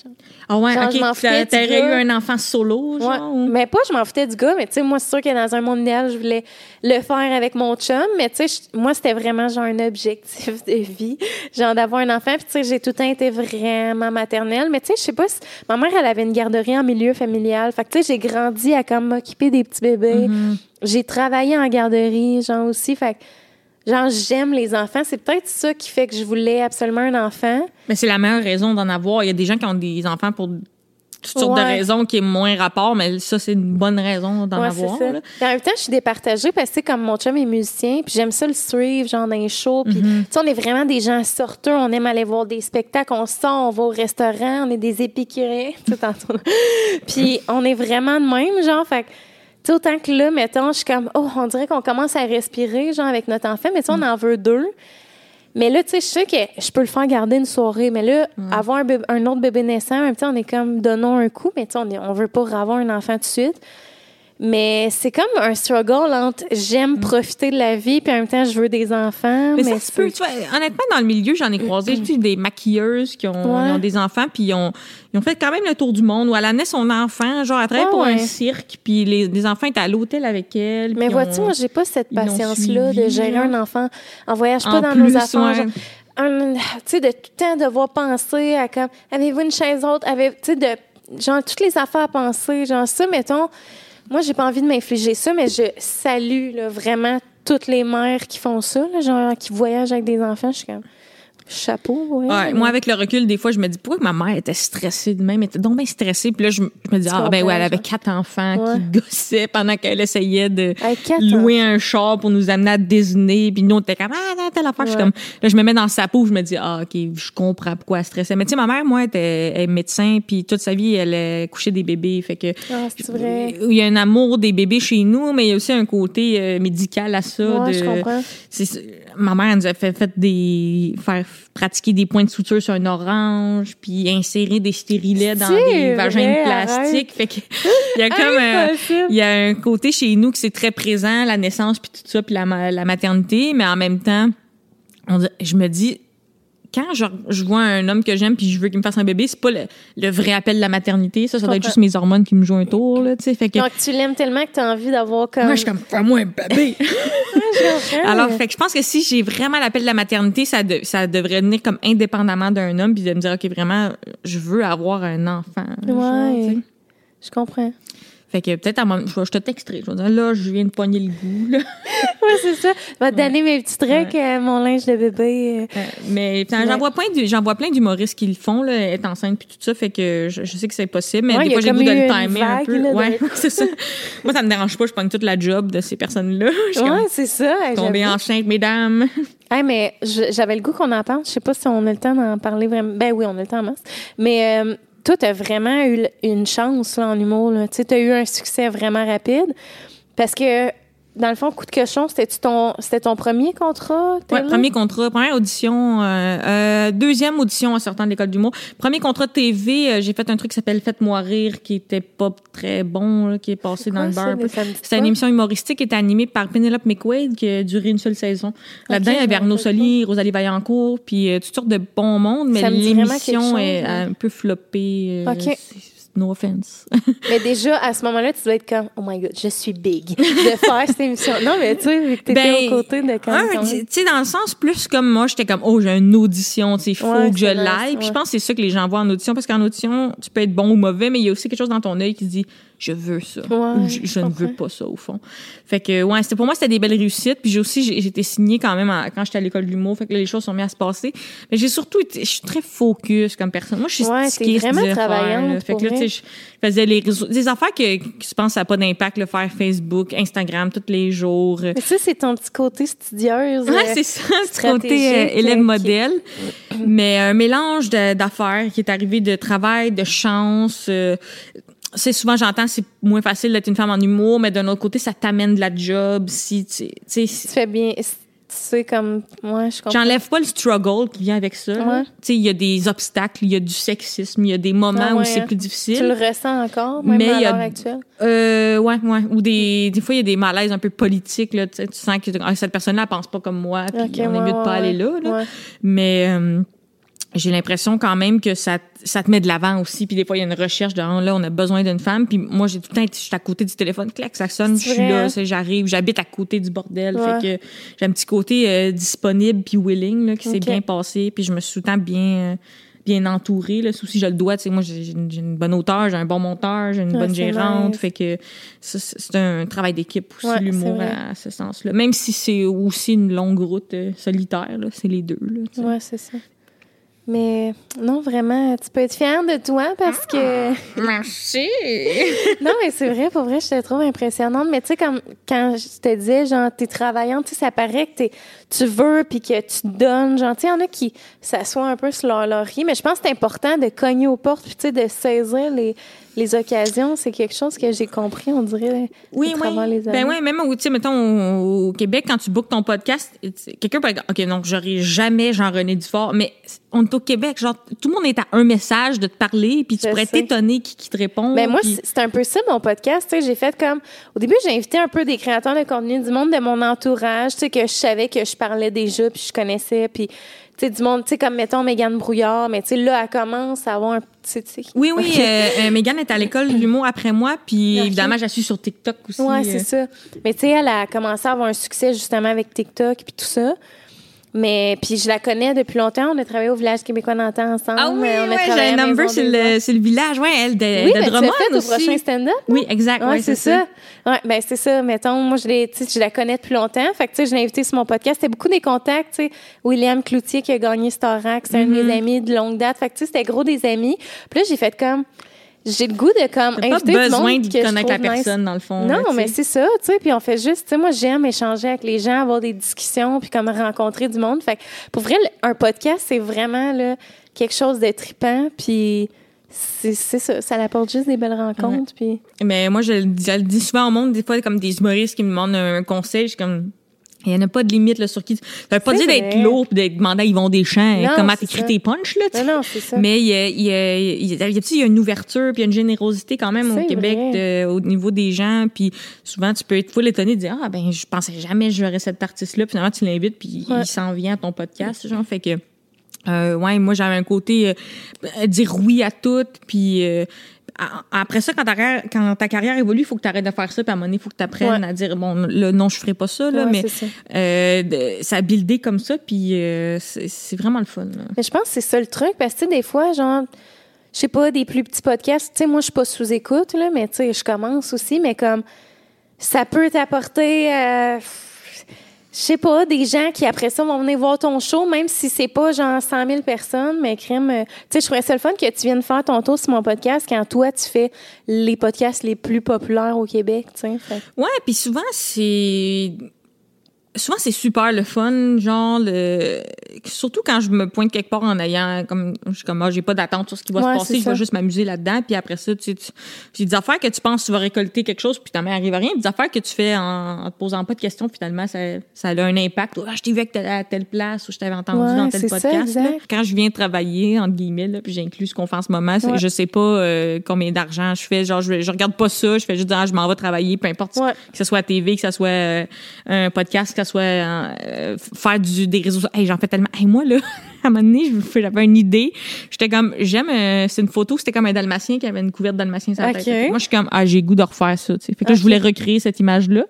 Ah ouais, Genre, ok. je T'aurais du eu un enfant solo, genre. Ouais. ou- Mais pas, je m'en foutais du gars, mais tu sais, moi, c'est sûr que dans un monde idéal, je voulais le faire avec mon chum, mais tu sais, moi, c'était vraiment genre un objectif de vie, genre d'avoir un enfant. Puis tu sais, j'ai tout le temps été vraiment maternelle, mais tu sais, je sais pas si. Ma mère, elle avait une garderie en milieu familial. Fait que tu sais, j'ai grandi à comme m'occuper des petits bébés. Mm-hmm. J'ai travaillé en garderie, genre aussi. Fait genre, j'aime les enfants. C'est peut-être ça qui fait que je voulais absolument un enfant. Mais c'est la meilleure raison d'en avoir. Il y a des gens qui ont des enfants pour toutes sortes de raisons qui est moins rapport, mais ça, c'est une bonne raison d'en Ouais, avoir. ça. là. En même temps, je suis départagée parce que, comme mon chum est musicien, puis j'aime ça le suivre, genre dans les shows. Puis, tu sais, on est vraiment des gens sorteurs, on aime aller voir des spectacles, on sort, on va au restaurant, on est des épicuriens, tout tantôt. puis on est vraiment de même, genre, fait sais, autant que là, mettons, je suis comme, oh, on dirait qu'on commence à respirer, genre, avec notre enfant, mais tu sais, on en veut deux. Mais là, tu sais, je sais que je peux le faire garder une soirée. Mais là, avoir un, bébé- un autre bébé naissant, même on est comme, donnons un coup. Mais tu sais, on, on veut pas avoir un enfant tout de suite. Mais c'est comme un struggle entre j'aime profiter de la vie, puis en même temps, je veux des enfants. Mais, Mais, ça se peut. Tu vois, honnêtement, dans le milieu, j'en ai croisé tu sais, des maquilleuses qui ont, Ouais. ils ont des enfants, puis ils ont, ils ont fait quand même le tour du monde, où elle amenait son enfant, genre, elle travaillait Ouais, pour un cirque, puis les, les enfants étaient à l'hôtel avec elle. Mais vois-tu, moi, j'ai pas cette patience-là de gérer un enfant en voyage En pas dans plus, nos affaires. ouais. genre, un- tu sais, de tout le temps devoir penser à comme, avez-vous une chaise haute? Avez, tu sais, de, genre, toutes les affaires à penser, genre, ça, mettons, moi, j'ai pas envie de m'infliger ça, mais je salue, là, vraiment toutes les mères qui font ça, là, genre, qui voyagent avec des enfants. Je suis comme, chapeau, ouais. Ouais, moi, avec le recul, des fois, je me dis, pourquoi ma mère était stressée de même? Elle était donc bien stressée. Puis là, je, me- je me dis, ah, ben ouais, elle avait quatre enfants Ouais. qui gossaient pendant qu'elle essayait de louer un char pour nous amener à Disney. Puis nous, on était comme, ah, telle affaire. Je suis comme, là, je me mets dans sa peau, je me dis, ah, OK, je comprends pourquoi elle stressait. Mais tu sais, ma mère, moi, elle était elle est médecin, puis toute sa vie, elle a couché des bébés. Fait que, Ah, c'est vrai. il y a un amour des bébés chez nous, mais il y a aussi un côté euh, médical à ça. Ouais, de, je comprends. ma mère elle nous a fait, fait des faire pratiquer des points de suture sur un orange puis insérer des stérilets dans des vagins vrai, de plastique fait que il y a comme euh, il y a un côté chez nous qui c'est très présent la naissance puis tout ça puis la, la maternité mais en même temps on je me dis quand je, je vois un homme que j'aime puis je veux qu'il me fasse un bébé, c'est pas le, le vrai appel de la maternité. Ça, ça doit être juste mes hormones qui me jouent un tour, là, tu sais. Fait que, Donc, tu l'aimes tellement que tu as envie d'avoir comme. moi, je suis comme, fais-moi un bébé. Alors, fait que je pense que si j'ai vraiment l'appel de la maternité, ça, de- ça devrait venir comme indépendamment d'un homme, puis de me dire, OK, vraiment, je veux avoir un enfant. genre. Ouais. Je comprends. Fait que peut-être, à un moment- je, te texterai. Je vais dire, là, je viens de pogner le goût, là. Ouais, c'est ça. Je vais te donner mes petits trucs, euh, mon linge de bébé. euh. Euh, mais putain, j'en Ouais. vois plein, du- j'en vois plein d'humoristes qui le font, là, être enceinte puis tout ça. Fait que je, je sais que c'est possible, mais des fois, j'ai le goût de le timer un vague, peu. là, ouais, c'est ça. Moi, ça me dérange pas. Je pogne toute la job de ces personnes-là. Ouais, c'est ça. j'avoue. enceinte, mesdames. Hey, mais j'avais le goût qu'on en parle. Je sais pas si on a le temps d'en parler vraiment. Ben oui, on a le temps en masse. Mais euh, toi, t'as vraiment eu une chance là, en humour. Tu t'as eu un succès vraiment rapide. Parce que, dans le fond, Coup de cochon, c'était ton, c'était ton premier contrat? Ouais, télé? premier contrat, première audition, euh, euh, deuxième audition en sortant de l'école d'humour. Premier contrat de TV, euh, j'ai fait un truc qui s'appelle Faites-moi rire, qui était pas très bon, là, qui est passé dans quoi le samedis C'était une émission humoristique qui était animée par Penelope McQuaid, qui a duré une seule saison. Là-dedans, il y avait Arnaud Soli, Rosalie Vaillancourt, puis euh, toutes sortes de bons mondes, mais l'émission est un peu floppée. euh, Ok. No offense. Mais déjà, à ce moment-là, tu dois être comme, oh my god, je suis big de faire cette émission. Non, mais tu sais, vu que t'étais Ben, aux côtés de quand tu sais, dans le sens plus comme moi, j'étais comme, oh, j'ai une audition, tu sais, il faut Ouais, que je l'aille. Puis je pense que c'est ça que les gens voient en audition, parce qu'en audition, tu peux être bon ou mauvais, mais il y a aussi quelque chose dans ton œil qui dit, je veux ça Ouais, ou je, ne veux pas ça au fond. Fait que ouais, c'était pour moi c'était des belles réussites. Puis j'ai aussi été signée quand même quand j'étais à l'école de l'humour. Fait que là, les choses sont mises à se passer. Mais j'ai surtout été, je suis très focus comme personne. Moi, je suis Ouais, vraiment travaillante. Fait que là, tu sais, je faisais les réseaux, des affaires que, je pense ça n'a pas d'impact, le faire Facebook, Instagram tous les jours. Mais ça, c'est ton petit côté studieuse. Ouais, euh, c'est ça, ce côté euh, élève euh, qui- modèle. Mais un mélange d'affaires qui est arrivé de travail, de chance. euh, c'est souvent, j'entends, c'est moins facile d'être une femme en humour, mais d'un autre côté, ça t'amène de la job. Si tu sais, tu fais bien. Tu sais, comme. Ouais, je comprends. J'enlève pas le struggle qui vient avec ça. Ouais. Tu sais, il y a des obstacles, il y a du sexisme, il y a des moments Ah où c'est hein. plus Tu le difficile. ressens encore, même Mais à l'heure actuelle? Euh, ouais, ouais. Ou des, des fois, il y a des malaises un peu politiques, là. Tu sais, tu sens que ah, cette personne-là, pense pas comme moi, puis Ok, on est mieux de pas aller là, là. Ouais. Mais euh, j'ai l'impression quand même que ça, ça te met de l'avant aussi. Puis des fois, il y a une recherche de ah, là, on a besoin d'une femme. Puis moi, j'ai tout le temps été, je suis à côté du téléphone, clac, ça sonne, je suis là, hein? j'arrive, j'habite à côté du bordel. Ouais. Fait que j'ai un petit côté euh, disponible puis willing là, qui s'est bien passé. Puis je me suis tout le temps bien. euh, bien entourée là si je le dois tu sais moi j'ai une, bonne auteur j'ai un bon monteur j'ai une Ouais, bonne gérante nice. fait que c'est un travail d'équipe aussi Ouais, l'humour à, à ce sens là même si c'est aussi une longue route euh, solitaire là c'est les deux là. Ouais, c'est ça. Mais non, vraiment, tu peux être fière de toi parce que. Merci. non, mais c'est vrai, pour vrai, je te trouve impressionnante. Mais tu sais, comme quand je te disais, genre, t'es travaillante, tu sais, ça paraît que t'es, tu veux puis que tu donnes. Genre, il y en a qui s'assoient un peu sur leur laurier, mais je pense que c'est important de cogner aux portes puis tu sais, de saisir les, les occasions. C'est quelque chose que j'ai compris, on dirait, Oui, à oui. travers les années. Ben oui, même au, tu sais, mettons, au, au Québec, quand tu bookes ton podcast, quelqu'un peut dire, OK, donc, j'aurais jamais Jean-René Dufort, mais on est au Québec, genre, tout le monde est à un message de te parler, puis tu Je pourrais t'étonner qui, qui te répond. Ben moi, c'est c'est un peu ça mon podcast. Tu sais, j'ai fait comme au début, j'ai invité un peu des créateurs de contenu du monde de mon entourage, tu sais que je savais que je parlais déjà, puis je connaissais, puis tu sais du monde, tu sais comme mettons Mégane Brouillard, mais tu sais là, elle commence à avoir un petit, tu sais. Oui, oui, euh, euh, Megan est à l'école l'humour après moi, puis évidemment, je la suis sur TikTok aussi. Ouais, euh. c'est ça. Mais tu sais, elle a commencé à avoir un succès justement avec TikTok puis tout ça. Mais puis je la connais depuis longtemps. On a travaillé au village québécois d'antan ensemble. Ah oui, on a ouais, j'ai un number sur le, sur le village, ouais, elle, de, Oui, de ben, tu au aussi. prochain stand-up. Oui, exact, Ouais, ouais, c'est ça. Ouais, ben c'est ça. Mettons, moi je l'ai, je la connais depuis longtemps. Fait que tu sais, je l'ai invité sur mon podcast. C'était beaucoup des contacts. Tu sais, William Cloutier qui a gagné Starac, c'est un de Mm-hmm. mes amis de longue date. Fait que tu sais, c'était gros des amis. Puis là, j'ai fait comme, j'ai le goût de comme T'as pas inviter besoin monde de que connaître la nice. personne, dans le fond. Non, là, mais c'est ça, tu sais. Puis on fait juste, tu sais, moi j'aime échanger avec les gens, avoir des discussions, puis comme rencontrer du monde. Fait que pour vrai, un podcast, c'est vraiment là quelque chose de trippant. Puis c'est c'est ça, ça apporte juste des belles rencontres. Puis Mais moi, je le, dis, je le dis souvent au monde, des fois, comme des humoristes qui me demandent un conseil, je suis comme, il n'y en a pas de limite là, sur qui. Ça veut pas dire d'être lourd pis d'être demandé à Yvon Deschamps Non, comment t'écris tes punchs, là. non, non, c'est ça. Mais il y a, il y, a, il y, a, il y a- une ouverture puis une générosité quand même au Québec de- au niveau des gens. Puis souvent, tu peux être full étonné de dire « Ah, ben je pensais jamais je verrais cet artiste-là. » Puis finalement, tu l'invites puis Ouais. il s'en vient à ton podcast. Genre, fait que... Euh, ouais, moi j'avais un côté euh, dire oui à tout, puis euh, après ça quand ta, carrière- quand ta carrière évolue, il faut que tu arrêtes de faire ça, puis à un moment donné, il faut que tu apprennes Ouais. à dire bon là non, je ferai pas ça là, Ouais, mais ça. euh, de- ça a buildé comme ça, puis euh, c'est vraiment le fun. là. Mais je pense que c'est ça le truc, parce que tu sais, des fois, genre, je sais pas, des plus petits podcasts, tu sais, moi, je suis pas sous écoute, là, mais tu sais, je commence aussi, mais comme, ça peut t'apporter, euh, je sais pas, des gens qui après ça vont venir voir ton show, même si c'est pas genre 100 000 personnes, mais crime, euh, tu sais, je trouvais ça le fun que tu viennes faire ton tour sur mon podcast quand toi, tu fais les podcasts les plus populaires au Québec, tu sais. Ouais, puis souvent c'est souvent c'est super le fun, genre le surtout quand je me pointe quelque part en ayant comme je suis comme ah, j'ai pas d'attente sur ce qui va Ouais, se passer, je vais juste m'amuser là-dedans, puis après ça tu sais tu j'ai des affaires que tu penses que tu vas récolter quelque chose puis t'en arrive à rien, des affaires que tu fais en, en te posant pas de questions finalement ça ça a un impact. Ah, je t'ai vu à telle place ou je t'avais entendu Ouais, dans tel ça, podcast. Quand je viens travailler entre guillemets là, puis j'inclus ce qu'on fait en ce moment, Ouais. je sais pas euh, combien d'argent je fais, genre je, je regarde pas ça, je fais juste dire, ah, je m'en vais travailler peu importe que ce soit à TV, que ce soit euh, un podcast, que ce soit euh, faire du, des réseaux. Hey, j'en fais tellement. Hey, moi, là, à un moment donné, je- j'avais une idée. J'étais comme, j'aime, euh, c'est une photo, c'était comme un dalmatien qui avait une couverte dalmatien sur la tête. Moi, je suis comme, ah, j'ai goût de refaire ça, tu sais. Fait que là, je voulais recréer cette image-là.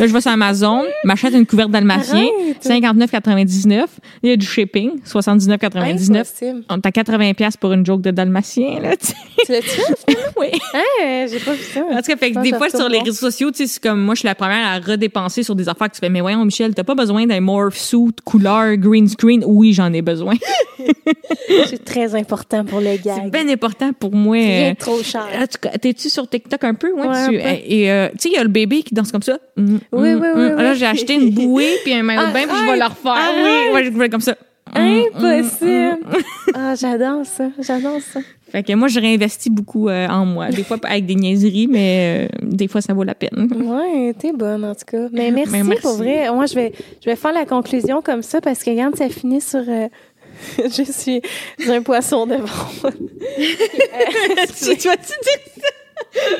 Là, je vais sur Amazon, m'achète une couverte dalmatien, Arrête. 59,99. Il y a du shipping, 79,99. Impossible. On est à 80 pièces pour une joke de dalmatien, là, tu sais. Oui. Hein, j'ai pas vu ça. En tout cas, fait que des fois, sur les réseaux sociaux, tu sais, c'est comme moi, je suis la première à redépenser sur des affaires que tu fais. Mais voyons, Michel, t'as pas besoin d'un morph suit, couleur, green screen. Oui, j'en ai besoin. C'est très important pour le C'est gag. bien important pour moi. Rien trop cher. ah, tu- T'es-tu sur TikTok un peu? Ouais, Ouais, tu- un peu. Et euh, tu sais, il y a le bébé qui danse comme ça. Mm, Oui, mm, oui, mm. oui, Là, oui. j'ai acheté une bouée puis un maillot de bain puis je vais le refaire. arrête. Oui, ouais, je voulais comme ça. Impossible. Ah, j'adore ça. J'adore ça. Fait que moi, je réinvestis beaucoup euh, en moi. Des fois, avec des niaiseries, mais euh, des fois, ça vaut la peine. Ouais, t'es bonne en tout cas. Mais merci, Mais merci. pour vrai. Moi, je vais, je vais faire la conclusion comme ça parce que regarde, ça finit sur. euh, je suis un poisson de fond. tu tu vas-tu dire ça?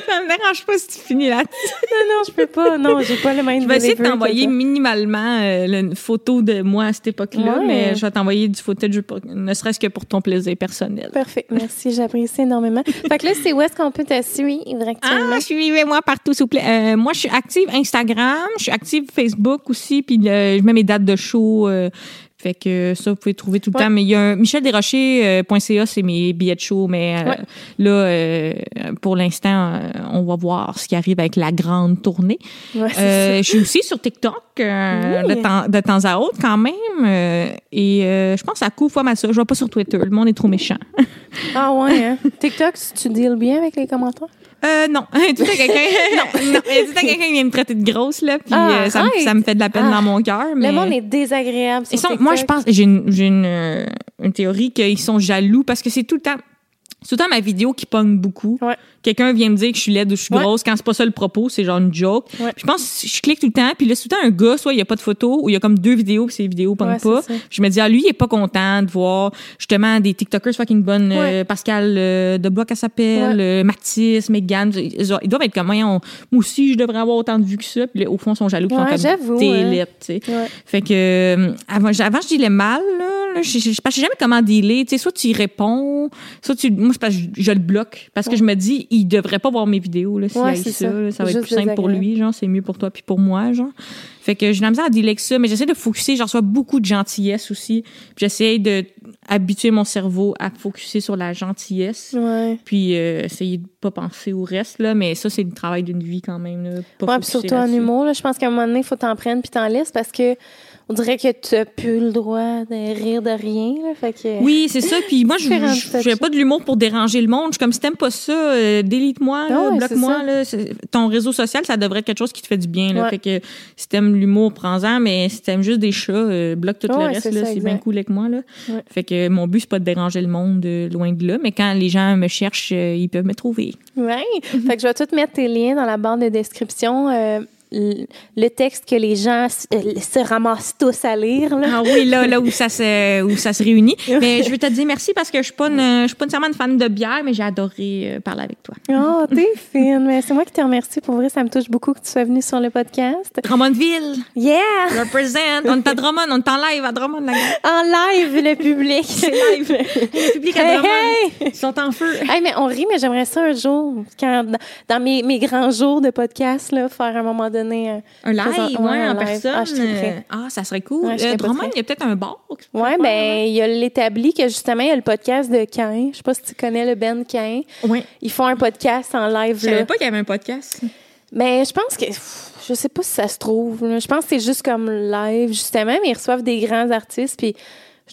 Ça me dérange pas si tu finis là. non, non, je peux pas. Non, j'ai pas le même. Je vais essayer de t'envoyer minimalement euh, une photo de moi à cette époque-là, Ouais. mais je vais t'envoyer du footage, ne serait-ce que pour ton plaisir personnel. Parfait. Merci, j'apprécie énormément. Fait que là, c'est où est-ce qu'on peut te suivre actuellement? Ah, suivez-moi partout, s'il vous plaît. Euh, moi, je suis active Instagram, je suis active Facebook aussi, puis euh, je mets mes dates de show. Euh, fait que ça, vous pouvez trouver tout le Ouais. temps. Mais il y a un michelderocher.ca, c'est mes billets de show. Mais euh, là, euh, pour l'instant, euh, on va voir ce qui arrive avec la grande tournée. Ouais, Euh, je suis aussi sur TikTok euh, Oui. de, temps, de temps à autre quand même. euh, et euh, je pense à coup fois mal ça. Je vais pas sur Twitter. Le monde est trop méchant. Ah ouais, hein? TikTok, tu deals bien avec les commentaires? Euh, non. tout à quelqu'un. non, non. À quelqu'un qui vient me traiter de grosse, là. Puis Ah, euh, ça, me, arrête. ça me fait de la peine Ah. dans mon cœur. Mais... Le monde est désagréable sur Ils sont, moi, je pense, j'ai une, j'ai une, euh, une théorie qu'ils sont jaloux parce que c'est tout le temps, c'est tout le temps ma vidéo qui pogne beaucoup. Ouais. Quelqu'un vient me dire que je suis laide ou je suis Ouais. grosse quand c'est pas ça le propos, c'est genre une joke. Ouais. Je pense, je clique tout le temps, puis là, c'est tout le temps un gars, soit il y a pas de photo, ou il y a comme deux vidéos, puis ces vidéos pognent Ouais, pas. Je me dis, ah, lui, il est pas content de voir justement des TikTokers fucking bonnes, euh. Pascal euh, de Bloc, elle s'appelle, euh, Mathis, Megan. Ils, ils doivent être comme, moi aussi, je devrais avoir autant de vues que ça. Puis là, au fond, ils sont jaloux, ils sont comme, t'es tu sais. Ouais. Fait que euh, avant, avant je dealais mal là, là, je, sais jamais comment dealer, tu sais soit tu y réponds, soit tu moi c'est parce que je, je le bloque parce que je me dis il devrait pas voir mes vidéos là s'il Ouais, aille c'est ça, ça. là, ça va être plus simple pour lui, genre c'est mieux pour toi puis pour moi genre. Fait que j'ai la misère à dealer avec ça, mais j'essaie de focuser, j'en reçois beaucoup de gentillesse aussi. J'essaie de habituer mon cerveau à focuser sur la gentillesse. Ouais. Puis euh, essayer de pas penser au reste là, mais ça c'est le travail d'une vie quand même là, pas Ouais, puis focuser surtout en humour, là, je pense qu'à un moment donné, il faut t'en prendre puis t'en laisses parce que on dirait que tu n'as plus le droit de rire de rien. Là, fait que... Oui, c'est ça. Puis moi, je statuts. pas de l'humour pour déranger le monde. Je suis comme si t'aimes pas ça, euh, délite-moi, ouais, bloque-moi. ton réseau social, ça devrait être quelque chose qui te fait du bien. Là. Ouais. Fait que si t'aimes l'humour, prends-en. Mais si t'aimes juste des chats, euh, bloque tout Ouais, le reste. c'est bien cool avec moi. Là. Fait que mon but, c'est pas de déranger le monde euh, loin de là. Mais quand les gens me cherchent, ils peuvent me trouver. Mhm. fait que je vais tout mettre tes liens dans la barre de description. Le texte que les gens euh, se ramassent tous à lire. Là. Ah oui, là, là où ça se, où ça se réunit. Mais je veux te dire merci parce que je suis pas une, je suis pas nécessairement une fan de bière, mais j'ai adoré euh, parler avec toi. Oh, t'es fine. Mais c'est moi qui te remercie. Pour vrai, ça me touche beaucoup que tu sois venue sur le podcast. Drummondville, Yeah! represent. On est à Drummond, on est en live à Drummond, gang. En live, le public. C'est live. Le public à Drummond, hey! ils sont en feu. Hey, mais on rit, mais j'aimerais ça un jour, quand, dans, mes, mes grands jours de podcast, là, faire un moment donné. Un live, Présent- ouais, un en live. personne. Ah, euh, Ah, ça serait cool. Ouais, Euh, Drummond, il y a peut-être un bar. faire, ben, il y a l'établi que justement, il y a le podcast de Cain. Je sais pas si tu connais le Ben Cain. Ouais. Ils font un podcast en live, Je savais pas qu'il y avait un podcast. Mais je pense que, je sais pas si ça se trouve. là. Je pense que c'est juste comme live, justement, mais ils reçoivent des grands artistes. Puis, tu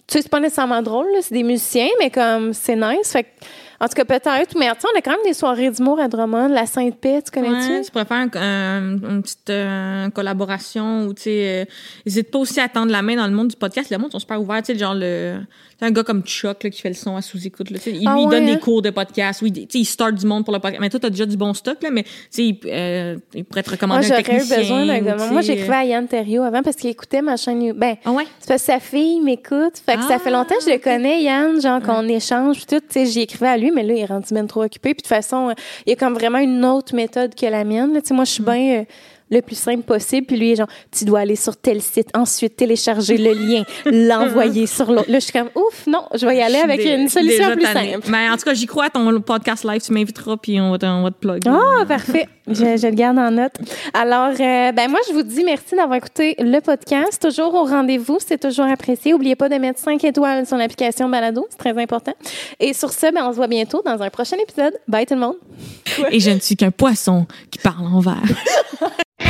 sais, c'est pas nécessairement drôle, c'est des musiciens, mais comme c'est nice. Fait que, en tout cas, peut-être. Mais tu on a quand même des soirées d'humour à Drummond, la Sainte-Paix, tu connais-tu? Ouais, tu pourrais faire un- un- une petite euh, collaboration ou tu sais, euh, n'hésite pas aussi à tendre la main dans le monde du podcast. Le monde sont super ouverts, tu sais, genre le, un gars comme Chuck là, qui fait le son à sous-écoute. Là, tu il, Ah lui, il donne des cours de podcast, oui, tu sais, il start du monde pour le podcast. Mais toi, t'as déjà du bon stock là, mais tu sais, il, euh, il pourrait te Moi, recommander un j'aurais eu technicien. besoin d'un ou, gars. tu Moi, j'écrivais à Yann Terriot avant parce qu'il écoutait ma chaîne. Ben, Ah ouais? c'est parce que sa fille m'écoute. Fait que ça Ah, fait longtemps que je le connais, Yann, genre qu'on échange tout. Tu sais, j'y écrivais à lui, mais là, il est rendu même trop occupé. Puis de toute façon, euh, il y a comme vraiment une autre méthode que la mienne. là. Tu sais, moi, je suis bien... euh, le plus simple possible. Puis lui, il est genre, tu dois aller sur tel site, ensuite télécharger le lien, l'envoyer sur l'autre. Là, je suis comme, ouf, non, je vais y aller avec une solution plus tannée. simple. Mais en tout cas, j'y crois à ton podcast live. Tu m'inviteras, puis on va te, on va te plug. Ah, parfait. Je, je le garde en note. Alors, euh, ben moi, je vous dis merci d'avoir écouté le podcast. Toujours au rendez-vous, c'est toujours apprécié. N'oubliez pas de mettre 5 étoiles sur l'application Balado, c'est très important. Et sur ce, ben, on se voit bientôt dans un prochain épisode. Bye tout le monde. Et je ne suis qu'un poisson qui parle en verre.